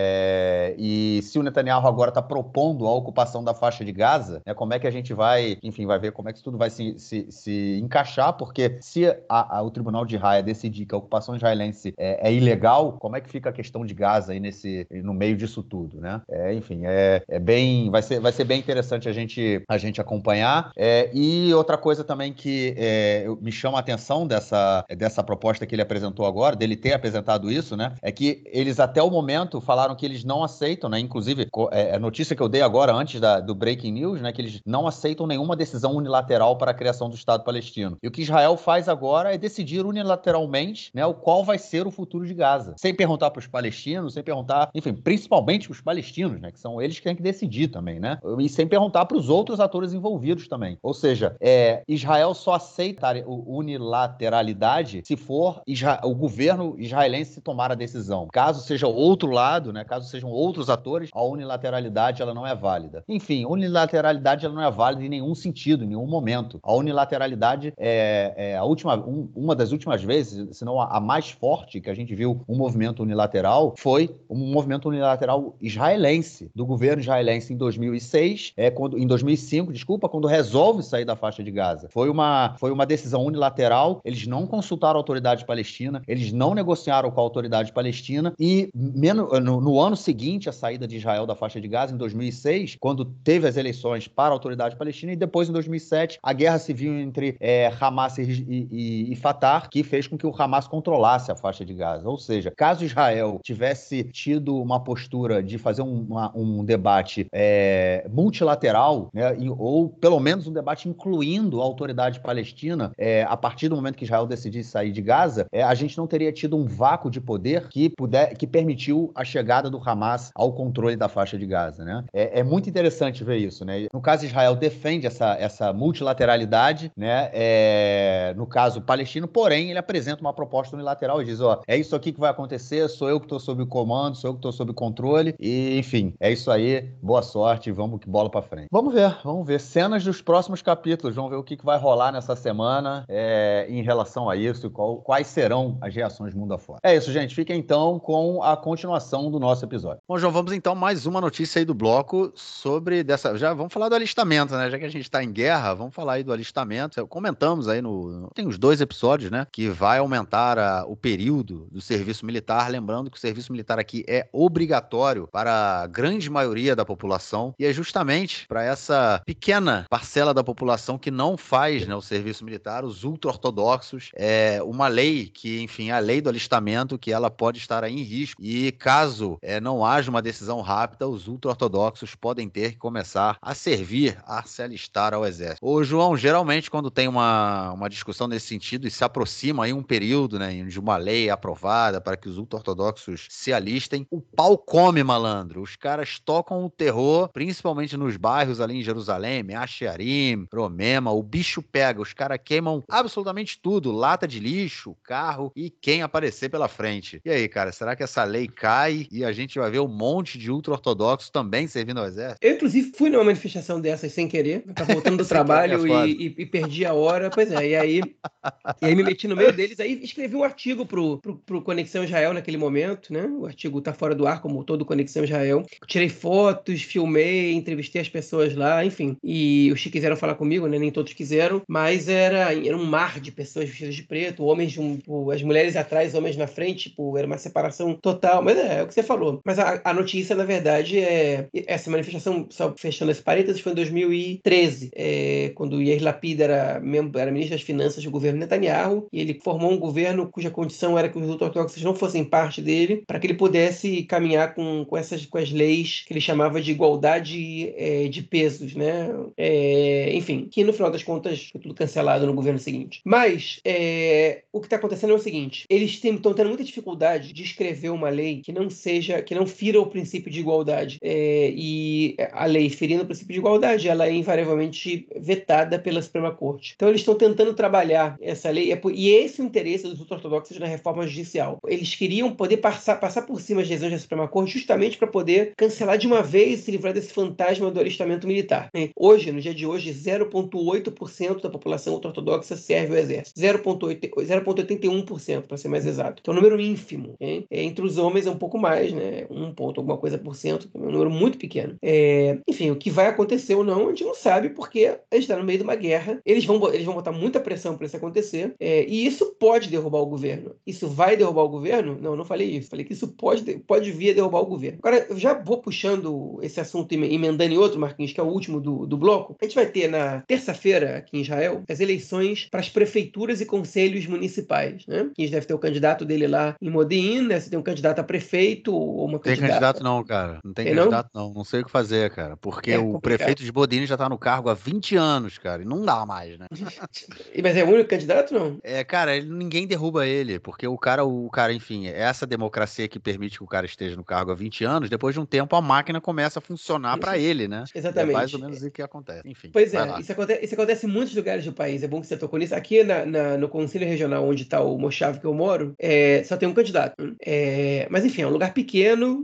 S1: e se o Netanyahu agora está propondo a ocupação da faixa de Gaza, né, como é que a gente vai, enfim, vai ver como é que isso tudo vai se, se, se encaixar, porque se a, a, o Tribunal de Raia decidir que a ocupação israelense é, é, ilegal, como é que fica a questão de Gaza aí nesse, no meio disso tudo, né? É, enfim, é, é bem, vai ser, vai ser bem interessante a gente, a gente acompanhar. É, e outra coisa também que é, me chama a atenção dessa, dessa proposta que ele apresentou agora, dele ter apresentado isso, né? É que eles até o momento falaram que eles não aceitam, né? Inclusive, é, a notícia que eu dei agora antes da, do Breaking News, né? Que eles não aceitam nenhuma decisão unilateral para a criação do Estado palestino. E o que Israel faz agora é decidir unilateralmente, né? O qual vai ser o futuro de Gaza. Sem perguntar para os palestinos, sem perguntar, enfim, principalmente para os palestinos, né? Que são eles que têm que decidir também, né? E sem perguntar para os outros atores envolvidos também. Ou seja, é, Israel só aceita unilateralidade se for o governo israelense tomar a decisão. Caso seja outro lado, né? Caso sejam outros atores, a unilateralidade ela não é válida. Enfim, unilateralidade ela não é válida em nenhum sentido, em nenhum momento. A unilateralidade é, é a última, um, uma das últimas vezes, se não a, a mais forte que a gente viu um movimento unilateral foi um movimento unilateral israelense, do governo israelense em 2006, é, quando, em 2005, desculpa, quando resolve sair da faixa de Gaza. Foi uma, foi uma decisão unilateral, eles não consultaram a autoridade palestina, eles não negociaram com a autoridade palestina e no, no ano seguinte à saída de Israel da faixa de Gaza, em 2006, quando teve as eleições para a autoridade palestina, e depois, em 2007, a guerra civil entre é, Hamas e, e, e Fatah, que fez com que o Hamas controlasse a faixa de Gaza. Ou seja, caso Israel tivesse tido uma postura de fazer um, uma, um debate é, multilateral, né, ou pelo menos um debate incluindo a autoridade palestina, é, a partir do momento que Israel decidisse sair de Gaza, é, a gente não teria tido um vácuo de poder que, puder, que permitiu a chegada do Hamas ao controle da faixa de Gaza. Né? É, é muito interessante ver isso. Né? No caso, Israel defende essa, essa multilateralidade, né? É, no caso palestino, porém, ele apresenta uma proposta unilateral e diz: ó, é isso aqui que vai acontecer, sou eu que estou sob comando, sou eu que estou sob controle, e enfim, é isso aí, boa sorte, vamos que bola para frente. Vamos ver, vamos ver. Cenas dos próximos capítulos, vamos ver o que, que vai rolar nessa semana é, em relação a isso, qual, quais serão as reações mundo afora. É isso, gente. Fiquem então com a continuação do nosso episódio.
S3: Bom, João, vamos então mais uma notícia aí do bloco sobre dessa. Já vamos falar do alistamento, né? Já que a gente está em guerra, vamos falar aí do alistamento. Comentamos aí no. Tem uns dois episódios, né? Que vai aumentar a, o período do serviço militar. Lembrando que o serviço militar aqui é obrigatório para a grande maioria da população. E é justamente para essa pequena parcela da população que não faz né, o serviço militar, os ultra-ortodoxos, é uma lei que, enfim, a lei do alistamento, que ela pode estar aí em risco. E caso é, não haja uma decisão rápida, os ultra-ortodoxos podem ter que começar a servir, a se alistar ao exército. Ô, João, geralmente quando tem uma, uma discussão nesse sentido e se aproxima aí um período né, de uma lei aprovada para que os ultra-ortodoxos se alistem, o pau come, malandro. Os caras tocam o terror, principalmente nos bairros ali em Jerusalém, Achearim, Romema, o bicho pega, os caras queimam absolutamente tudo, lata de lixo, carro e quem aparecer pela frente. E aí, cara, será que essa lei cai e a gente vai ver um monte de ultra-ortodoxos também servindo ao exército?
S2: Eu, inclusive, fui numa manifestação dessas sem querer, tá voltando do trabalho é e, e, e, perdi a hora, pois é, e aí, e aí me meti no meio deles, aí escrevi um artigo pro, pro, pro Conexão Israel naquele momento, né? O artigo tá fora do ar, como todo Conexão Israel. Tirei fotos, filmei, entrevistei as pessoas lá, enfim. E os que quiseram falar comigo, né? Nem todos quiseram, mas era, era um mar de pessoas vestidas de preto, homens de um, tipo, as mulheres atrás, homens na frente, tipo, era uma separação total. Mas é, é o que você falou. Mas a, a notícia, na verdade, é essa manifestação, só fechando esse parênteses, foi em 2013, é, quando Yair Lapid era, membro, era ministro das Finanças do governo Netanyahu, e ele formou um governo cuja condição era que os ortodoxos não fossem parte dele, para que ele pudesse caminhar com, com essas com as leis que ele chamava de igualdade é, de pesos, né? É, enfim, que no final das contas foi tudo cancelado no governo seguinte. Mas é, o que está acontecendo é o seguinte: eles estão tendo muita dificuldade de escrever uma lei que não seja, que não fira o princípio de igualdade. É, e a lei ferindo o princípio de igualdade, ela é invariavelmente vetada pela Suprema Corte. Então eles estão tentando trabalhar essa lei, é e esse é o interesse dos ortodoxos na reforma judicial. Eles queriam poder passar, passar por cima das decisões da Suprema Corte justamente para poder cancelar de uma vez e se livrar desse fantasma do alistamento militar. Hoje, no dia de hoje, 0,8% da população ortodoxa serve o exército. 0,81%, para ser mais exato. Então, é um número ínfimo. Entre os homens é um pouco mais, né? 1 ponto alguma coisa por cento, é um número muito pequeno. É... Enfim, o que vai acontecer ou não, a gente não sabe, porque a gente está no meio de uma guerra. Eles vão, eles vão botar muita pressão para isso acontecer. É... E isso pode derrubar o governo. Isso vai derrubar o governo? Não, não falei isso. Falei que isso pode, pode vir a derrubar o governo. Agora, eu já vou puxando esse assunto e emendando em outro, Marquinhos, que é o último do, do bloco. A gente vai ter na terça-feira, aqui em Israel, as eleições para as prefeituras e conselhos municipais. Né? Que a gente deve ter o candidato dele lá em Modin, né? Você tem um candidato a prefeito ou uma
S3: candidata... Tem candidato não, cara. Não tem, tem candidato não? não? não. sei o que fazer, cara. Porque é o prefeito de Bodini já está no cargo há 20 anos, cara. E não dá mais, né?
S2: Mas é o único candidato, não?
S3: É, cara, ele, ninguém derruba ele. Porque o cara, o cara, enfim, é essa democracia que permite que o cara esteja no cargo há 20 anos, depois de um tempo a máquina começa a funcionar para ele, né?
S2: Exatamente. É
S3: mais ou menos o que acontece. Enfim.
S2: Pois é, isso acontece, isso acontece, em muitos lugares do país. É bom que você tocou nisso. Aqui na, na, no Conselho Regional, onde está o Mochave que eu moro, é, só tem um candidato. É, mas enfim, é um lugar pequeno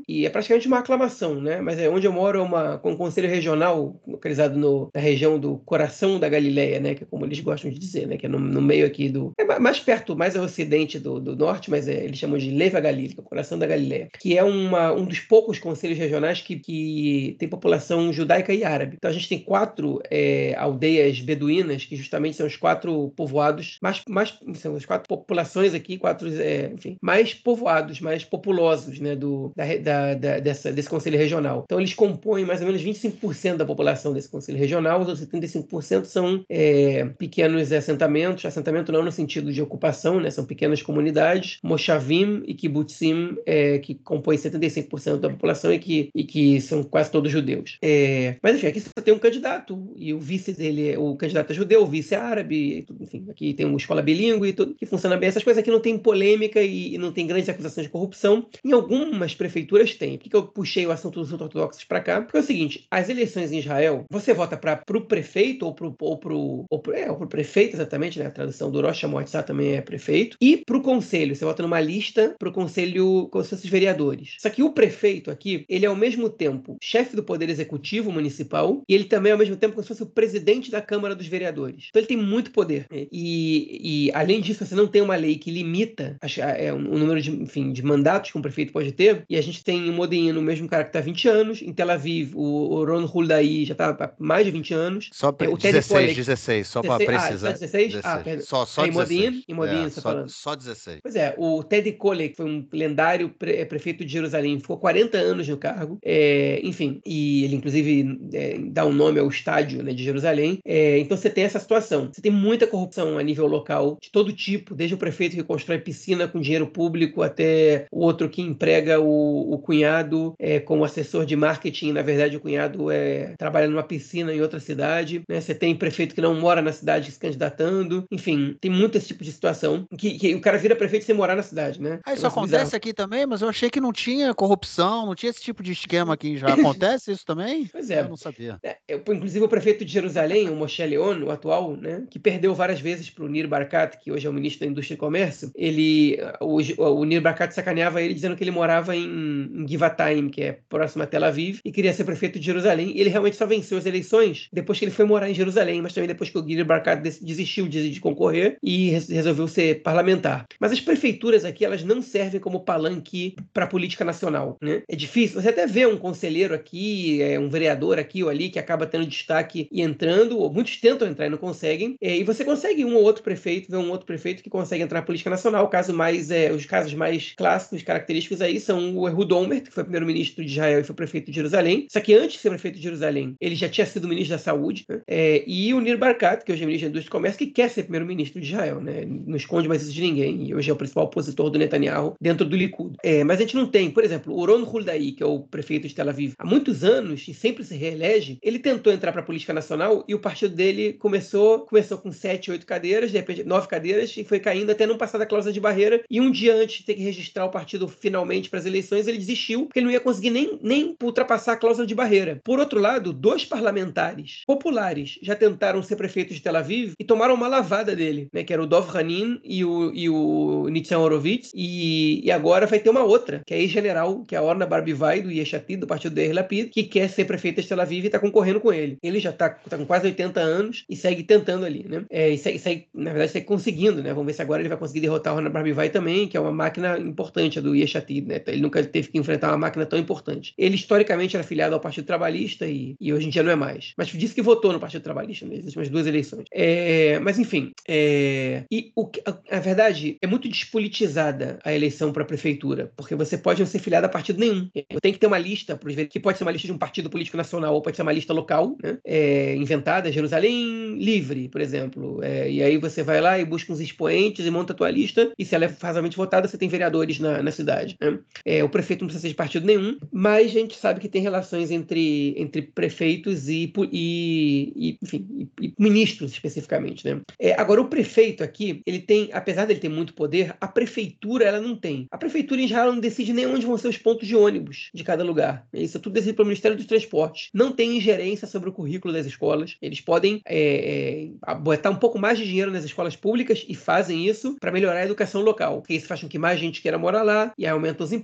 S2: e é praticamente uma aclamação, né? Mas é onde eu moro é uma, um conselho regional localizado no, na região do coração da Galileia, né? Que é como eles gostam de dizer, né? Que é no, no meio aqui do. É mais perto, mais ao ocidente do, do norte, mas é, eles chamam de Leva Galília, o coração da Galileia, que é uma, um dos poucos conselhos regionais que, que tem população judaica e árabe. Então a gente tem quatro é, aldeias beduínas, que justamente são os quatro povoados, mais, mais são as quatro populações aqui, quatro, é, enfim, mais povoados, mais populosos, né? Do, da, da, da, dessa, desse conselho regional. Então eles compõem mais ou menos 25% da população desse conselho regional, os outros 75% são é, pequenos assentamentos, assentamento não no sentido de ocupação, né? São pequenas comunidades, Moshavim e Kibbutzim, é, que compõem 75% da população e que, e que são quase todos judeus. É, mas enfim, aqui você tem um candidato e o vice dele, o candidato é judeu, o vice é árabe, enfim, aqui tem uma escola bilíngue e tudo que funciona bem. Essas coisas aqui não tem polêmica e, e não tem grandes acusações de corrupção. Em algumas prefeituras tem. Por que eu puxei o assunto dos ortodoxos para cá? Porque é o seguinte, as eleições em Israel, você vota para o prefeito ou para pro, é, prefeito, exatamente, né? A tradução do Rosh Hashanah também é prefeito. E para o conselho, você vota numa lista para o conselho, como se fossem vereadores. Só que o prefeito aqui, ele é ao mesmo tempo chefe do poder executivo municipal e ele também é ao mesmo tempo como se fosse o presidente da Câmara dos Vereadores. Então ele tem muito poder. E, e além disso, você não tem uma lei que limita é, o número de, enfim, de mandatos que um prefeito pode ter. E a gente tem em Modena o mesmo cara que está há 20 anos. Em Tel Aviv, o, o Ron Huldaí já está há mais de 20 anos.
S3: Só para é, 16, 16, só para precisar.
S2: Ah, só 16? 16. Ah, perdão. Só,
S3: só
S2: em Modena, em Modena,
S3: é, você tá só, falando. Só 16.
S2: Pois é, o Ted Coley, que foi um lendário pre é, prefeito de Jerusalém, ficou 40 anos no cargo. É, enfim, e ele inclusive é, dá um nome ao estádio né, de Jerusalém. É, então você tem essa situação. Você tem muita corrupção a nível local, de todo tipo, desde o prefeito que constrói piscina com dinheiro público até o outro que emprega o, o cunhado é, como assessor de marketing. Na verdade, o cunhado é, trabalha numa piscina em outra cidade. Né? Você tem prefeito que não mora na cidade se candidatando. Enfim, tem muito esse tipo de situação que, que o cara vira prefeito sem morar na cidade, né?
S3: Ah, isso acontece bizarro. aqui também, mas eu achei que não tinha corrupção, não tinha esse tipo de esquema aqui. Já acontece isso também?
S2: Pois é.
S3: Eu não sabia.
S2: É, inclusive o prefeito de Jerusalém, o Moshe Leon, o atual, né, que perdeu várias vezes para o Nir Barkat, que hoje é o ministro da Indústria e Comércio, ele, o, o Nir Barkat sacaneava ele dizendo que ele morava em, em Givatayim, que é próximo a Tel Aviv, e queria ser prefeito de Jerusalém. E ele realmente só venceu as eleições depois que ele foi morar em Jerusalém, mas também depois que o Nir Barkat desistiu de, de concorrer e resolveu ser parlamentar. Mas as prefeituras aqui, elas não servem como palanque para a política nacional. Né? É difícil. Você até vê um conselheiro aqui, é, um vereador aqui ou ali que acaba tendo destaque e entrando, ou muitos tentam entrar e não conseguem. É, e você consegue um ou outro prefeito, ver um outro prefeito que consegue entrar na política nacional. Caso mais, é, os casos mais clássicos, característicos aí são o Ehud Olmert, que foi primeiro-ministro de Israel e foi prefeito de Jerusalém. Só que antes de ser prefeito de Jerusalém, ele já tinha sido ministro da Saúde. Né? É, e o Nir Barkat, que hoje é ministro da Indústria e Comércio, que quer ser primeiro-ministro de Israel. Né? Não esconde mais isso de ninguém. E hoje é o principal opositor do Netanyahu dentro do Likud. É, mas a gente não tem, por exemplo, o Ron Huldaí, que é o prefeito de Tel Aviv, há muitos anos e sempre se reelege, ele tentou entrar para a política nacional e o partido dele começou, começou com sete, oito cadeiras, de repente nove cadeiras e foi caindo até não passar da cláusula de barreira. E um dia antes de ter que registrar o partido finalmente para as eleições, ele desistiu porque ele não ia conseguir nem, nem ultrapassar a cláusula de barreira. Por outro lado, dois parlamentares populares já tentaram ser prefeitos de Tel Aviv e tomaram uma lavada dele, né, que era o Dov Hanin e o, e o Nitzan Horowitz, e, e agora vai ter uma outra, que é ex-general, que é a Orna Barbivai, do Yeshatid, do partido do Lapid, que quer ser prefeita de Tel Aviv e está concorrendo com ele. Ele já está tá com quase 80 anos e segue tentando ali, né? É, e segue, segue, na verdade, segue conseguindo, né? Vamos ver se agora ele vai conseguir derrotar a Orna Barbivai também, que é uma máquina importante, a do Yeshatid, né? Ele nunca teve que enfrentar uma máquina tão importante. Ele, historicamente, era filiado ao Partido Trabalhista e, e hoje em dia não é mais. Mas disse que votou no Partido Trabalhista nas últimas duas eleições. É, mas, enfim, é, e o, a, a verdade é muito despolitizada a eleição para a prefeitura, porque você pode não ser filiado a partido nenhum. Tem que ter uma lista, que pode ser uma lista de um partido político nacional ou pode ser uma lista local, né? é, inventada, Jerusalém Livre, por exemplo. É, e aí você vai lá e busca uns expoentes e monta a tua lista, e se ela é razoavelmente votada, você tem vereadores na, na cidade. Né? É, o prefeito não precisa ser de partido nenhum, mas a gente sabe que tem relações entre, entre prefeitos e, e, e enfim, e, ministros especificamente. Né? É, agora, o prefeito aqui, ele tem, apesar dele ter muito poder, a prefeitura ela não tem. A prefeitura, em geral, não decide nem onde vão ser os pontos de ônibus de cada lugar. Isso é tudo decidido pelo Ministério dos Transportes. Não tem ingerência sobre o currículo das escolas. Eles podem é, é, botar um pouco mais de dinheiro nas escolas públicas e fazem isso para melhorar a educação local. Porque isso faz com que mais gente queira morar lá, e aumenta os impostos,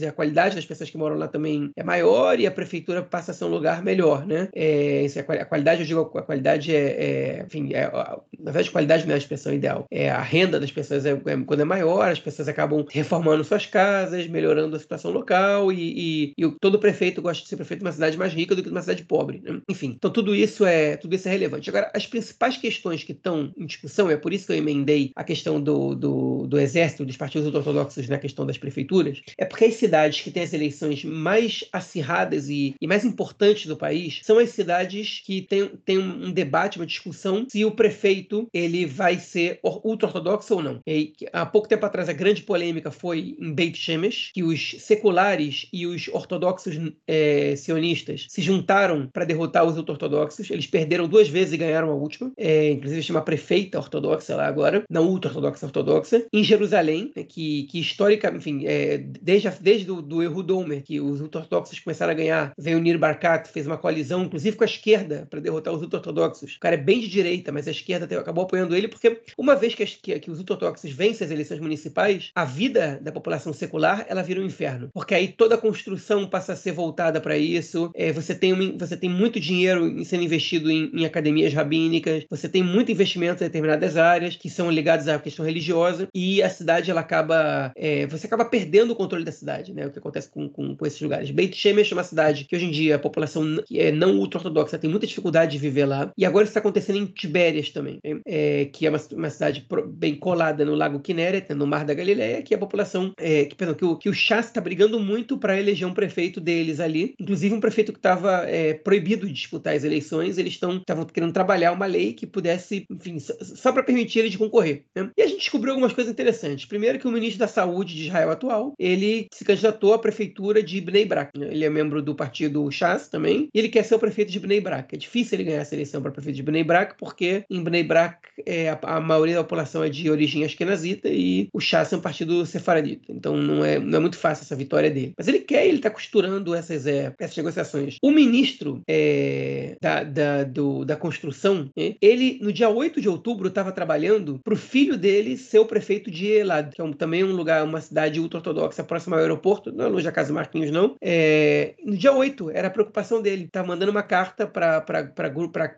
S2: e a qualidade das pessoas que moram lá também é maior, e a prefeitura passa a ser um lugar melhor, né? É, a qualidade, eu digo, a qualidade é, é enfim, é, na verdade, qualidade não é a expressão ideal. É, a renda das pessoas é, é, quando é maior, as pessoas acabam reformando suas casas, melhorando a situação local, e, e, e todo prefeito gosta de ser prefeito de uma cidade mais rica do que de uma cidade pobre. Né? Enfim, então tudo isso é tudo isso é relevante. Agora, as principais questões que estão em discussão, é por isso que eu emendei a questão do, do, do exército, dos partidos ortodoxos na questão das prefeituras, é porque as cidades que têm as eleições mais acirradas e, e mais importantes do país são as cidades que têm, um debate, uma discussão se o prefeito ele vai ser ultra-ortodoxo ou não. E, há pouco tempo atrás, a grande polêmica foi em Beit Shemesh, que os seculares e os ortodoxos é, sionistas se juntaram para derrotar os ultra-ortodoxos. Eles perderam duas vezes e ganharam a última. É, inclusive, chama prefeita ortodoxa lá agora, não ultra-ortodoxa ortodoxa. Em Jerusalém, né, que, que histórica, enfim, é, desde, desde o do Ehud Olmer, que os ultra-ortodoxos começaram a ganhar, veio o Nir Barkat, fez uma coalizão, inclusive com a esquerda, para derrotar os ultra-ortodoxos. O cara é bem de direita, mas a esquerda acabou apoiando ele, porque uma vez que, que, que os ultra-ortodoxos vencem as eleições municipais, a vida da população secular ela vira um inferno. Porque aí toda a construção passa a ser voltada para isso. É, você, tem você tem muito dinheiro sendo investido em, em, academias rabínicas, você tem muito investimento em determinadas áreas que são ligadas à questão religiosa, e a cidade ela acaba. É, você acaba perdendo o controle da cidade, né? O que acontece com, com, com esses lugares. Beit Shemesh é uma cidade que hoje em dia a população é não ultra-ortodoxa tem muita dificuldade de viver lá, e agora isso está acontecendo em Tibérias também, né? é, que é uma, uma cidade bem colada no Lago Kinneret, no Mar da Galileia, que a população, é, que, perdão, que o, que o Chas está brigando muito para eleger um prefeito deles ali, inclusive um prefeito que estava é, proibido de disputar as eleições, eles estavam querendo trabalhar uma lei que pudesse, enfim, só, só para permitir ele de concorrer. Né? E a gente descobriu algumas coisas interessantes. Primeiro que o ministro da Saúde de Israel atual, ele se candidatou à prefeitura de Bnei Brak. Né? Ele é membro do partido Chas também, e ele quer ser o prefeito de Bnei Brak. É difícil ele ganhar essa eleição para prefeito de Bnei Brak, porque em Bnei Brak é, a, a, maioria da população é de origem askenazita e o Chas é um partido sefaradita. Então não é, não é muito fácil essa vitória dele. Mas ele quer, ele está costurando essas, é, essas negociações. O ministro é, da, da, do, da construção, né? ele no dia 8 de outubro estava trabalhando para o filho dele ser o prefeito de Elad, que é um, também um lugar, uma cidade ultra-ortodoxa próxima ao aeroporto, não é longe da Casa Marquinhos, não. É, no dia 8 era a preocupação dele. Estava mandando uma carta para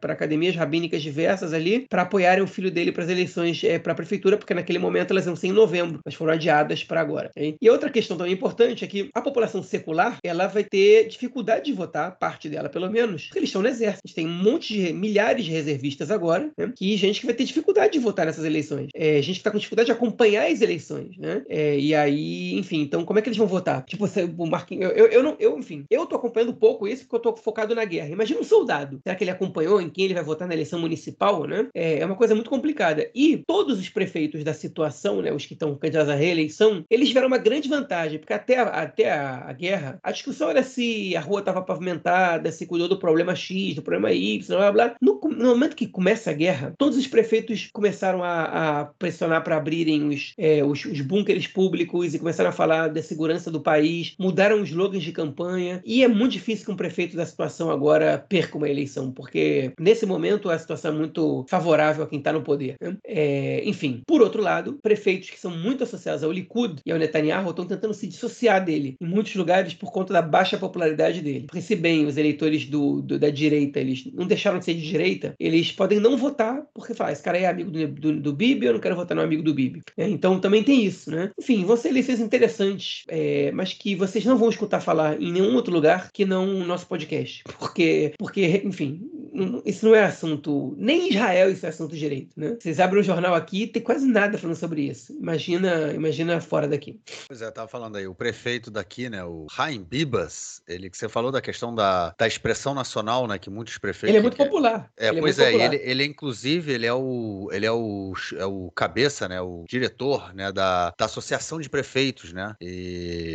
S2: academias rabínicas diversas ali para apoiarem o filho dele para as eleições é, para a prefeitura, porque naquele momento elas iam ser em novembro, mas foram adiadas para agora. Hein? E outra questão também importante é que a população secular ela vai ter dificuldade de votar, parte dela pelo menos, porque eles estão no exército. Tem um monte de milhares de reservistas agora, né? que gente que vai ter dificuldade de votar nessas eleições. É, gente que está com dificuldade de acompanhar as eleições, né? É, e aí, enfim, então como é que eles vão votar? Tipo, o Marquinhos, eu, eu, eu, não, eu, enfim, eu tô acompanhando pouco isso porque eu tô focado na guerra. Imagina um soldado. Será que ele acompanhou em quem ele vai votar na eleição municipal, né? É, é uma coisa muito complicada. E todos os prefeitos da situação, né, os que estão candidatos à reeleição, eles tiveram uma grande vantagem, porque até a, até a, a guerra, a discussão era se a rua estava pavimentada, se cuidou do problema X, do problema Y, blá blá. No, no momento que começa a guerra, todos os prefeitos começaram a, a pressionar para abrirem os, é, os, os públicos e começaram a falar da segurança do país, mudaram os slogans de campanha, e é muito difícil que um prefeito da situação agora perca uma eleição, porque nesse momento a situação é muito favorável a quem está no poder. Né? É, enfim, por outro lado, prefeitos que são muito associados ao Likud e ao Netanyahu estão tentando se dissociar dele em muitos lugares por conta da baixa popularidade dele. Porque se bem os eleitores do, do da direita eles não deixaram de ser de direita, eles podem não votar porque fala, esse cara é amigo do, do, do Bibi, eu não quero votar no amigo do Bibi. É, então também tem isso, né? Enfim, vão ser eleições interessantes, é, mas que vocês não vão escutar falar em nenhum outro lugar que não o nosso podcast. Porque, porque enfim, isso não é assunto. Nem em Israel isso é assunto direito, né? Vocês abrem o um jornal aqui tem quase nada falando sobre isso. Imagina, imagina fora daqui.
S1: Pois é, tava falando aí, o prefeito daqui, né, o Haim Bibas, ele que você falou da questão da, da expressão nacional, né, que muitos prefeitos...
S2: Ele é muito popular.
S1: É,
S2: ele
S1: é pois é, é ele, ele inclusive, ele é o, ele é o, é o cabeça, né, o diretor, né, da, da Associação de Prefeitos, né, e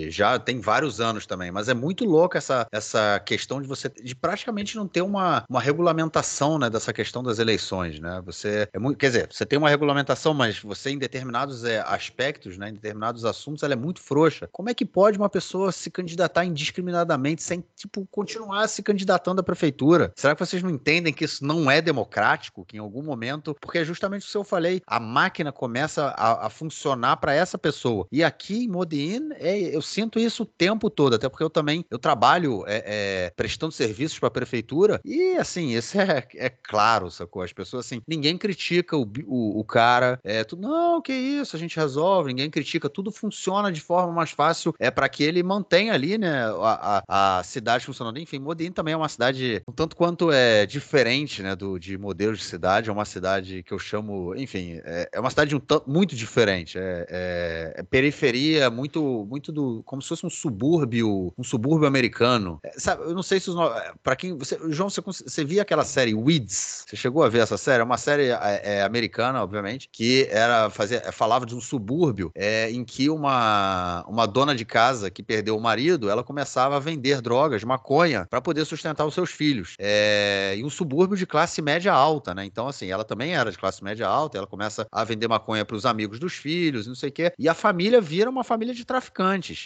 S1: já tem vários anos também, mas é muito louco essa, essa questão de você, de praticamente não ter uma, uma regulamentação, né, dessa questão das eleições, né, você, é muito, quer dizer, você tem uma regulamentação, mas você em determinados é, aspectos, né, em determinados assuntos, ela é muito frouxa. Como é que pode uma pessoa se candidatar indiscriminadamente sem, tipo, continuar se candidatando à prefeitura? Será que vocês não entendem que isso não é democrático, que em algum momento, porque é justamente o que eu falei, a máquina começa a, a funcionar para essa pessoa. E aqui em Modin, é, eu sinto isso o tempo todo, até porque eu também eu trabalho é, é, prestando serviços para a prefeitura e assim, isso é, é claro, sacou? As pessoas assim, ninguém critica o, o, o cara, é tudo, não, que isso, a gente resolve, ninguém critica, tudo funciona de forma mais fácil, é para que ele mantenha ali, né, a, a, a, cidade funcionando. Enfim, Modin também é uma cidade um tanto quanto é diferente, né, do, de modelos de cidade, é uma cidade que eu chamo, enfim, é, é uma cidade um muito diferente, é, é, é, periferia, muito, muito do, como se fosse um subúrbio, um subúrbio americano. É, sabe, eu não sei se os, para quem, você, João, você, você via aquela série Weeds? Você chegou a ver essa série? É uma série é, é americana, obviamente, que era fazer, falava de um subúrbio em que uma, uma dona de casa que perdeu o marido, ela começava a vender drogas, maconha, para poder sustentar os seus filhos. É, e um subúrbio de classe média alta, né? Então, assim, ela também era de classe média alta, ela começa a vender maconha para os amigos dos filhos, não sei o quê. E a família vira uma família de traficantes.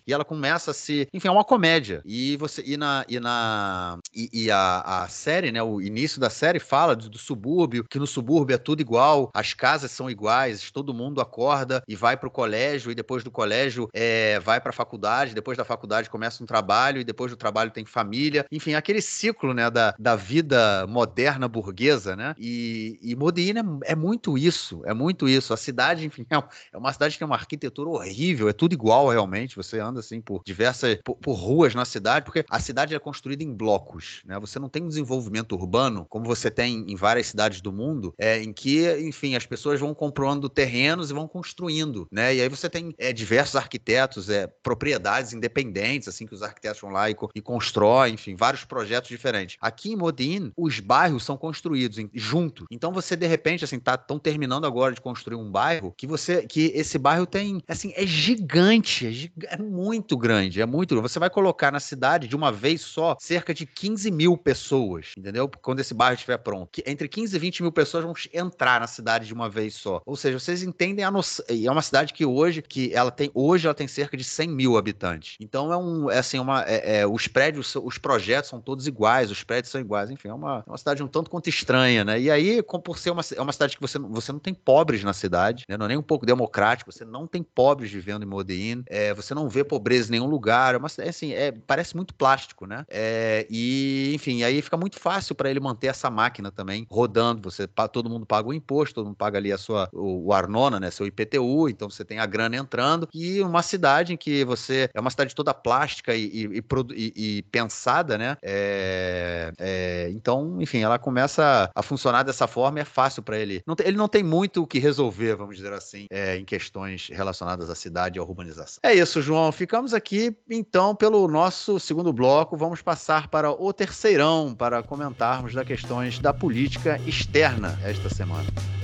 S1: E ela começa a se. Enfim, é uma comédia. E você. E na. E, na, e, e a, a série, né? O início da série fala do, do subúrbio, que no subúrbio é tudo igual, as casas são iguais, todo mundo acorda e vai para o colégio, e depois do colégio é, vai para a faculdade, depois da faculdade começa um trabalho, e depois do trabalho tem família. Enfim, aquele ciclo, né? Da, da vida moderna burguesa, né? E, e Modena é, é muito isso, é muito isso. A cidade, enfim, é, é uma cidade que tem uma arquitetura horrível, é tudo igual realmente. Você anda assim por diversas por, por ruas na cidade, porque a cidade é construída em blocos, né? Você não tem um desenvolvimento urbano como você tem em várias cidades do mundo, é, em que, enfim, as pessoas vão comprando terrenos e vão construindo, né? E aí você tem é, diversos arquitetos, é, propriedades independentes, assim, que os arquitetos vão lá e, e constroem, enfim, vários projetos diferentes. Aqui em Modin, os bairros são construídos em, juntos. Então você, de repente, assim, tá tão terminando agora de construir um bairro que você que esse bairro tem assim é gigante, é, é muito grande, é muito. Você vai colocar na cidade de uma vez só cerca de 15 mil pessoas, entendeu? Quando esse bairro estiver pronto, que entre 15 e 20 mil pessoas vão entrar na cidade de uma vez só. Ou seja, vocês entendem a noção. E é uma cidade que hoje que ela tem hoje ela tem cerca de 100 mil habitantes. Então é um é assim uma é, é, os prédios os projetos são todos iguais, os prédios são iguais. Enfim, é uma, é uma cidade um tanto quanto estranha, né? E aí, como por ser uma é uma cidade que você você não tem pobres na cidade, né? Não é nem um pouco democrático, você não tem pobres vivendo em Modena, é, você não vê pobreza em nenhum lugar, é uma, assim, é, parece muito plástico, né? É, e, enfim, aí fica muito fácil para ele manter essa máquina também rodando, você, todo mundo paga o imposto, todo mundo paga ali a sua, o, o Arnona, né, seu IPTU, então você tem a grana entrando, e uma cidade em que você, é uma cidade toda plástica e, e, e, e pensada, né? É, é, então, enfim, ela começa a funcionar dessa forma e é fácil para ele. Não, ele não tem muito o que resolver, vamos dizer assim, é, em questões relacionadas à cidade e à urbanização. É isso, João. Ficamos aqui, então, pelo nosso segundo bloco. Vamos passar para o terceirão para comentarmos das questões da política externa esta semana.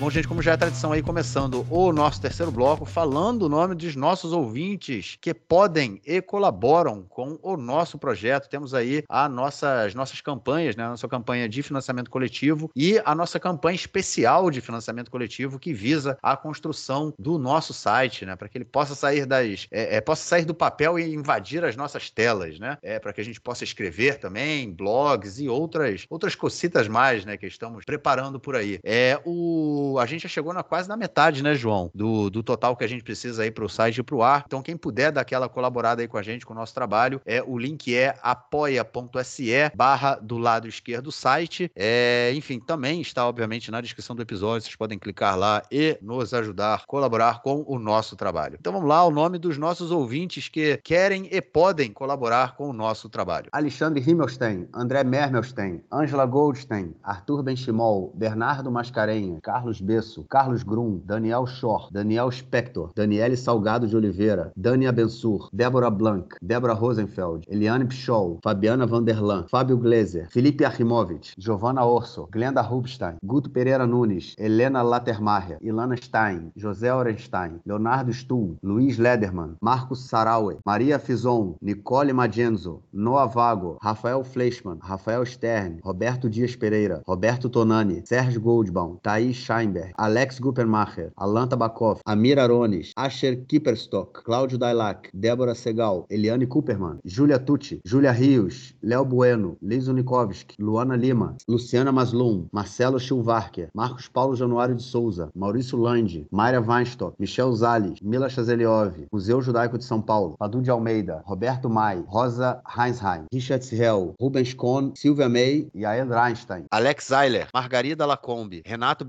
S1: Bom, gente, como já é tradição aí, começando o nosso terceiro bloco, falando o nome dos nossos ouvintes que podem e colaboram com o nosso projeto. Temos aí a nossa, as nossas campanhas, né? A nossa campanha de financiamento coletivo e a nossa campanha especial de financiamento coletivo que visa a construção do nosso site, né? Para que ele possa sair das. É, é, possa sair do papel e invadir as nossas telas, né? É, para que a gente possa escrever também, blogs e outras, outras cocitas mais, né? Que estamos preparando por aí. É o a gente já chegou na, quase na metade, né, João? Do, do total que a gente precisa aí para o site e para o ar. Então, quem puder dar aquela colaborada aí com a gente, com o nosso trabalho, é o link é apoia.se barra do lado esquerdo do site. É, enfim, também está, obviamente, na descrição do episódio. Vocês podem clicar lá e nos ajudar, colaborar com o nosso trabalho. Então vamos lá, o nome dos nossos ouvintes que querem e podem colaborar com o nosso trabalho.
S3: Alexandre Himmelstein, André Mermelstein, Angela Goldstein, Arthur Benchimol, Bernardo Mascarenha, Carlos Besso, Carlos Grum, Daniel Schor, Daniel Spector, Daniele Salgado de Oliveira, Dani Abensur, Débora Blanc, Débora Rosenfeld, Eliane Pichol, Fabiana Vanderlan, Fábio Gleiser, Felipe Arimovic, Giovanna Orso, Glenda Rubstein, Guto Pereira Nunes, Helena Lattermacher, Ilana Stein, José Orenstein, Leonardo Stuhl, Luiz Lederman, Marcos Saraue, Maria Fison, Nicole Magenzo, Noah Vago, Rafael Fleischmann, Rafael Stern, Roberto Dias Pereira, Roberto Tonani, Sérgio Goldbaum, Thaís Scheinberg, Alex Guppermacher, Alan Tabakov, Amir Arones, Asher Kipperstock, Cláudio Dailac, Débora Segal, Eliane Cooperman, Júlia Tucci, Júlia Rios, Léo Bueno, Liz Unikovski, Luana Lima, Luciana Maslum, Marcelo Schilvarker, Marcos Paulo Januário de Souza, Maurício Landi, Mayra Weinstock, Michel Zales, Mila Chazeliov, Museu Judaico de São Paulo, Padu de Almeida, Roberto Mai, Rosa Heinsheim, Richard Hell, Rubens Kohn, Silvia May e Ael Einstein.
S1: Alex Eiler, Margarida Lacombe, Renato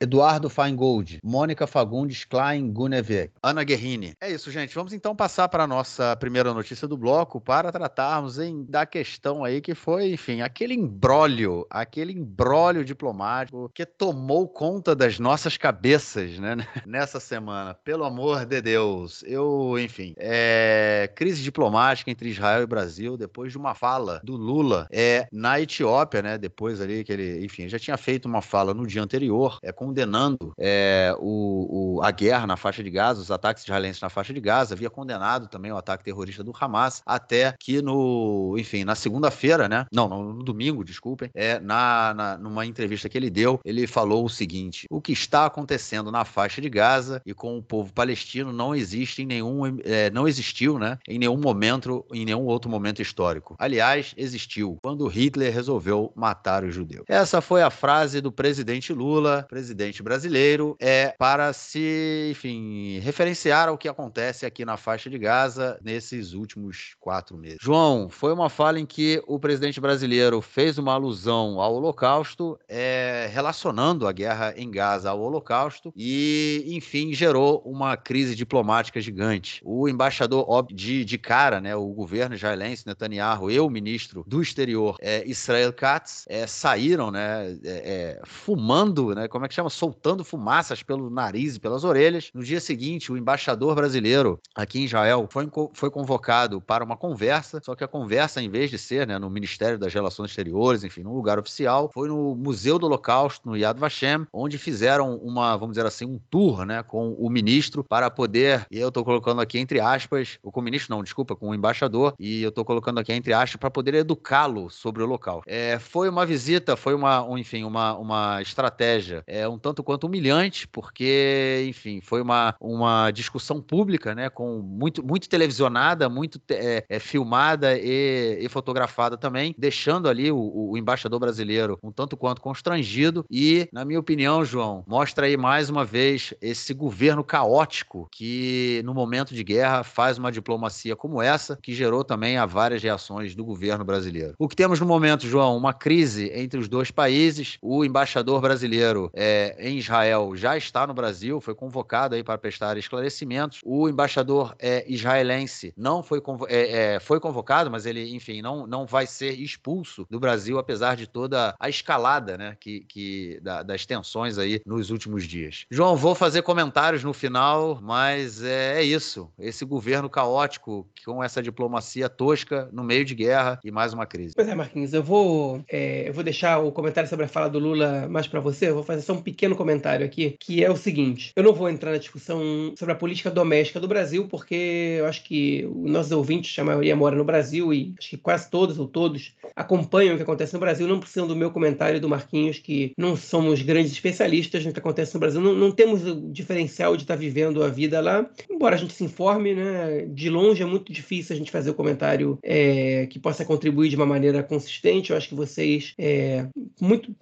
S1: Eduardo Feingold, Mônica Fagundes Klein Gunevec, Ana Guerrini. É isso, gente. Vamos então passar para a nossa primeira notícia do bloco para tratarmos em, da questão aí que foi, enfim, aquele embrólio, aquele embrólio diplomático que tomou conta das nossas cabeças, né, nessa semana. Pelo amor de Deus. Eu, enfim, é, crise diplomática entre Israel e Brasil depois de uma fala do Lula é, na Etiópia, né, depois ali que ele, enfim, já tinha feito uma fala no dia anterior, é, condenando é, o, o, a guerra na faixa de Gaza, os ataques israelenses na faixa de Gaza, havia condenado também o ataque terrorista do Hamas, até que no, enfim, na segunda-feira, né, não, no, domingo, desculpem, é, na, na, numa entrevista que ele deu, ele falou o seguinte, o que está acontecendo na faixa de Gaza e com o povo palestino não existe em nenhum, é, não existiu, né, em nenhum momento, em nenhum outro momento histórico. Aliás, existiu quando Hitler resolveu matar os judeus. Essa foi a frase do presidente Lula, presidente brasileiro, é para se, enfim, referenciar ao que acontece aqui na faixa de Gaza nesses últimos quatro meses. João, foi uma fala em que o presidente brasileiro fez uma alusão ao Holocausto, é, relacionando a guerra em Gaza ao Holocausto e, enfim, gerou uma crise diplomática gigante. O embaixador de, de cara, né, o governo israelense, Netanyahu, e o ministro do exterior, é, Israel Katz, é, saíram, né, é, é, fumando, né, como é que chama? Soltando fumaças pelo nariz e pelas orelhas. No dia seguinte, o embaixador brasileiro aqui em Israel foi, foi convocado para uma conversa, só que a conversa, em vez de ser né, no Ministério das Relações Exteriores, enfim, num lugar oficial, foi no Museu do Holocausto, no Yad Vashem, onde fizeram uma, vamos dizer assim, um tour né, com o ministro para poder, e eu estou colocando aqui entre aspas, ou com o ministro não, desculpa, com o embaixador, e eu estou colocando aqui entre aspas, para poder educá-lo sobre o local. É, foi uma visita, foi uma, um, enfim, uma, uma estratégia é, um tanto quanto humilhante, porque, enfim, foi uma, uma discussão pública, né, com muito, muito televisionada, muito é, é, filmada e, e, fotografada também, deixando ali o, o, embaixador brasileiro um tanto quanto constrangido e, na minha opinião, João, mostra aí mais uma vez esse governo caótico que, no momento de guerra, faz uma diplomacia como essa, que gerou também a várias reações do governo brasileiro. O que temos no momento, João, uma crise entre os dois países. O embaixador brasileiro é, em Israel já está no Brasil, foi convocado aí para prestar esclarecimentos. O embaixador é, israelense não foi, convo é, é, foi convocado, mas ele, enfim, não, não vai ser expulso do Brasil, apesar de toda a escalada né, que, que da, das tensões aí nos últimos dias. João, vou fazer comentários no final, mas é, é isso. Esse governo caótico com essa diplomacia tosca no meio de guerra e mais uma crise.
S2: Pois é, Marquinhos, eu vou, é, eu vou deixar o comentário sobre a fala do Lula mais para você. Eu vou fazer só um pequeno comentário aqui, que é o seguinte: eu não vou entrar na discussão sobre a política doméstica do Brasil, porque eu acho que os nossos ouvintes, a maioria mora no Brasil e acho que quase todos ou todos acompanham o que acontece no Brasil, não precisam do meu comentário do Marquinhos, que não somos grandes especialistas no que acontece no Brasil, não, não temos o diferencial de estar vivendo a vida lá, embora a gente se informe, né? De longe é muito difícil a gente fazer o comentário é, que possa contribuir de uma maneira consistente. Eu acho que vocês, é, muito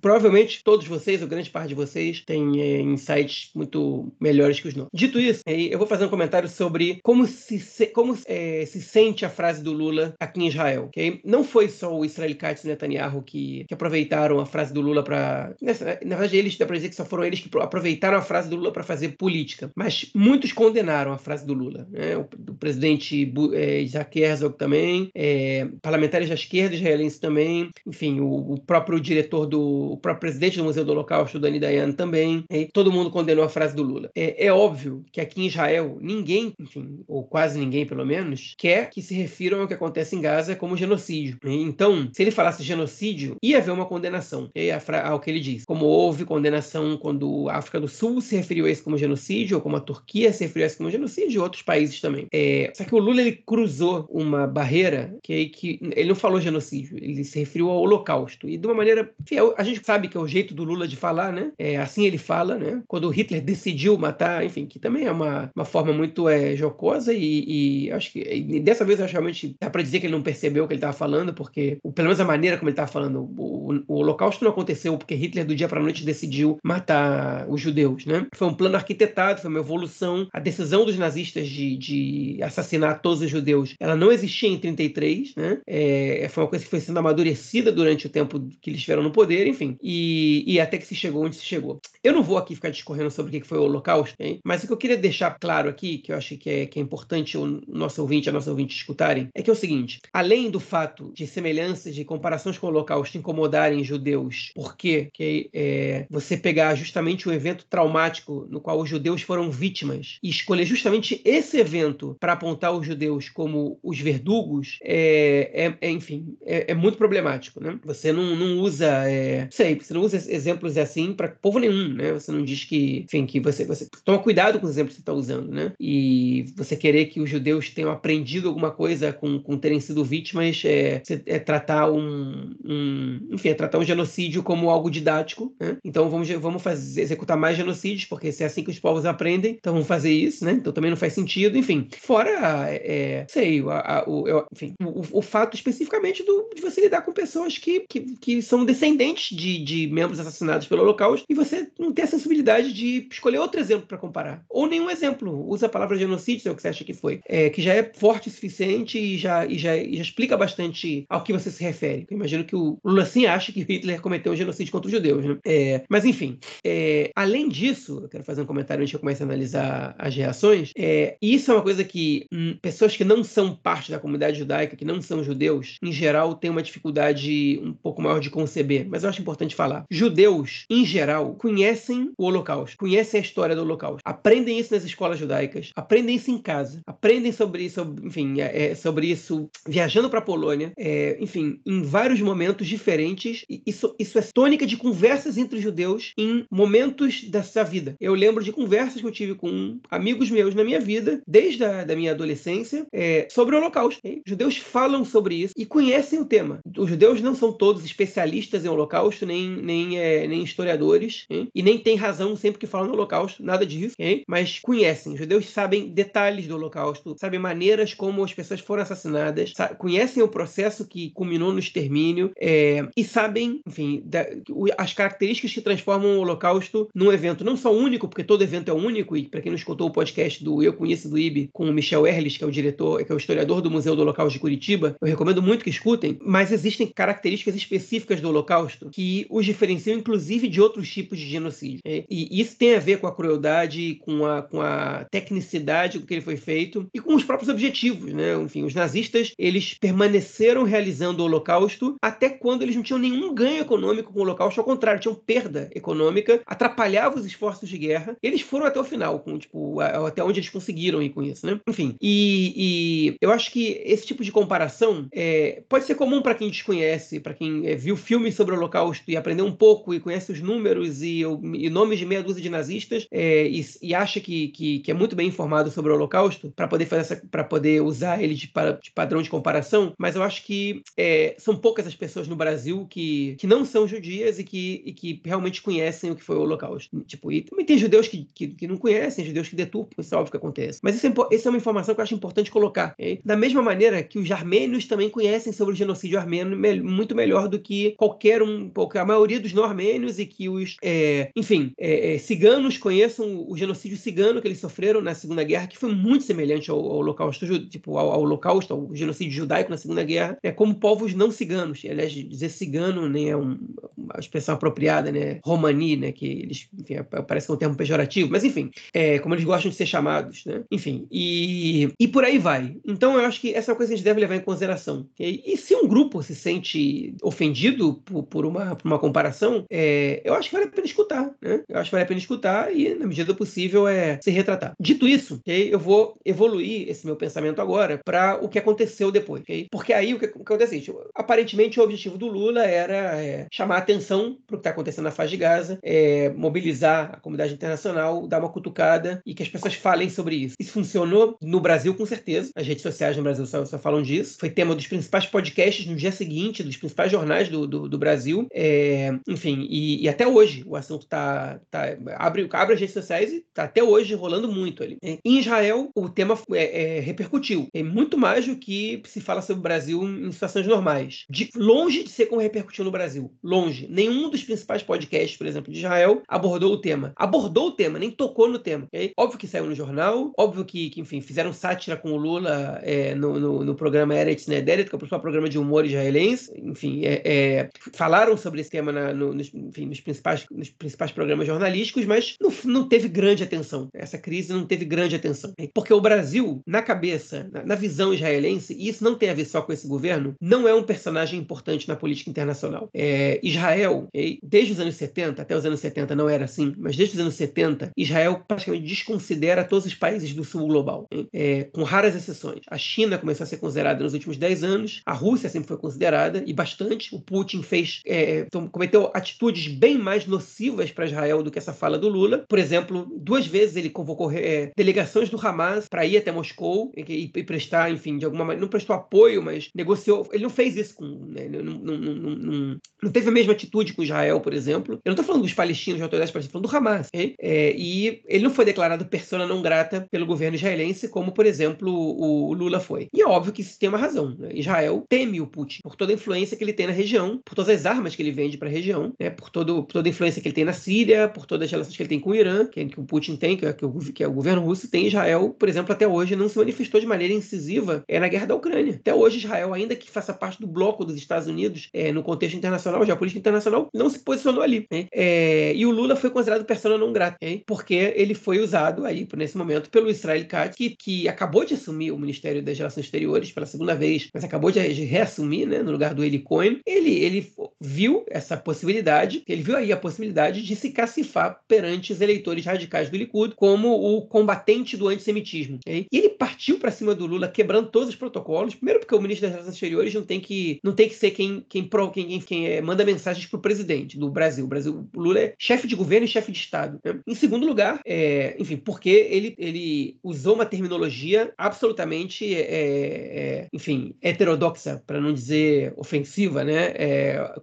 S2: provavelmente todos vocês, grande parte de vocês tem é, insights muito melhores que os nossos. Dito isso, eu vou fazer um comentário sobre como se, como, é, se sente a frase do Lula aqui em Israel. Okay? Não foi só o Israel Katz e Netanyahu que, que aproveitaram a frase do Lula para. Na verdade, eles dá para dizer que só foram eles que aproveitaram a frase do Lula para fazer política, mas muitos condenaram a frase do Lula. Né? O, o presidente é, Isaac Herzog também, é, parlamentares da esquerda israelense também, enfim, o, o, próprio diretor do. o próprio presidente do Museu do Holocausto, Dani Dayan, também. todo mundo condenou a frase do Lula. É, é óbvio que aqui em Israel, ninguém, enfim, ou quase ninguém pelo menos, quer que se refiram ao que acontece em Gaza como genocídio. Então, se ele falasse genocídio, ia haver uma condenação ao que ele diz. Como houve condenação quando a África do Sul se referiu a isso como genocídio, ou como a Turquia se referiu a isso como genocídio, e outros países também. É, só que o Lula ele cruzou uma barreira que, que ele não falou genocídio, ele se referiu ao Holocausto. E de uma maneira. Enfim, a gente sabe que é o jeito do Lula de falar, né? É, assim ele fala, né? Quando Hitler decidiu matar, enfim, que também é uma, uma forma muito é, jocosa e, e acho que e dessa vez acho realmente dá para dizer que ele não percebeu o que ele estava falando, porque pelo menos a maneira como ele estava falando, o, o, Holocausto não aconteceu porque Hitler do dia para noite decidiu matar os judeus, né? Foi um plano arquitetado, foi uma evolução. A decisão dos nazistas de, de assassinar todos os judeus, ela não existia em 33, né? É, foi uma coisa que foi sendo amadurecida durante o tempo que eles estiveram no poder, enfim, e, e até que se chegou onde se chegou. Eu não vou aqui ficar discorrendo sobre o que foi o Holocausto, hein? mas o que eu queria deixar claro aqui, que eu acho que é, que é importante o nosso ouvinte, a nossa ouvinte escutarem, é que é o seguinte: além do fato de semelhanças, de comparações com o Holocausto incomodarem judeus, porque que, é, você pegar justamente um evento traumático no qual os judeus foram vítimas e escolher justamente esse evento para apontar os judeus como os verdugos, é, é, é enfim, é, é, muito problemático. Né? Você não, não usa, é, sei, você não usa exemplos assim para povo nenhum, né? Você não diz que, enfim, que você, você toma cuidado com os exemplos que você está usando, né? E você querer que os judeus tenham aprendido alguma coisa com, com terem sido vítimas é, é tratar um, um, enfim, é tratar um genocídio como algo didático, né? Então vamos, vamos fazer, executar mais genocídios, porque se é assim que os povos aprendem, então vamos fazer isso, né? Então também não faz sentido, enfim. Fora, é, sei, a, a, o, eu, enfim, o, o, fato especificamente do, de você lidar com pessoas que, que, que são descendentes de, de membros assassinados pelo Holocausto e você não ter a sensibilidade de escolher outro exemplo para comparar. Ou nenhum exemplo. Usa a palavra genocídio, se é o que você acha que foi. É, que já é forte o suficiente e já, e já, e já explica bastante ao que você se refere. Eu imagino que o Lula sim acha que Hitler cometeu um genocídio contra os judeus. Né? É, mas, enfim, é, além disso, eu quero fazer um comentário antes de eu começar a analisar as reações. É, isso é uma coisa que hum, pessoas que não são parte da comunidade judaica, que não são judeus, em geral, têm uma dificuldade um pouco maior de conceber. Mas eu acho importante falar. Judeus, em geral, conhecem o Holocausto, conhecem a história do Holocausto, aprendem isso nas escolas judaicas, aprendem isso em casa, aprendem sobre isso, enfim, é, é sobre isso viajando para a Polônia, é, enfim, em vários momentos diferentes. Isso, isso é tônica de conversas entre judeus em momentos dessa vida. Eu lembro de conversas que eu tive com amigos meus na minha vida, desde a da minha adolescência, é, sobre o Holocausto. Judeus falam sobre isso e conhecem o tema. Os judeus não são todos especialistas em Holocausto, nem, nem, é, nem historiadores, okay? e nem têm razão sempre que falam no Holocausto, nada disso, okay? mas conhecem. Os judeus sabem detalhes do Holocausto, sabem maneiras como as pessoas foram assassinadas, conhecem o processo que culminou no extermínio é, e sabem, enfim, da, as características que transformam o Holocausto num evento não só único, porque todo evento é único, e para quem não escutou o podcast do Eu Conheço do IB com o Michel Erles, que é o diretor, que é o historiador do Museu do Holocausto de Curitiba, eu recomendo muito que escutem, mas existem características específicas do Holocausto que os diferenciam, inclusive, de outros tipos de genocídio. É, e isso tem a ver com a crueldade, com a, com a tecnicidade com que ele foi feito e com os próprios objetivos, né? Enfim, os nazistas, eles permaneceram realizando o Holocausto até quando eles não tinham nenhum ganho econômico com o Holocausto, ao contrário, tinham perda econômica, atrapalhava os esforços de guerra. Eles foram até o final, com, tipo, até onde eles conseguiram ir com isso, né? Enfim, e, e eu acho que esse tipo de comparação é, pode ser comum para quem desconhece, para quem é, viu filmes sobre o Holocausto e aprendeu um pouco e conhece os números e, e nomes de meia dúzia de nazistas é, e, e, acha que, que, que, é muito bem informado sobre o Holocausto para poder fazer para poder usar ele de, de, padrão de comparação, mas eu acho que é, são poucas as pessoas no Brasil que, que não são judias e que, e que realmente conhecem o que foi o Holocausto. Tipo, e também tem judeus que, que, que não conhecem, judeus que deturpam, isso é óbvio que acontece. Mas isso é, isso é uma informação que eu acho importante colocar. Okay? Da mesma maneira que os armênios também conhecem sobre o genocídio armênio me, muito melhor do que qualquer um, a maioria dos não e que os, é, enfim, é, é, ciganos conheçam o genocídio cigano que eles sofreram na Segunda Guerra, que foi muito semelhante ao, ao holocausto, tipo, ao, ao holocausto, ao genocídio judaico na Segunda Guerra, é como povos não ciganos. Aliás, dizer cigano nem é um, uma expressão apropriada, né? Romani, né? Que eles, enfim, parece que é um termo pejorativo, mas enfim, é, como eles gostam de ser chamados, né? Enfim, e, e por aí vai. Então eu acho que essa é uma coisa que a gente deve levar em consideração. Okay? E se um grupo se sente ofendido por, por, uma, por uma comparação, é, eu acho que vale a pena escutar, né? Eu acho que vale a pena escutar e, na medida do possível, é se retratar. Dito isso, okay, eu vou evoluir esse meu pensamento agora para o que aconteceu depois, okay? Porque aí o que, o que acontece é aparentemente o objetivo do Lula era é, chamar atenção para o que está acontecendo na faixa de Gaza, é, mobilizar a comunidade internacional, dar uma cutucada e que as pessoas falem sobre isso. Isso funcionou no Brasil, com certeza. As redes sociais no Brasil só, só falam disso. Foi tema dos principais podcasts no dia seguinte, dos principais jornais do, do, do Brasil. É, enfim, e, e, até hoje o assunto tá, tá abre, abre as redes sociais e tá até hoje rolando muito ali. Em Israel, o tema é, é, repercutiu. É muito mais do que se fala sobre o Brasil em situações normais. De, longe de ser como repercutiu no Brasil. Longe. Nenhum dos principais podcasts, por exemplo, de Israel, abordou o tema. Abordou o tema, nem tocou no tema. Okay? Óbvio que saiu no jornal, óbvio que, que enfim, fizeram sátira com o Lula é, no, no, no, programa Eretz Nederet, que é o principal programa de humor israelense. Enfim, é, é, falaram sobre esse tema na, no, nos, enfim, nos, principais, nos principais programas jornalísticos, mas não, não teve grande atenção. Essa crise não teve grande atenção. Porque o Brasil, na cabeça, na, na visão israelense, e isso não tem a ver só com esse governo, não é um personagem importante na política internacional. É, Israel, desde os anos 70, até os anos 70 não era assim, mas desde os anos 70, Israel praticamente desconsidera todos os países do sul global, é, com raras exceções. A China começou a ser considerada nos últimos 10 anos, a Rússia sempre foi considerada, e bastante. O Putin fez, é, cometeu atitudes bem mais nocivas para Israel do que essa fala do Lula. Por exemplo, duas vezes ele convocou é, delegações do Hamas para ir até Moscou e, e, prestar, enfim, de alguma maneira, não prestou apoio, mas negociou. Ele não fez isso com. Né, não, não, não, não, teve a mesma atitude com Israel, por exemplo. Eu não estou falando dos palestinos, de autoridades palestinas, falando do Hamas. Okay? É, e ele não foi declarado persona não grata pelo governo israelense, como, por exemplo, o, o Lula foi. E é óbvio que isso tem uma razão. Né? Israel teme o Putin por toda a influência que ele tem na região, por todas as armas que ele vende para a região, né? por, todo, toda a influência que ele tem na Síria, por todas as relações que ele tem com o Irã, que, que o Putin tem, que, é, que, o, que é o governo russo tem. Israel, por exemplo, até hoje não se manifestou de maneira incisiva é, na guerra da Ucrânia. Até hoje, Israel, ainda que faça parte do bloco dos Estados Unidos é, no contexto internacional, já política internacional não se posicionou ali. Né? É, e o Lula foi considerado persona não grata, porque ele foi usado aí, nesse momento, pelo Israel Katz, que, que acabou de assumir o Ministério das Relações Exteriores pela segunda vez, mas acabou de reassumir, né, no lugar do Eli Cohen. Ele, ele viu essa possibilidade, ele viu aí a possibilidade de se cacifar perante os eleitores radicais do Likud como o combatente do antissemitismo. Okay? E ele partiu para cima do Lula, quebrando todos os protocolos. Primeiro, porque o ministro das Relações Exteriores não tem que, não tem que ser quem, quem, quem, quem é, manda mensagens para o presidente do Brasil. O Brasil, o Lula é chefe de governo e chefe de Estado. Né? Em segundo lugar, é, enfim, porque ele, ele usou uma terminologia absolutamente, é, é, enfim, heterodoxa, para não dizer ofensiva, né? É,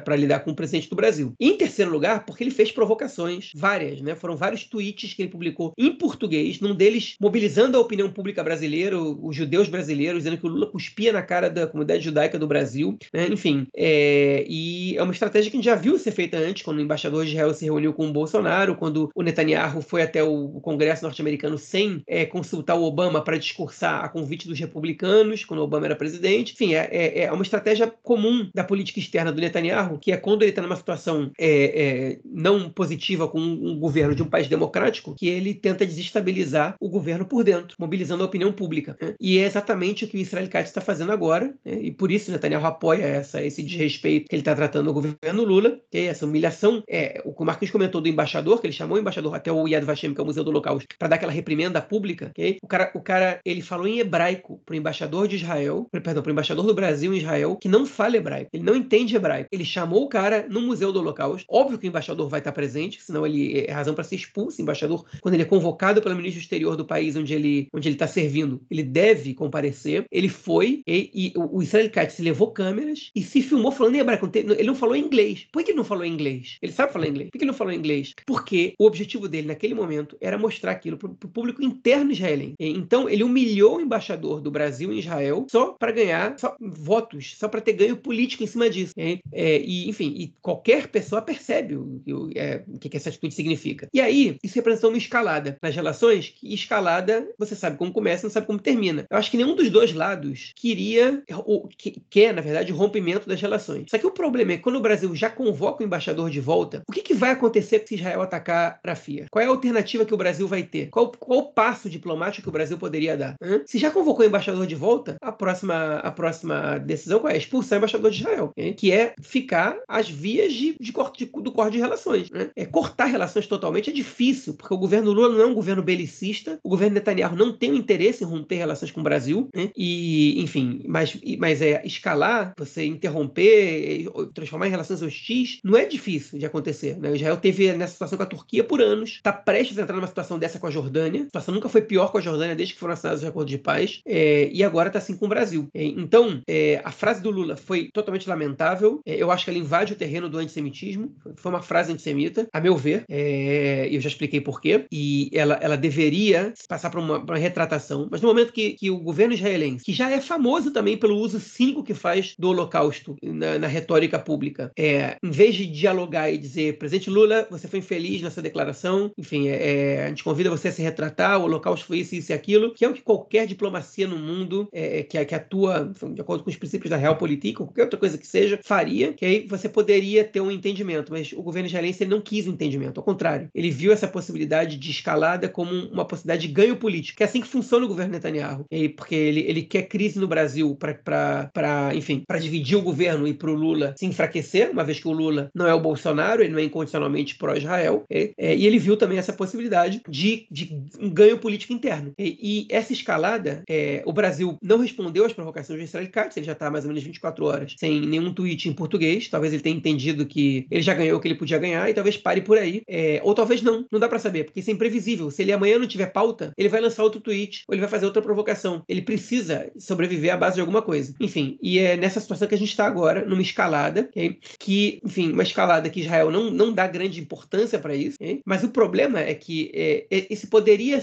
S2: para lidar com o presidente do Brasil. Em terceiro lugar, porque ele fez provocações, várias, né? Foram vários tweets que ele publicou em português, num deles mobilizando a opinião pública brasileira, os judeus brasileiros, dizendo que o Lula cuspia na cara da comunidade judaica do Brasil, né? enfim. É, e é uma estratégia que a gente já viu ser feita antes, quando o embaixador de Israel se reuniu com o Bolsonaro, quando o Netanyahu foi até o Congresso norte-americano sem é, consultar o Obama para discursar a convite dos republicanos, quando o Obama era presidente. Enfim, é, é, é uma estratégia comum da política externa do Netanyahu, que é quando ele está numa situação é, é, não positiva com um governo de um país democrático, que ele tenta desestabilizar o governo por dentro, mobilizando a opinião pública. Né? E é exatamente o que o Israel Katz está fazendo agora, né? e por isso Netanyahu apoia essa, esse desrespeito que ele está tratando no governo Lula, que é essa humilhação. É, o que o Marquinhos comentou do embaixador, que ele chamou o embaixador até o Yad Vashem, que é o Museu do Holocausto, para dar aquela reprimenda pública. Okay? O, cara, o cara ele falou em hebraico para o embaixador de Israel, perdão, para o embaixador do Brasil em Israel, que não fala hebraico, ele não entende hebraico. Ele chamou o cara no Museu do Holocausto. Óbvio que o embaixador vai estar presente, senão ele é razão para ser expulso. O embaixador, quando ele é convocado pelo ministro exterior do país onde ele onde ele está servindo, ele deve comparecer. Ele foi e, e o Israel Katz levou câmeras e se filmou falando em hebraico. Ele não falou inglês. Por que ele não falou inglês? Ele sabe falar inglês. Por que ele não falou inglês? Porque o objetivo dele naquele momento era mostrar aquilo para o público interno israelense. Então ele humilhou o embaixador do Brasil em Israel só para ganhar só votos, só para ter ganho político em cima disso. É, e enfim, e qualquer pessoa percebe o, o, é, o que, que essa atitude significa. E aí, isso representa uma escalada nas relações, e escalada, você sabe como começa, não sabe como termina. Eu acho que nenhum dos dois lados queria, ou que, quer, na verdade, o rompimento das relações. Só que o problema é que quando o Brasil já convoca o embaixador de volta, o que, que vai acontecer se Israel atacar Rafia? Qual é a alternativa que o Brasil vai ter? Qual, qual o passo diplomático que o Brasil poderia dar? Hã? Se já convocou o embaixador de volta, a próxima, a próxima decisão qual é? Expulsar o embaixador de Israel, hein? que é ficar às vias de, de corte de, do corte de relações. Né? É, cortar relações totalmente é difícil, porque o governo Lula não é um governo belicista, o governo Netanyahu não tem um interesse em romper relações com o Brasil, né? e, enfim, mas, mas é escalar, você interromper, transformar em relações hostis, não é difícil de acontecer. Né? Israel teve nessa situação com a Turquia por anos, está prestes a entrar numa situação dessa com a Jordânia, a situação nunca foi pior com a Jordânia desde que foram assinados os acordos de paz, é, e agora está assim com o Brasil. É, então, é, a frase do Lula foi totalmente lamentável, é, eu acho que ela invade o terreno do antissemitismo, foi uma frase antissemita, a meu ver, é, eu já expliquei porquê, e ela, ela deveria passar por uma, uma, retratação, mas no momento que, que o governo israelense, que já é famoso também pelo uso cínico que faz do holocausto na, na retórica pública, é, em vez de dialogar e dizer, presidente Lula, você foi infeliz nessa declaração, enfim, é, é, a gente convida você a se retratar, o holocausto foi isso, isso e aquilo, que é o que qualquer diplomacia no mundo é, que, que atua de acordo com os princípios da real política, qualquer outra coisa que seja, faria, que aí você poderia ter um entendimento, mas o governo israelense ele não quis entendimento, ao contrário, ele viu essa possibilidade de escalada como uma possibilidade de ganho político, que é assim que funciona o governo Netanyahu, e, porque ele, ele quer crise no Brasil para, enfim, para dividir o governo e para o Lula se enfraquecer, uma vez que o Lula não é o Bolsonaro, ele não é incondicionalmente pró-Israel, é, é, e ele viu também essa possibilidade de, de um ganho político interno. E, e essa escalada, é, o Brasil não respondeu às provocações de Israel Katz, ele já está mais ou menos 24 horas sem nenhum tweet em português, talvez ele tenha entendido que ele já ganhou o que ele podia ganhar e talvez pare por aí, é, ou talvez não, não dá para saber, porque isso é imprevisível. Se ele amanhã não tiver pauta, ele vai lançar outro tweet, ou ele vai fazer outra provocação. Ele precisa sobreviver à base de alguma coisa. Enfim, e é nessa situação que a gente está agora, numa escalada, okay? que, enfim, uma escalada que Israel não, não dá grande importância para isso, okay? mas o problema é que é, é esse poderia,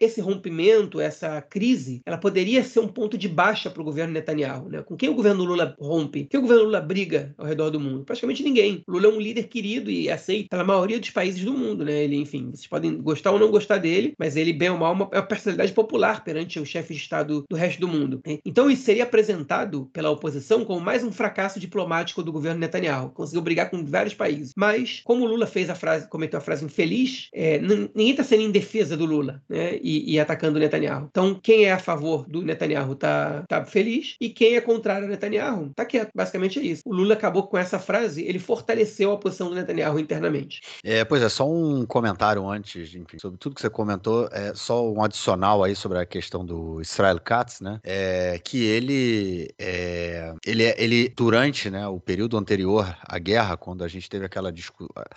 S2: esse rompimento, essa crise, ela poderia ser um ponto de baixa para o governo Netanyahu. Né? Com quem o governo Lula rompe? Quem o governo Lula briga ao redor do mundo? Praticamente ninguém. Lula é um líder querido e aceito pela maioria dos países do mundo. Né? Ele, enfim, vocês podem gostar ou não gostar dele, mas ele, bem ou mal, é uma, é personalidade popular perante os chefes de Estado do resto do mundo. Né? Então isso seria apresentado pela oposição como mais um fracasso diplomático do governo Netanyahu. Conseguiu brigar com vários países. Mas, como o Lula fez a frase, cometeu a frase infeliz, é, ninguém está sendo em defesa do Lula né? e, e, atacando o Netanyahu. Então, quem é a favor do Netanyahu está tá feliz e quem é contrário ao Netanyahu está quieto. Basicamente é isso. O Lula acabou com essa frase, ele fortaleceu a posição do Netanyahu internamente.
S1: É, pois é, só um comentário antes, enfim, sobre tudo que você comentou, é só um adicional aí sobre a questão do Israel Katz, né? É, que ele, é, ele, é, ele durante né, o período anterior à guerra, quando a gente teve aquela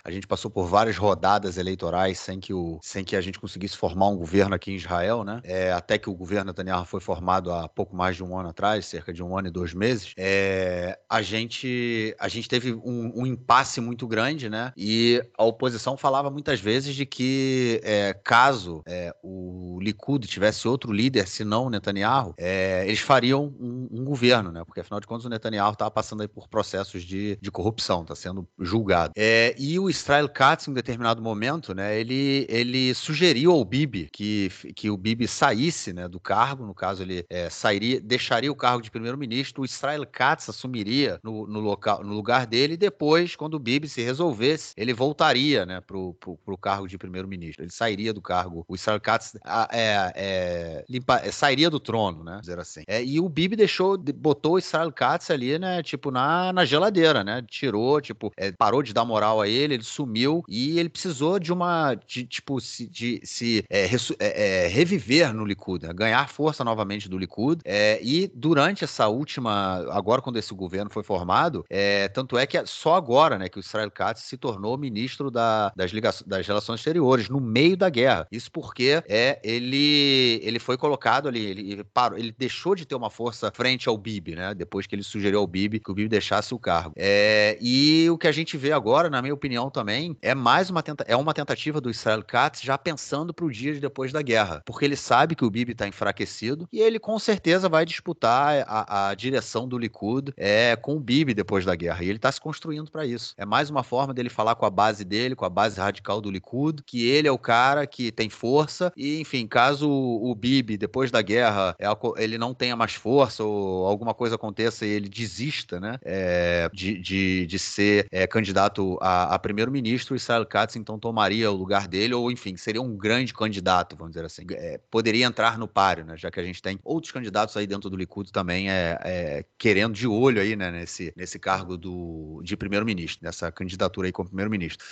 S1: a gente passou por várias rodadas eleitorais sem que, o, sem que a gente conseguisse formar um governo aqui em Israel, né? É, até que o governo Netanyahu foi formado há pouco mais de um ano atrás, cerca de um ano e dois meses, é, a gente a gente teve um, um, impasse muito grande, né? E a oposição falava muitas vezes de que é, caso é, o Likud tivesse outro líder, se não o Netanyahu, é, eles fariam um, um, governo, né? Porque afinal de contas o Netanyahu estava passando aí por processos de, de corrupção, está sendo julgado. É, e o Israel Katz, em um determinado momento, né? Ele, ele sugeriu ao Bibi que, que o Bibi saísse, né? Do cargo, no caso ele é, sairia, deixaria o cargo de primeiro-ministro, o Israel Katz assumiria no, no, local, no lugar dele depois, quando o Bibi se resolvesse, ele voltaria, né? Pro, pro cargo de primeiro-ministro. Ele sairia do cargo. O Israel Katz é, é, limpa, é, sairia do trono, né? Dizer assim. É, e o Bibi deixou, botou o Israel Katz ali, né? Tipo, na, na geladeira, né? Tirou, tipo, é, parou de dar moral a ele, ele sumiu e ele precisou de uma, de, tipo, se, de se é, reviver no Likud, né? ganhar força novamente do Likud. e durante essa última, agora quando esse governo foi formado, tanto é que só agora, né, que o Israel Katz se tornou ministro da, das, das relações exteriores, no meio da guerra. Isso porque é, ele, ele foi colocado ali, ele, parou, ele deixou de ter uma força frente ao Bibi, né? Depois que ele sugeriu ao Bibi que o Bibi deixasse o cargo. É, e o que a gente vê agora, na minha opinião também, é mais uma, tenta é uma tentativa do Israel Katz já pensando para o dia depois da guerra. Porque ele sabe que o Bibi está enfraquecido e ele com certeza vai disputar a, a direção do Likud é, com o Bibi depois da guerra. E ele está se construindo construindo para isso. É mais uma forma dele falar com a base dele, com a base radical do Likud, que ele é o cara que tem força e, enfim, caso o Bibi, depois da guerra, é ele não tenha mais força ou alguma coisa aconteça e ele desista, né, é, de, de, de, ser é, candidato a, a primeiro-ministro, Israel Katz então tomaria o lugar dele ou, enfim, seria um grande candidato, vamos dizer assim. É, poderia entrar no páreo, né, já que a gente tem outros candidatos aí dentro do Likud também é, é querendo de olho aí, né, nesse, nesse cargo do, de primeiro-ministro, nessa candidatura aí como primeiro-ministro.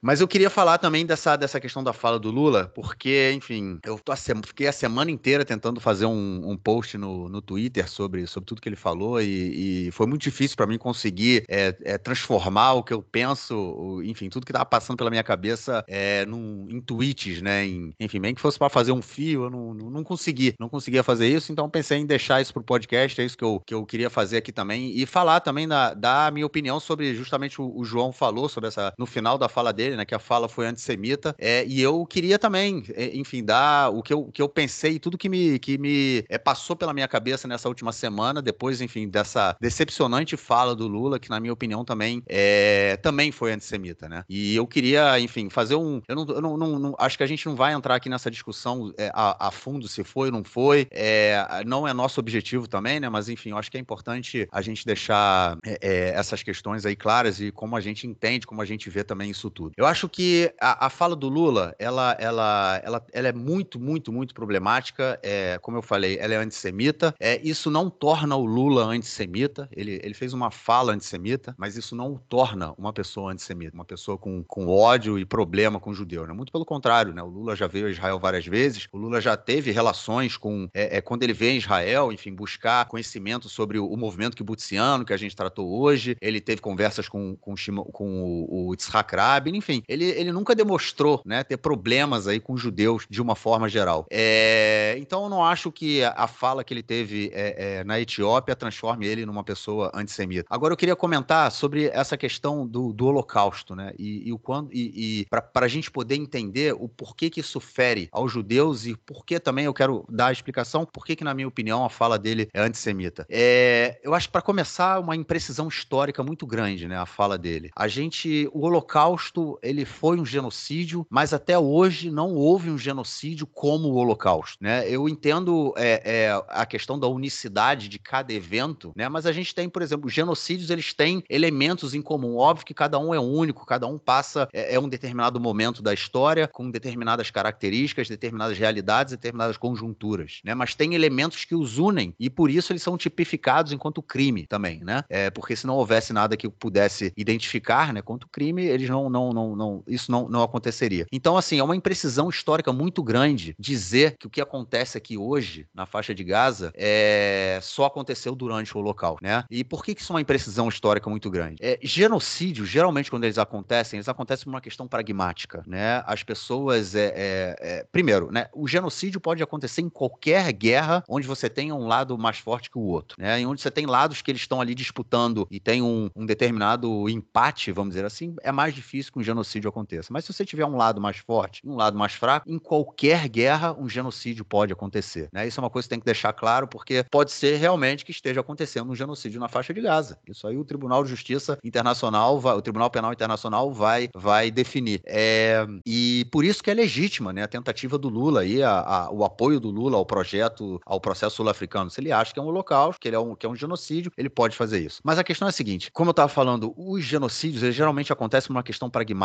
S1: Mas eu queria falar também dessa, dessa questão da fala do Lula, porque, enfim, eu a fiquei a semana inteira tentando fazer um, um post no, no Twitter sobre, sobre tudo que ele falou e, e foi muito difícil para mim conseguir é, é, transformar o que eu penso, enfim, tudo que estava passando pela minha cabeça é, num, em tweets, né? Em, enfim, bem que fosse para fazer um fio, eu não, não, não, consegui, não conseguia fazer isso, então pensei em deixar isso para o podcast, é isso que eu, que eu queria fazer aqui também e falar também da, da minha opinião sobre justamente o, o João falou sobre essa, no final da fala dele, né? Que a fala foi antissemita. É, e eu queria também, é, enfim, dar o que eu, que eu pensei, tudo que me, que me é, passou pela minha cabeça nessa última semana, depois, enfim, dessa decepcionante fala do Lula, que na minha opinião também, é, também foi antissemita, né? E eu queria, enfim, fazer um. Eu não, eu não, não, não acho que a gente não vai entrar aqui nessa discussão é, a, a, fundo se foi ou não foi. É, não é nosso objetivo também, né? Mas enfim, eu acho que é importante a gente deixar essas questões aí claras e como a gente entende, como a gente vê também isso tudo. Eu acho que a, a fala do Lula, ela, ela, ela, ela é muito, muito, muito problemática. É, como eu falei, ela é antissemita. É, isso não torna o Lula antissemita. Ele, ele fez uma fala antissemita, mas isso não o torna uma pessoa antissemita, uma pessoa com, com ódio e problema com judeu. Né? Muito pelo contrário, né? O Lula já veio a Israel várias vezes. O Lula já teve relações com é, é, quando ele veio em Israel, enfim, buscar conhecimento sobre o, o movimento kibutziano que a gente tratou hoje. Ele teve conversas com, com, com o, o Yitzhak Rabin, enfim, ele, ele nunca demonstrou né, ter problemas aí com judeus de uma forma geral. É, então eu não acho que a, fala que ele teve é, é, na Etiópia transforme ele numa pessoa antissemita. Agora eu queria comentar sobre essa questão do, do Holocausto, né? E, e o quando e, e para a gente poder entender o porquê que isso fere aos judeus e por que também eu quero dar a explicação por que, na minha opinião, a fala dele é antissemita. É, eu acho que para começar uma imprecisão histórica muito grande, né? A fala dele. A gente, o Holocausto, ele foi um genocídio, mas até hoje não houve um genocídio como o Holocausto, né? Eu entendo é, é, a questão da unicidade de cada evento, né? Mas a gente tem, por exemplo, genocídios, eles têm elementos em comum. Óbvio que cada um é único, cada um passa é, é um determinado momento da história com determinadas características, determinadas realidades, determinadas conjunturas, né? Mas tem elementos que os unem e por isso eles são tipificados enquanto crime também, né? É, porque se não houvesse nada que pudesse identificar, né, quanto crime, eles não, não, não, não isso não, não aconteceria. Então, assim, é uma imprecisão histórica muito grande dizer que o que acontece aqui hoje, na faixa de Gaza, é... só aconteceu durante o local, né? E por que, que isso é uma imprecisão histórica muito grande? É, genocídio, geralmente, quando eles acontecem, eles acontecem por uma questão pragmática, né? As pessoas, é, é, é, primeiro, né? O genocídio pode acontecer em qualquer guerra onde você tenha um lado mais forte que o outro, né? Em onde você tem lados que eles estão ali disputando e tem um, um determinado empate, vamos dizer assim, é mais difícil que um genocídio aconteça. Mas se você tiver um lado mais forte e um lado mais fraco, em qualquer guerra um genocídio pode acontecer. Né? Isso é uma coisa que tem que deixar claro, porque pode ser realmente que esteja acontecendo um genocídio na faixa de Gaza. Isso aí o Tribunal de Justiça Internacional, vai, o Tribunal Penal Internacional vai, vai definir. É, e por isso que é legítima né, a tentativa do Lula aí, a, a, o apoio do Lula ao projeto, ao processo sul-africano. Se ele acha que é um holocausto, que ele é um, que é um genocídio, ele pode fazer isso. Mas a questão é a seguinte: como eu estava falando, os genocídios geralmente acontecem por uma questão pragmática.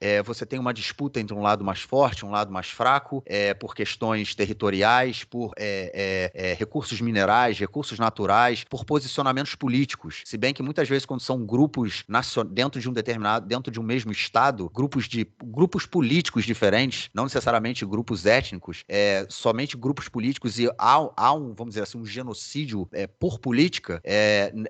S1: É, você tem uma disputa entre um lado mais forte, um lado mais fraco, é, por questões territoriais, por é, é, é recursos minerais, recursos naturais, por posicionamentos políticos. Se bem que muitas vezes quando são grupos dentro de um determinado, dentro de um mesmo estado, grupos de grupos políticos diferentes, não necessariamente grupos étnicos, é, somente grupos políticos e há, há um, vamos dizer assim, um genocídio por política,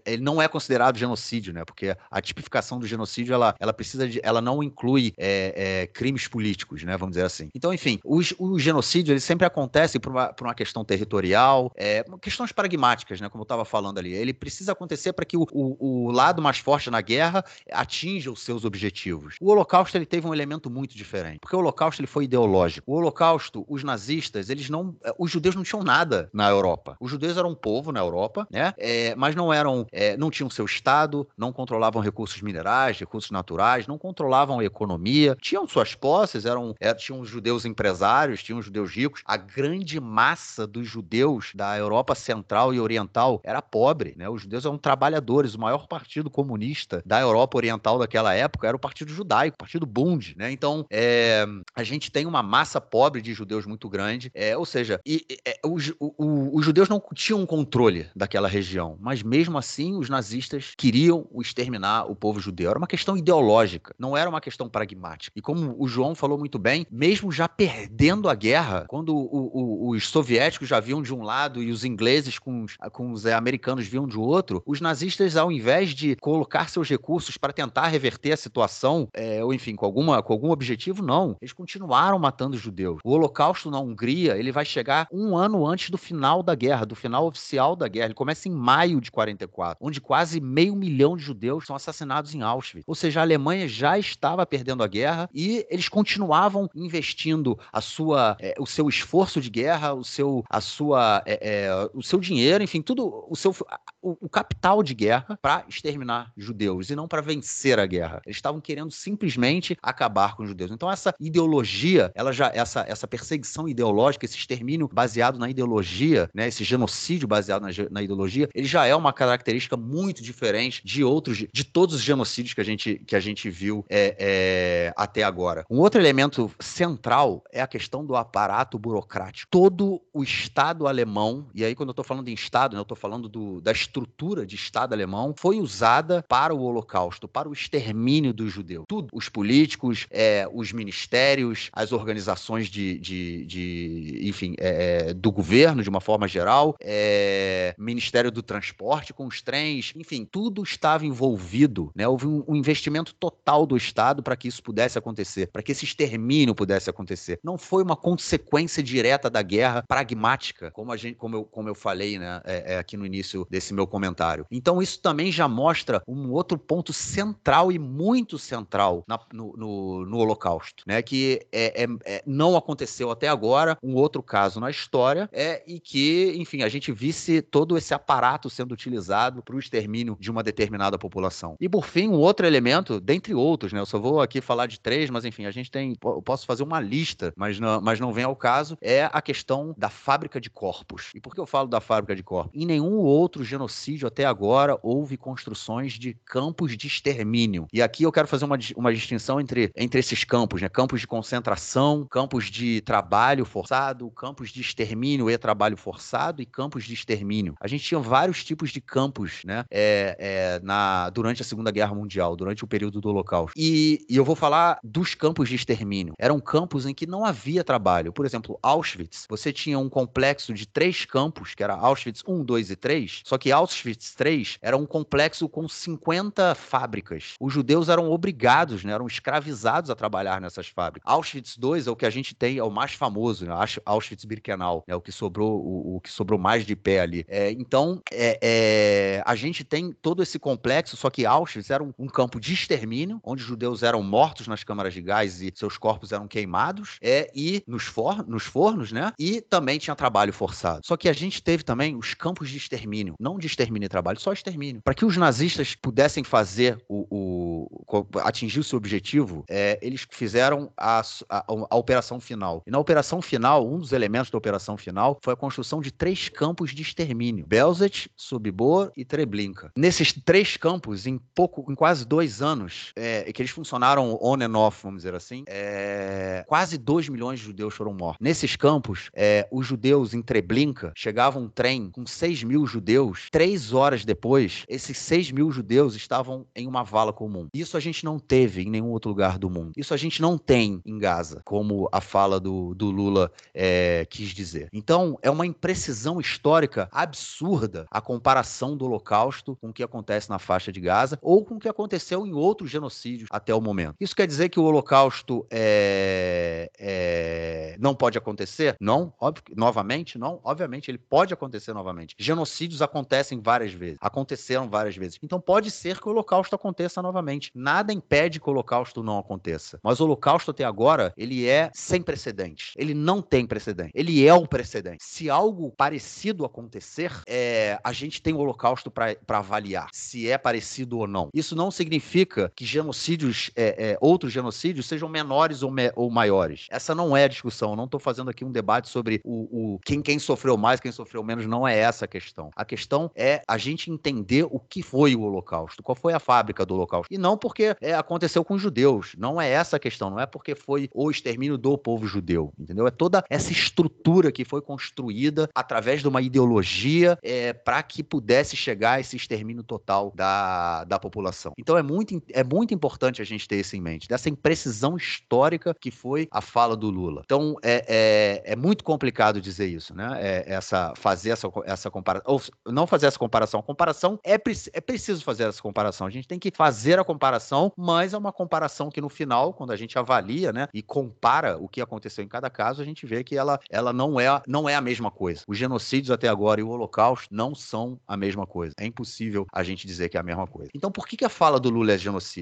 S1: ele não é considerado genocídio, né? Porque a tipificação do genocídio ela, ela precisa de, ela não inclui é, é, crimes políticos, né? Vamos dizer assim. Então, enfim, os, o genocídio ele sempre acontece por uma, por uma questão territorial, é, questões pragmáticas, né? Como eu estava falando ali. Ele precisa acontecer para que o, o, o, lado mais forte na guerra atinja os seus objetivos. O Holocausto ele teve um elemento muito diferente, porque o Holocausto ele foi ideológico. O Holocausto, os nazistas, eles não, é, os judeus não tinham nada na Europa. Os judeus eram um povo na Europa, né? É, mas não eram, é, não tinham seu estado, não controlavam recursos minerais, recursos naturais, não controlavam economia, tinham suas posses, eram, é, tinham judeus empresários, tinham judeus ricos. A grande massa dos judeus da Europa Central e Oriental era pobre, né? Os judeus eram trabalhadores. O maior partido comunista da Europa Oriental daquela época era o Partido Judaico, o Partido Bund, né? Então, é, a gente tem uma massa pobre de judeus muito grande, é, ou seja, e, os, o, os judeus não tinham controle daquela região, mas mesmo assim os nazistas queriam exterminar o povo judeu. Era uma questão ideológica, não era uma questão pragmática. E como o João falou muito bem, mesmo já perdendo a guerra, quando o, o, os soviéticos já viam de um lado e os ingleses com os, com os é, americanos viam de outro, os nazistas, ao invés de colocar seus recursos para tentar reverter a situação, é, ou enfim, com, alguma, com algum objetivo, não. Eles continuaram matando os judeus. O Holocausto na Hungria, ele vai chegar um ano antes do final da guerra, do final oficial da guerra. Ele começa em maio de 44, onde quase meio milhão de judeus são assassinados em Auschwitz. Ou seja, a Alemanha já estava perdendo a guerra e eles continuavam investindo a sua, é, o seu esforço de guerra, o seu, a sua, é, é, o seu dinheiro, enfim, tudo, o seu, o, o capital de guerra para exterminar judeus e não para vencer a guerra. Eles estavam querendo simplesmente acabar com os judeus. Então essa ideologia, ela já essa, essa perseguição ideológica, esse extermínio baseado na ideologia, né, esse genocídio baseado na, na ideologia, ele já é uma característica muito diferente de outros, de todos os genocídios que a gente, que a gente viu é, é, até agora. Um outro elemento central é a questão do aparato burocrático. Todo o Estado alemão, e aí quando eu estou falando em Estado, né, eu estou falando do, da estrutura de Estado alemão, foi usada para o Holocausto, para o extermínio dos judeus. Tudo, os políticos, é, os ministérios, as organizações de, de, de enfim, é, do governo de uma forma geral, é, Ministério do Transporte com os trens, enfim, tudo estava envolvido, né? Houve um, um investimento total do Estado para que isso pudesse acontecer, para que esse extermínio pudesse acontecer. Não foi uma consequência direta da guerra pragmática, como a gente, como eu, como eu falei, né, é, é aqui no início desse meu comentário. Então isso também já mostra um outro ponto central e muito central na, no, no, no, Holocausto, né? Que é, é, é, não aconteceu até agora um outro caso na história é e que, enfim, a gente visse todo esse aparato sendo utilizado para o extermínio de uma determinada população. E por fim, um outro elemento, dentre outros, né? Eu só vou aqui falar de três, mas enfim, a gente tem, eu posso fazer uma lista, mas não, mas não vem ao caso, é a questão da fábrica de corpos. E por que eu falo da fábrica de corpos? Em nenhum outro genocídio até agora houve construções de campos de extermínio. E aqui eu quero fazer uma, uma distinção entre, entre esses campos, né? Campos de concentração, campos de trabalho forçado, campos de extermínio e trabalho forçado e campos de extermínio. A gente tinha vários tipos de campos, né? É, é, na, durante a Segunda Guerra Mundial, durante o período do Holocausto. E, e eu vou falar dos campos de extermínio. Eram campos em que não havia trabalho. Por exemplo, Auschwitz, você tinha um complexo de três campos, que era Auschwitz 1, 2 e 3, só que Auschwitz 3 era um complexo com 50 fábricas. Os judeus eram obrigados, né, eram escravizados a trabalhar nessas fábricas. Auschwitz 2 é o que a gente tem, é o mais famoso, né, Auschwitz-Birkenau, é o que sobrou, o, o, que sobrou mais de pé ali. É, então, é, é, a gente tem todo esse complexo, só que Auschwitz era um, um, campo de extermínio, onde os judeus eram mortos nas câmaras de gás e seus corpos eram queimados, é, e nos, for, nos fornos, né? E também tinha trabalho forçado. Só que a gente teve também os campos de extermínio, não de extermínio e trabalho, só extermínio. Para que os nazistas pudessem fazer o, o atingir o seu objetivo, é, eles fizeram a, a, a, operação final. E na operação final, um dos elementos da operação final foi a construção de três campos de extermínio: Belzec, Sobibor e Treblinka. Nesses três campos, em pouco, em quase dois anos, é, que eles funcionaram on and off, vamos dizer assim, é, quase dois milhões de judeus foram mortos. Nesses campos, é, os judeus em Treblinka chegavam um trem com seis mil judeus. Três horas depois, esses seis mil judeus estavam em uma vala comum. Isso a gente não teve em nenhum outro lugar do mundo. Isso a gente não tem em Gaza, como a fala do, do Lula é, quis dizer. Então, é uma imprecisão histórica absurda a comparação do Holocausto com o que acontece na faixa de Gaza ou com o que aconteceu em outros genocídios até o momento. Isso quer dizer que o Holocausto é, é, não pode acontecer? Não, óbvio, novamente, não. Obviamente, ele pode acontecer novamente. Genocídios acontecem várias vezes, aconteceram várias vezes. Então, pode ser que o Holocausto aconteça novamente. Nada impede que o Holocausto não aconteça. Mas o Holocausto até agora, ele é sem precedentes. Ele não tem precedente. Ele é o precedente. Se algo parecido acontecer, é, a gente tem o Holocausto para avaliar se é parecido ou não. Isso não significa que genocídios, é, é, outros genocídios, sejam menores ou, me, ou, maiores. Essa não é a discussão. Eu não estou fazendo aqui um debate sobre o, o quem, quem sofreu mais, quem sofreu menos. Não é essa a questão. A questão é a gente entender o que foi o Holocausto, qual foi a fábrica do Holocausto. E não porque é, aconteceu com os judeus. Não é essa a questão. Não é porque foi o extermínio do povo judeu. Entendeu? É toda essa estrutura que foi construída através de uma ideologia é, para que pudesse chegar a esse extermínio total da, da população. Então é muito, é muito importante a gente ter isso em mente, dessa imprecisão histórica que foi a fala do Lula. Então é, é, é muito complicado dizer isso, né? É, essa, fazer essa, essa comparação, ou não fazer essa comparação. A comparação é, é preciso fazer essa comparação. A gente tem que fazer a comparação, mas é uma comparação que no final, quando a gente avalia, né, e compara o que aconteceu em cada caso, a gente vê que ela, ela não, é, não é a mesma coisa. Os genocídios até agora e o Holocausto não são a mesma coisa. É impossível a gente dizer que é a mesma coisa. Então, por que, que a fala do Lula é,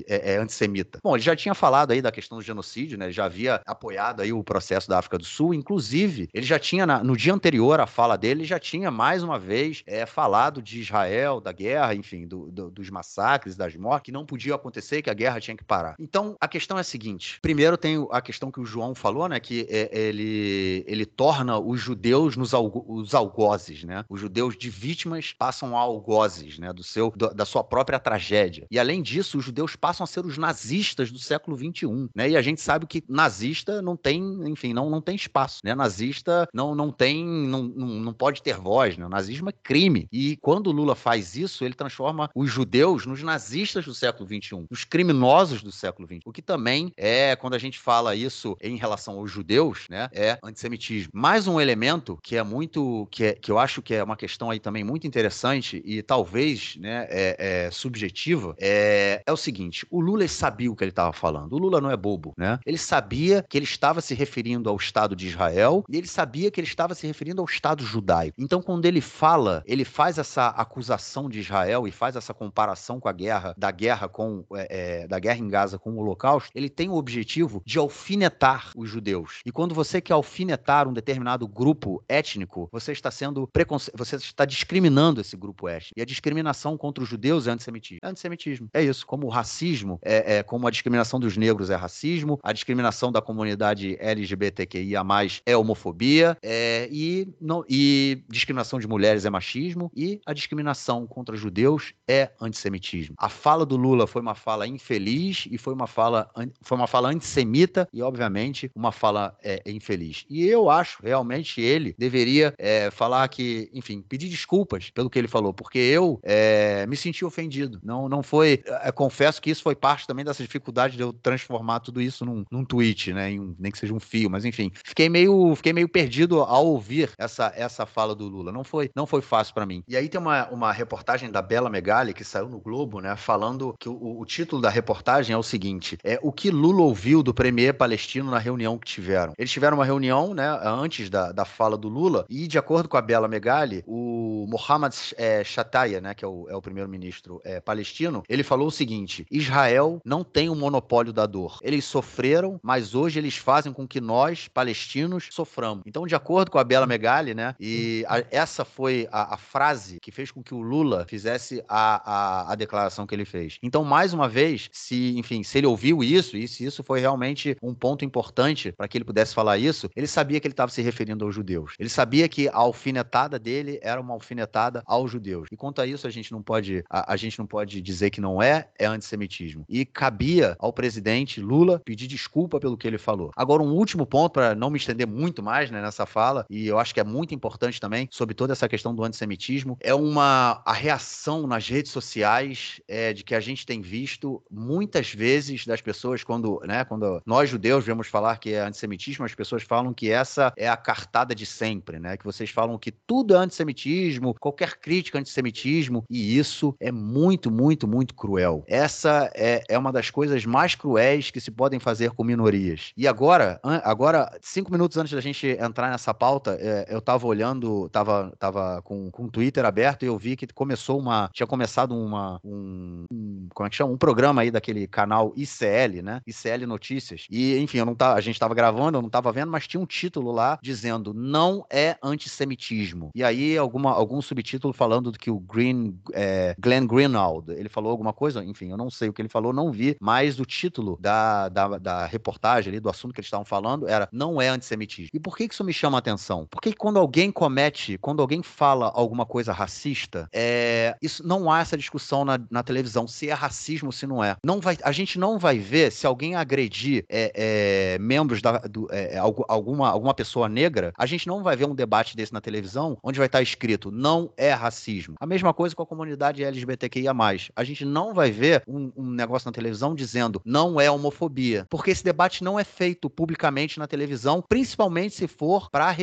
S1: é, é antissemita? Bom, ele já tinha falado aí da questão do genocídio, né? Ele já havia apoiado aí o processo da África do Sul. Inclusive, ele já tinha, na, no dia anterior à fala dele, já tinha mais uma vez é, falado de Israel, da guerra, enfim, do, do, dos massacres, das mortes, que não podia acontecer, que a guerra tinha que parar. Então, a questão é a seguinte: primeiro tem a questão que o João falou, né? Que é, ele, ele torna os judeus nos os algozes, né? Os judeus de vítimas passam a algozes, né? Do seu, do, da sua própria tragédia. E além disso, os judeus passam a ser os nazistas do século XXI, né? E a gente sabe que nazista não tem, enfim, não, não tem espaço, né? Nazista não, não tem, não, não, não pode ter voz, né? O nazismo é crime. E quando o Lula faz isso, ele transforma os judeus nos nazistas do século XXI, os criminosos do século XX. O que também é, quando a gente fala isso em relação aos judeus, né? É antissemitismo. Mais um elemento que é muito, que, é, que eu acho que é uma questão aí também muito interessante e talvez, né, é, é subjetiva, é, é o seguinte: o Lula sabia o que ele estava falando. O Lula não é bobo, né? Ele sabia que ele estava se referindo ao Estado de Israel e ele sabia que ele estava se referindo ao Estado judaico. Então, quando ele fala, ele faz essa acusação de Israel e faz essa comparação com a guerra, da guerra com é, é, da guerra em Gaza com o Holocausto, ele tem o objetivo de alfinetar os judeus. E quando você quer alfinetar um determinado grupo étnico, você está sendo preconce... você está discriminando esse grupo étnico. E a discriminação contra os judeus é antissemitismo. É antissemitismo. É isso. Como o racismo, é, é como a discriminação dos negros é racismo, a discriminação da comunidade LGBTQIA+, é homofobia, é, e, não, e discriminação de mulheres é machismo, e a discriminação contra judeus é antissemitismo. A fala do Lula foi uma fala infeliz e foi uma fala, foi uma fala antissemita e, obviamente, uma fala é, infeliz. E eu acho, realmente, ele deveria é, falar que, enfim, pedir desculpas pelo que ele falou, porque eu é, me senti ofendido. Não, não foi. É, confesso que isso foi parte também dessa dificuldade de eu transformar tudo isso num, num tweet, né? Um, nem que seja um fio, mas enfim, fiquei meio, fiquei meio perdido ao ouvir essa, essa fala do Lula. Não foi, não foi fácil para mim. E aí tem uma, uma reportagem da Bela Megali que saiu no Globo, né? Falando que o, o título da reportagem é o seguinte: é o que Lula ouviu do premier palestino na reunião que tiveram. Eles tiveram uma reunião, né? Antes da, da fala do Lula e de acordo com a Bela Megali, o Mohammad é, Shataya, né? Que é o, é o primeiro-ministro é, palestino, ele falou o seguinte: Israel não tem o um monopólio da dor. Eles sofreram, mas hoje eles fazem com que nós, palestinos, soframos. Então, de acordo com a Bela Megali, né? E a, essa foi a, a, frase que fez com que o Lula fizesse a, a, a, declaração que ele fez. Então, mais uma vez, se, enfim, se ele ouviu isso, e se isso foi realmente um ponto importante para que ele pudesse falar isso, ele sabia que ele estava se referindo aos judeus. Ele sabia que a alfinetada dele era uma alfinetada aos judeus. E quanto a isso, a gente não pode, a, a gente não pode dizer que não é, é antissemitismo. E cabia ao presidente Lula pedir desculpa pelo que ele falou. Agora, um último ponto, para não me estender muito mais né, nessa fala, e eu acho que é muito importante também, sobre toda essa questão do antissemitismo, é uma a reação nas redes sociais é, de que a gente tem visto muitas vezes das pessoas, quando, né, quando nós judeus vemos falar que é antissemitismo, as pessoas falam que essa é a cartada de sempre, né? Que vocês falam que tudo é antissemitismo, qualquer crítica é antissemitismo, e isso é muito, muito, muito cruel. Essa é, é uma das coisas mais cruéis que se podem fazer com minorias. E agora, agora, cinco minutos antes da gente entrar nessa pauta, é, eu tava olhando, tava, tava com, com o Twitter aberto e eu vi que começou uma. Tinha começado uma. Um, um, como é que chama? Um programa aí daquele canal ICL, né? ICL Notícias. E, enfim, eu não tava, a gente tava gravando, eu não tava vendo, mas tinha um título lá dizendo não é antissemitismo. E aí alguma, algum subtítulo falando do que o Green, é, Glenn Greenwald, ele falou alguma coisa, enfim, eu não sei o que ele falou, não vi, mas o título da, da, da reportagem ali, do assunto que eles estavam falando, era não é antissemitismo. E por que isso me chama a atenção? Porque quando alguém comete, quando alguém fala alguma coisa racista, é, isso não há essa discussão na, na televisão, se é racismo ou se não é. Não vai, a gente não vai ver se alguém agredir é, é, membros da, do, é, alguma, alguma pessoa negra, a gente não vai ver um debate desse na televisão onde vai estar escrito não é racismo. A mesma coisa com a comunidade LGBTQIA. A gente não vai ver um, um negócio na televisão dizendo não é homofobia, porque esse debate não é feito publicamente na televisão, principalmente se for para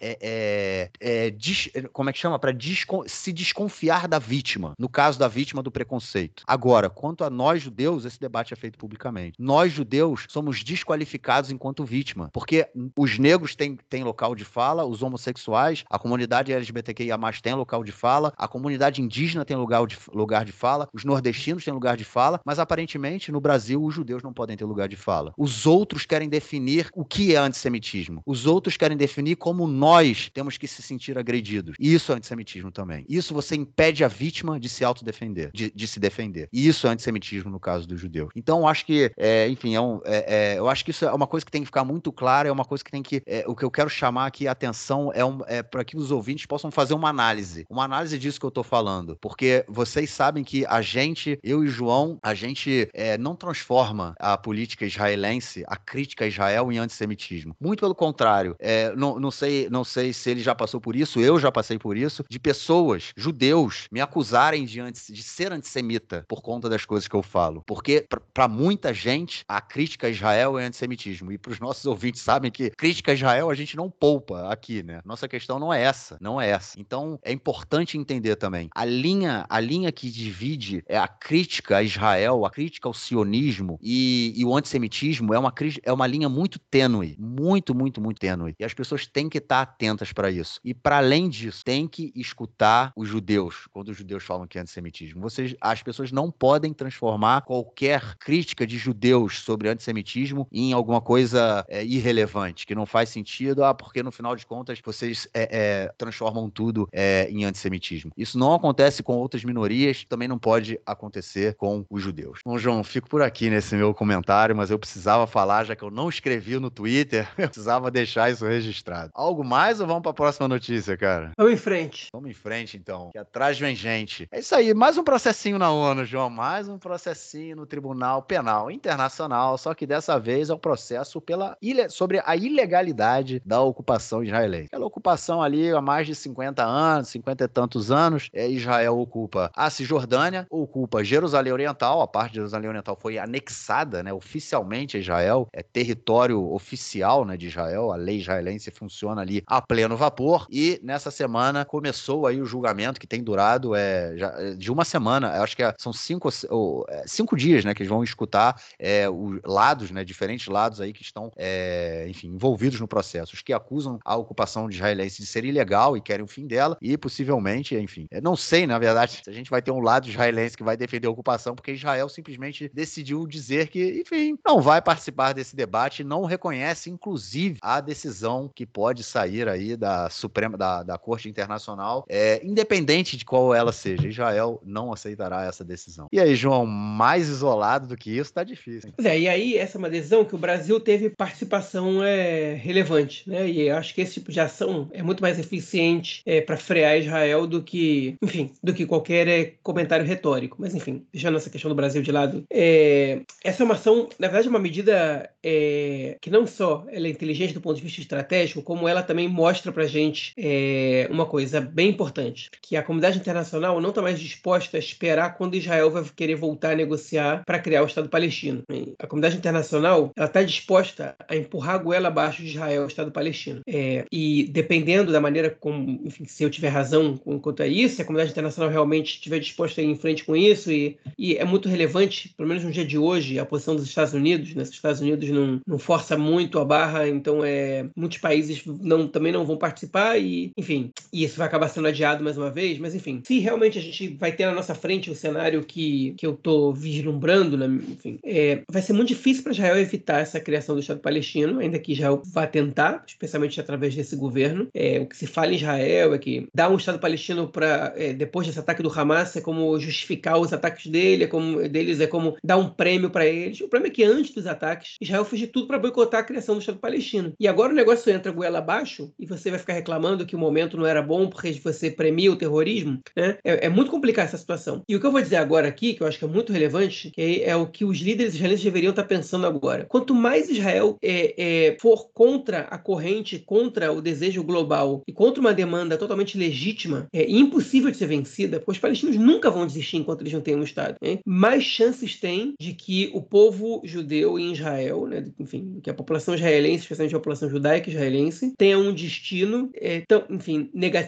S1: é, é, é, dis, como é que chama? Para descon, se desconfiar da vítima, no caso da vítima do preconceito. Agora, quanto a nós judeus, esse debate é feito publicamente. Nós judeus somos desqualificados enquanto vítima, porque os negros têm, têm local de fala, os homossexuais, a comunidade LGBTQIA+, tem local de fala, a comunidade indígena tem lugar de, lugar de fala, os nordestinos têm lugar de fala, mas aparentemente no Brasil os judeus não podem ter lugar de fala. Os outros querem definir o que é antissemitismo. Os outros querem definir como nós temos que se sentir agredidos. E isso é antissemitismo também. Isso você impede a vítima de se autodefender, de, de se defender. E isso é antissemitismo no caso dos judeus. Então, eu acho que, é, enfim, é um, é, é, eu acho que isso é uma coisa que tem que ficar muito clara, é uma coisa que tem que. É, o que eu quero chamar aqui a atenção é, um, é para que os ouvintes possam fazer uma análise. Uma análise disso que eu estou falando. Porque vocês sabem que a gente, eu e João, a gente não transforma a política israelense, a crítica a Israel em antissemitismo. Muito pelo contrário. Não, não, sei, não sei se ele já passou por isso, eu já passei por isso, de pessoas, judeus, me acusarem de, de ser antissemita por conta das coisas que eu falo. Porque, para muita gente, a crítica a Israel é antissemitismo. E para os nossos ouvintes sabem que crítica a Israel a gente não poupa aqui, né? Nossa questão não é essa, não é essa. Então, é importante entender também. A linha, a linha que divide é a crítica a Israel, a crítica ao sionismo e, e o antissemitismo é uma, é uma linha muito tênue, muito, muito, muito tênue. E as pessoas têm que estar atentas para isso. E para além disso, tem que escutar os judeus quando os judeus falam que é antissemitismo. Vocês, as pessoas não podem transformar qualquer crítica de judeus sobre antissemitismo em alguma coisa é, irrelevante, que não faz sentido, ah, porque no final de contas vocês é, é, transformam tudo é, em antissemitismo. Isso não acontece com outras minorias, também não pode acontecer com os judeus. Bom, João, fico por aqui nesse meu comentário, mas eu precisava falar, já que eu não escrevi no Twitter, eu precisava deixar isso registrado. Algo mais ou vamos para a próxima notícia, cara?
S2: Vamos em frente.
S1: Vamos em frente, então, que atrás vem gente. É isso aí, mais um processinho na ONU, João, mais um processinho no Tribunal Penal Internacional, só que dessa vez é o um processo pela ilha, sobre a ilegalidade da ocupação israelense. Aquela ocupação ali há mais de 50 anos, 50 e tantos anos, é, Israel ocupa a Cisjordânia, ocupa Jerusalém Oriental, a parte de Jerusalém Oriental foi anexada, né, oficialmente a Israel, é território oficial, né, de Israel, a lei israelense funciona ali a pleno vapor, e nessa semana começou aí o julgamento que tem durado é, já, é, de uma semana, acho que é, são cinco, ou, é, cinco dias, né, que eles vão escutar é, os lados, né, diferentes lados aí que estão, é, enfim, envolvidos no processo, os que acusam a ocupação de israelense de ser ilegal e querem o fim dela, e possivelmente, enfim, não sei, na verdade, se a gente vai ter um lado israelense que vai defender a ocupação, porque Israel simplesmente decidiu dizer que, enfim, não vai participar desse debate, não reconhece, inclusive, a decisão que pode sair aí da Suprema, da, da Corte Internacional, é, independente de qual ela seja. Israel não aceitará essa decisão. E aí, João, mais isolado do que isso, tá difícil.
S2: Pois é, e aí essa é uma decisão que o Brasil teve participação é, relevante, né? E eu acho que esse tipo de ação é muito mais eficiente é, para frear Israel do que, enfim, do que qualquer é, comentário retórico. Mas enfim, deixando essa questão do Brasil de lado, é, essa é uma ação, na verdade, é uma medida é, que não só ela é inteligente do ponto de vista estratégico, como ela também mostra para gente é, uma coisa bem importante, que a comunidade internacional não está mais disposta a esperar quando Israel vai querer voltar a negociar para criar o Estado palestino. A comunidade internacional está disposta a empurrar a goela abaixo de Israel, o Estado palestino. É, e dependendo da maneira como, enfim, se eu tiver razão quanto a isso, se a comunidade internacional realmente estiver disposta a ir em frente com isso, e, e é muito relevante, pelo menos no dia de hoje, a posição dos Estados Unidos. Né? Os Estados Unidos não, não força muito a barra, então é, muitos países não, também não vão participar, e enfim, e isso vai acabar sendo adiado mais uma vez, mas enfim, se realmente a gente vai ter na nossa frente o cenário que, que eu estou vislumbrando, né? enfim, é, vai ser muito difícil para Israel evitar essa criação do Estado palestino, ainda que Israel vá tentar, especialmente através desse governo. É, o que se fala em Israel é que dar um Estado palestino para é, depois desse ataque do Hamas é como justificar os ataques dele, é como deles é como dar um prêmio para eles. O problema é que antes dos ataques, Israel fez de tudo para boicotar a criação do Estado palestino. E agora o negócio entra goela abaixo e você vai ficar reclamando que o momento não era bom porque você premia o terrorismo. Né? É, é muito complicada essa situação. E o que eu vou dizer agora aqui, que eu acho que é muito relevante, que é, o que os líderes israelenses deveriam estar pensando agora. Quanto mais Israel é, é, for contra a corrente, contra o desejo global e contra uma demanda totalmente legítima é, impossível de ser vencida, porque os palestinos nunca vão desistir enquanto eles não têm um Estado, né? mais chances tem de que o povo judeu em Israel, né, enfim, que a população israelense, especialmente a população judaica israelense, tenha um destino, é, tão, enfim, negativo,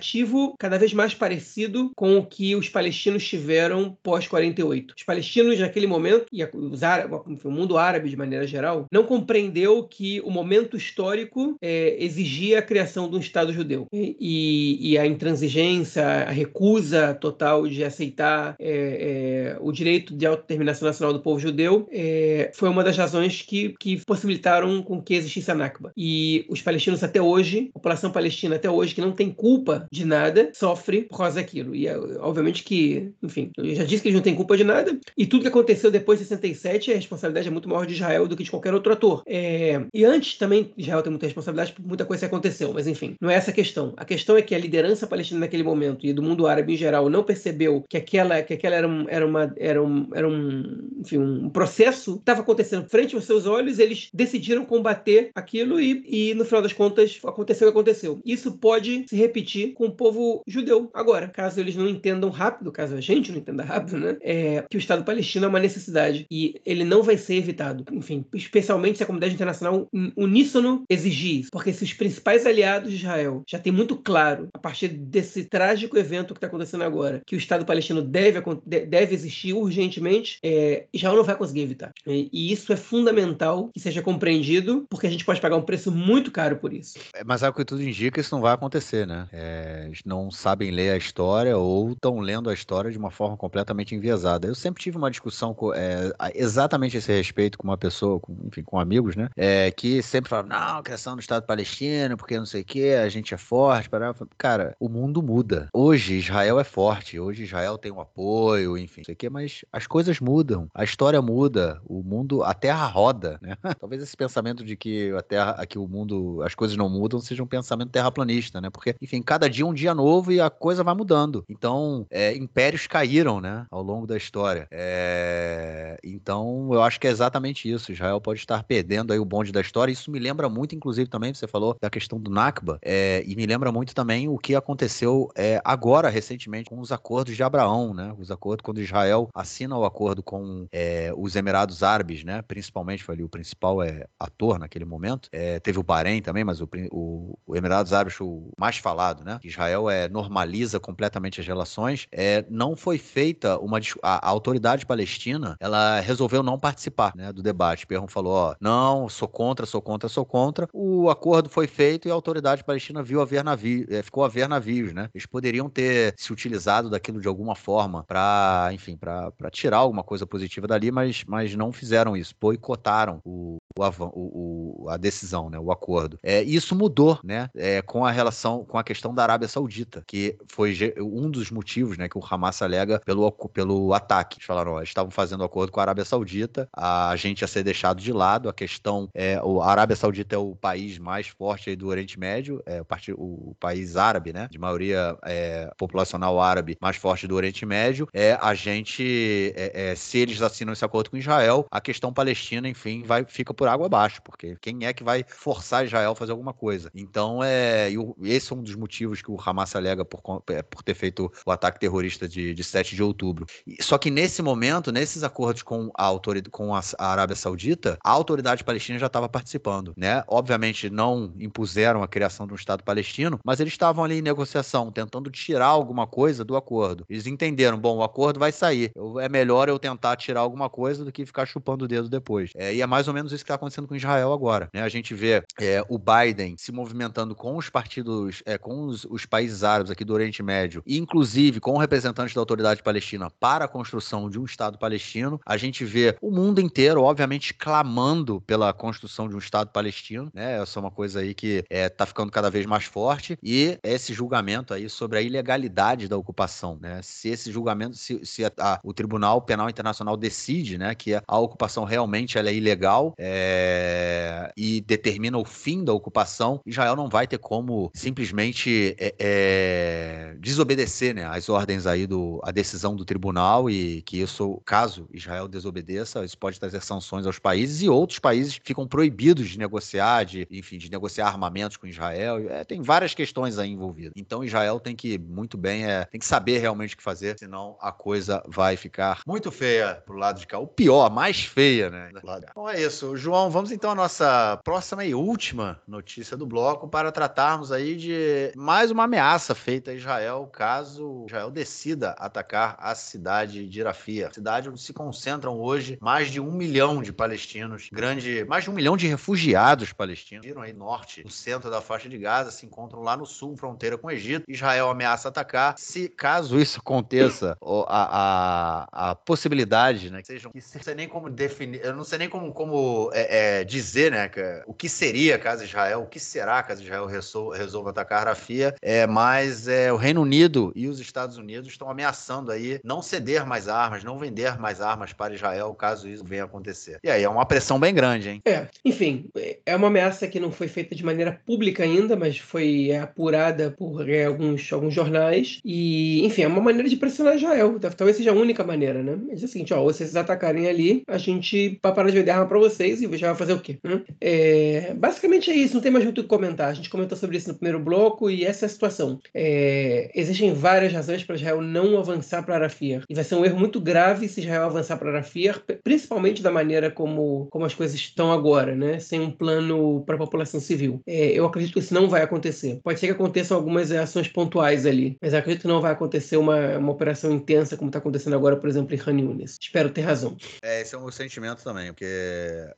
S2: cada vez mais parecido com o que os palestinos tiveram pós 48. Os palestinos naquele momento e os árabes, o mundo árabe de maneira geral não compreendeu que o momento histórico é, exigia a criação de um Estado judeu e, e, a intransigência, a recusa total de aceitar é, é o direito de autodeterminação nacional do povo judeu é, foi uma das razões que, que possibilitaram com que existisse a Nakba. E os palestinos até hoje, a população palestina até hoje, que não tem culpa de nada, sofre por causa daquilo. E é, obviamente que, enfim, eu já disse que eles não têm culpa de nada, e tudo que aconteceu depois de 67, a responsabilidade é muito maior de Israel do que de qualquer outro ator. É, e antes também, Israel tem muita responsabilidade por muita coisa que aconteceu, mas enfim, não é essa a questão. A questão é que a liderança palestina naquele momento e do mundo árabe em geral não percebeu que aquela, que aquela era, um, era, uma, era, um, era um, enfim, um processo que estava acontecendo frente aos seus olhos, eles decidiram combater aquilo e, e, no final das contas, aconteceu o que aconteceu. Isso pode se repetir com o povo judeu agora, caso eles não entendam rápido, caso a gente não entenda rápido, né? É, que o Estado palestino é uma necessidade e ele não vai ser evitado. Enfim, especialmente se a comunidade internacional uníssono exigir isso. Porque se os principais aliados de Israel já tem muito claro, a partir desse trágico evento que está acontecendo agora, que o Estado palestino deve, deve existir urgentemente, é, Israel não vai conseguir evitar. E, e isso é fundamental que seja compreendido, porque a gente pode pagar um preço muito caro por isso.
S1: É, mas é o que tudo indica, isso não vai acontecer, né? É, não sabem ler a história ou estão lendo a história de uma forma completamente enviesada. Eu sempre tive uma discussão com, é, exatamente esse respeito com uma pessoa, com, enfim, com amigos, né? É, que sempre falam, não, criação do Estado palestino, porque não sei o que, a gente é forte. Para... Cara, o mundo muda. Hoje Israel é forte, hoje Israel tem um apoio, enfim, não sei o que, mas as coisas mudam, a história muda, o mundo, a terra roda, né? Talvez esse pensamento de que a terra, que o mundo, as coisas não mudam, seja um pensamento terraplanista, né? Porque, enfim, cada dia um dia novo e a coisa vai mudando. Então, é, impérios caíram, né? Ao longo da história. É, então, eu acho que é exatamente isso. Israel pode estar perdendo aí o bonde da história. Isso me lembra muito, inclusive, também, você falou da questão do Nakba, é, e me lembra muito também o que aconteceu é, agora, recentemente, com os acordos de Abraão, né? Os acordos quando Israel assina o acordo com é, os Emirados Árabes, né? Principalmente, foi ali o principal é, ator naquele momento. É, teve o Bahrein também, mas o, o, o Emirados Árabes o mais falado, né? Israel é, normaliza completamente as relações. É, não foi feita uma a, a autoridade palestina, ela resolveu não participar, né, do debate. Perron falou, ó, não, sou contra, sou contra, sou contra. O acordo foi feito e a autoridade palestina viu a ver navios, é, ficou a ver navios, né? Eles poderiam ter se utilizado daquilo de alguma forma para, enfim, para tirar alguma coisa positiva dali, mas, mas não fizeram isso, boicotaram o, o, o, a decisão, né, o acordo. É, isso mudou, né, é, com a relação, com a questão da Arábia Saudita, que foi um dos motivos, né, que o Hamas alega pelo, pelo ataque. Eles falaram, ó, estavam fazendo acordo com a Arábia Saudita, a gente ia ser deixado de lado, a questão, é, a Arábia Saudita é o país mais forte do Oriente Médio, é o, o país árabe, né, de maioria é, populacional árabe mais forte do Oriente Médio, é a gente, é, é, se eles assinam esse acordo com Israel, a questão palestina, enfim, vai fica por água abaixo, porque quem é que vai forçar Israel a fazer alguma coisa? Então, é, esse é um dos motivos que o Hamas alega por, é, por ter feito o ataque terrorista de, de 7 de outubro outubro. Só que nesse momento, nesses acordos com a autoridade, com a Arábia Saudita, a autoridade palestina já estava participando, né? Obviamente não impuseram a criação de um Estado palestino, mas eles estavam ali em negociação, tentando tirar alguma coisa do acordo. Eles entenderam, bom, o acordo vai sair. É melhor eu tentar tirar alguma coisa do que ficar chupando o dedo depois. É, e é mais ou menos isso que está acontecendo com Israel agora. Né? A gente vê é, o Biden se movimentando com os partidos, é, com os, os, países árabes aqui do Oriente Médio, inclusive com representantes da autoridade palestina para a construção de um Estado palestino. A gente vê o mundo inteiro, obviamente, clamando pela construção de um Estado palestino. Né? Essa é uma coisa aí que está é, ficando cada vez mais forte. E esse julgamento aí sobre a ilegalidade da ocupação. Né? Se esse julgamento, se, se a, a, o Tribunal Penal Internacional decide né, que a ocupação realmente ela é ilegal é, e determina o fim da ocupação, Israel não vai ter como simplesmente é, é, desobedecer né, as ordens aí do a decisão do tribunal e que isso, caso Israel desobedeça, isso pode trazer sanções aos países e outros países ficam proibidos de negociar, de, enfim, de negociar armamentos com Israel. É, tem várias questões aí envolvidas. Então Israel tem que muito bem, é, tem que saber realmente o que fazer, senão a coisa vai ficar muito feia pro lado de cá. O pior, mais feia, né? Então é isso. João, vamos então à nossa próxima e última notícia do bloco para tratarmos aí de mais uma ameaça feita a Israel caso Israel decida atacar a cidade de Irafia, cidade onde se concentram hoje mais de um milhão de palestinos, grande, mais de um milhão de refugiados palestinos, viram aí norte, no centro da faixa de Gaza, se encontram lá no sul, fronteira com o Egito. Israel ameaça atacar. Se caso isso aconteça, a, a, a possibilidade, né, que sejam, que não sei nem como definir, eu não sei nem como, como é, é, dizer, né, que, o que seria caso Israel, o que será caso Israel resolva, resolva atacar Rafia, é, mas é, o Reino Unido e os Estados Unidos estão ameaçando aí não ceder mais armas, não vender mais armas para Israel caso isso venha acontecer. E aí é uma pressão bem grande, hein?
S2: É, enfim, é uma ameaça que não foi feita de maneira pública ainda, mas foi apurada por é, alguns, alguns jornais. E, enfim, é uma maneira de pressionar Israel. Talvez seja a única maneira, né? É o seguinte, ó, vocês atacarem ali, a gente vai parar de vender arma para vocês e já vai fazer o quê? Né? É, basicamente é isso, não tem mais muito o que comentar. A gente comentou sobre isso no primeiro bloco e essa é a situação. É, existem várias razões para Israel não avançar para Arafir. E vai ser um erro muito grave se Israel avançar para Arafir, principalmente da maneira como, como as coisas estão agora, né? Sem um plano para a população civil. É, eu acredito que isso não vai acontecer. Pode ser que aconteçam algumas ações pontuais ali, mas acredito que não vai acontecer uma, uma operação intensa como está acontecendo agora, por exemplo, em Han Yunis. Espero ter razão.
S1: É, esse é o meu sentimento também, porque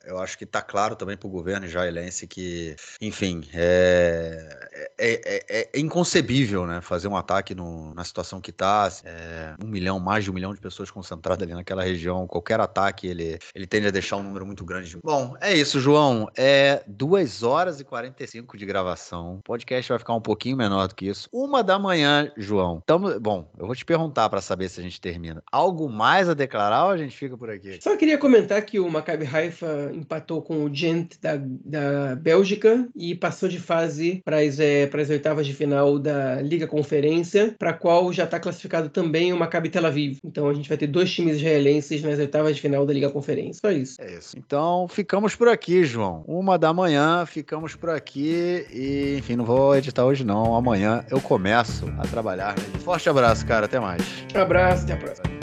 S1: eu acho que está claro também para o governo israelense que, enfim, é, é, é, é, inconcebível, né? Fazer um ataque no, na situação que está, é, um milhão, mais de um milhão de pessoas concentradas ali naquela região. Qualquer ataque ele, ele tende a deixar um número muito grande. Bom, é isso, João. É 2 horas e 45 de gravação. O podcast vai ficar um pouquinho menor do que isso. Uma da manhã, João. Então, bom, eu vou te perguntar para saber se a gente termina. Algo mais a declarar ou a gente fica por aqui?
S2: Só queria comentar que o Maccabi Haifa empatou com o Gent da, da Bélgica e passou de fase para as, é, para as oitavas de final da Liga Conferência, para a qual já está classificado também o Maccabi Tel Aviv. Então a gente vai ter dois times israelenses nas oitavas de final da Liga Conferência. Só isso.
S1: É isso. Então ficamos por aqui, João. Uma da manhã, ficamos por aqui e, enfim, não vou editar hoje não. Amanhã eu começo a trabalhar. Forte abraço, cara. Até mais.
S2: Abraço, até a próxima.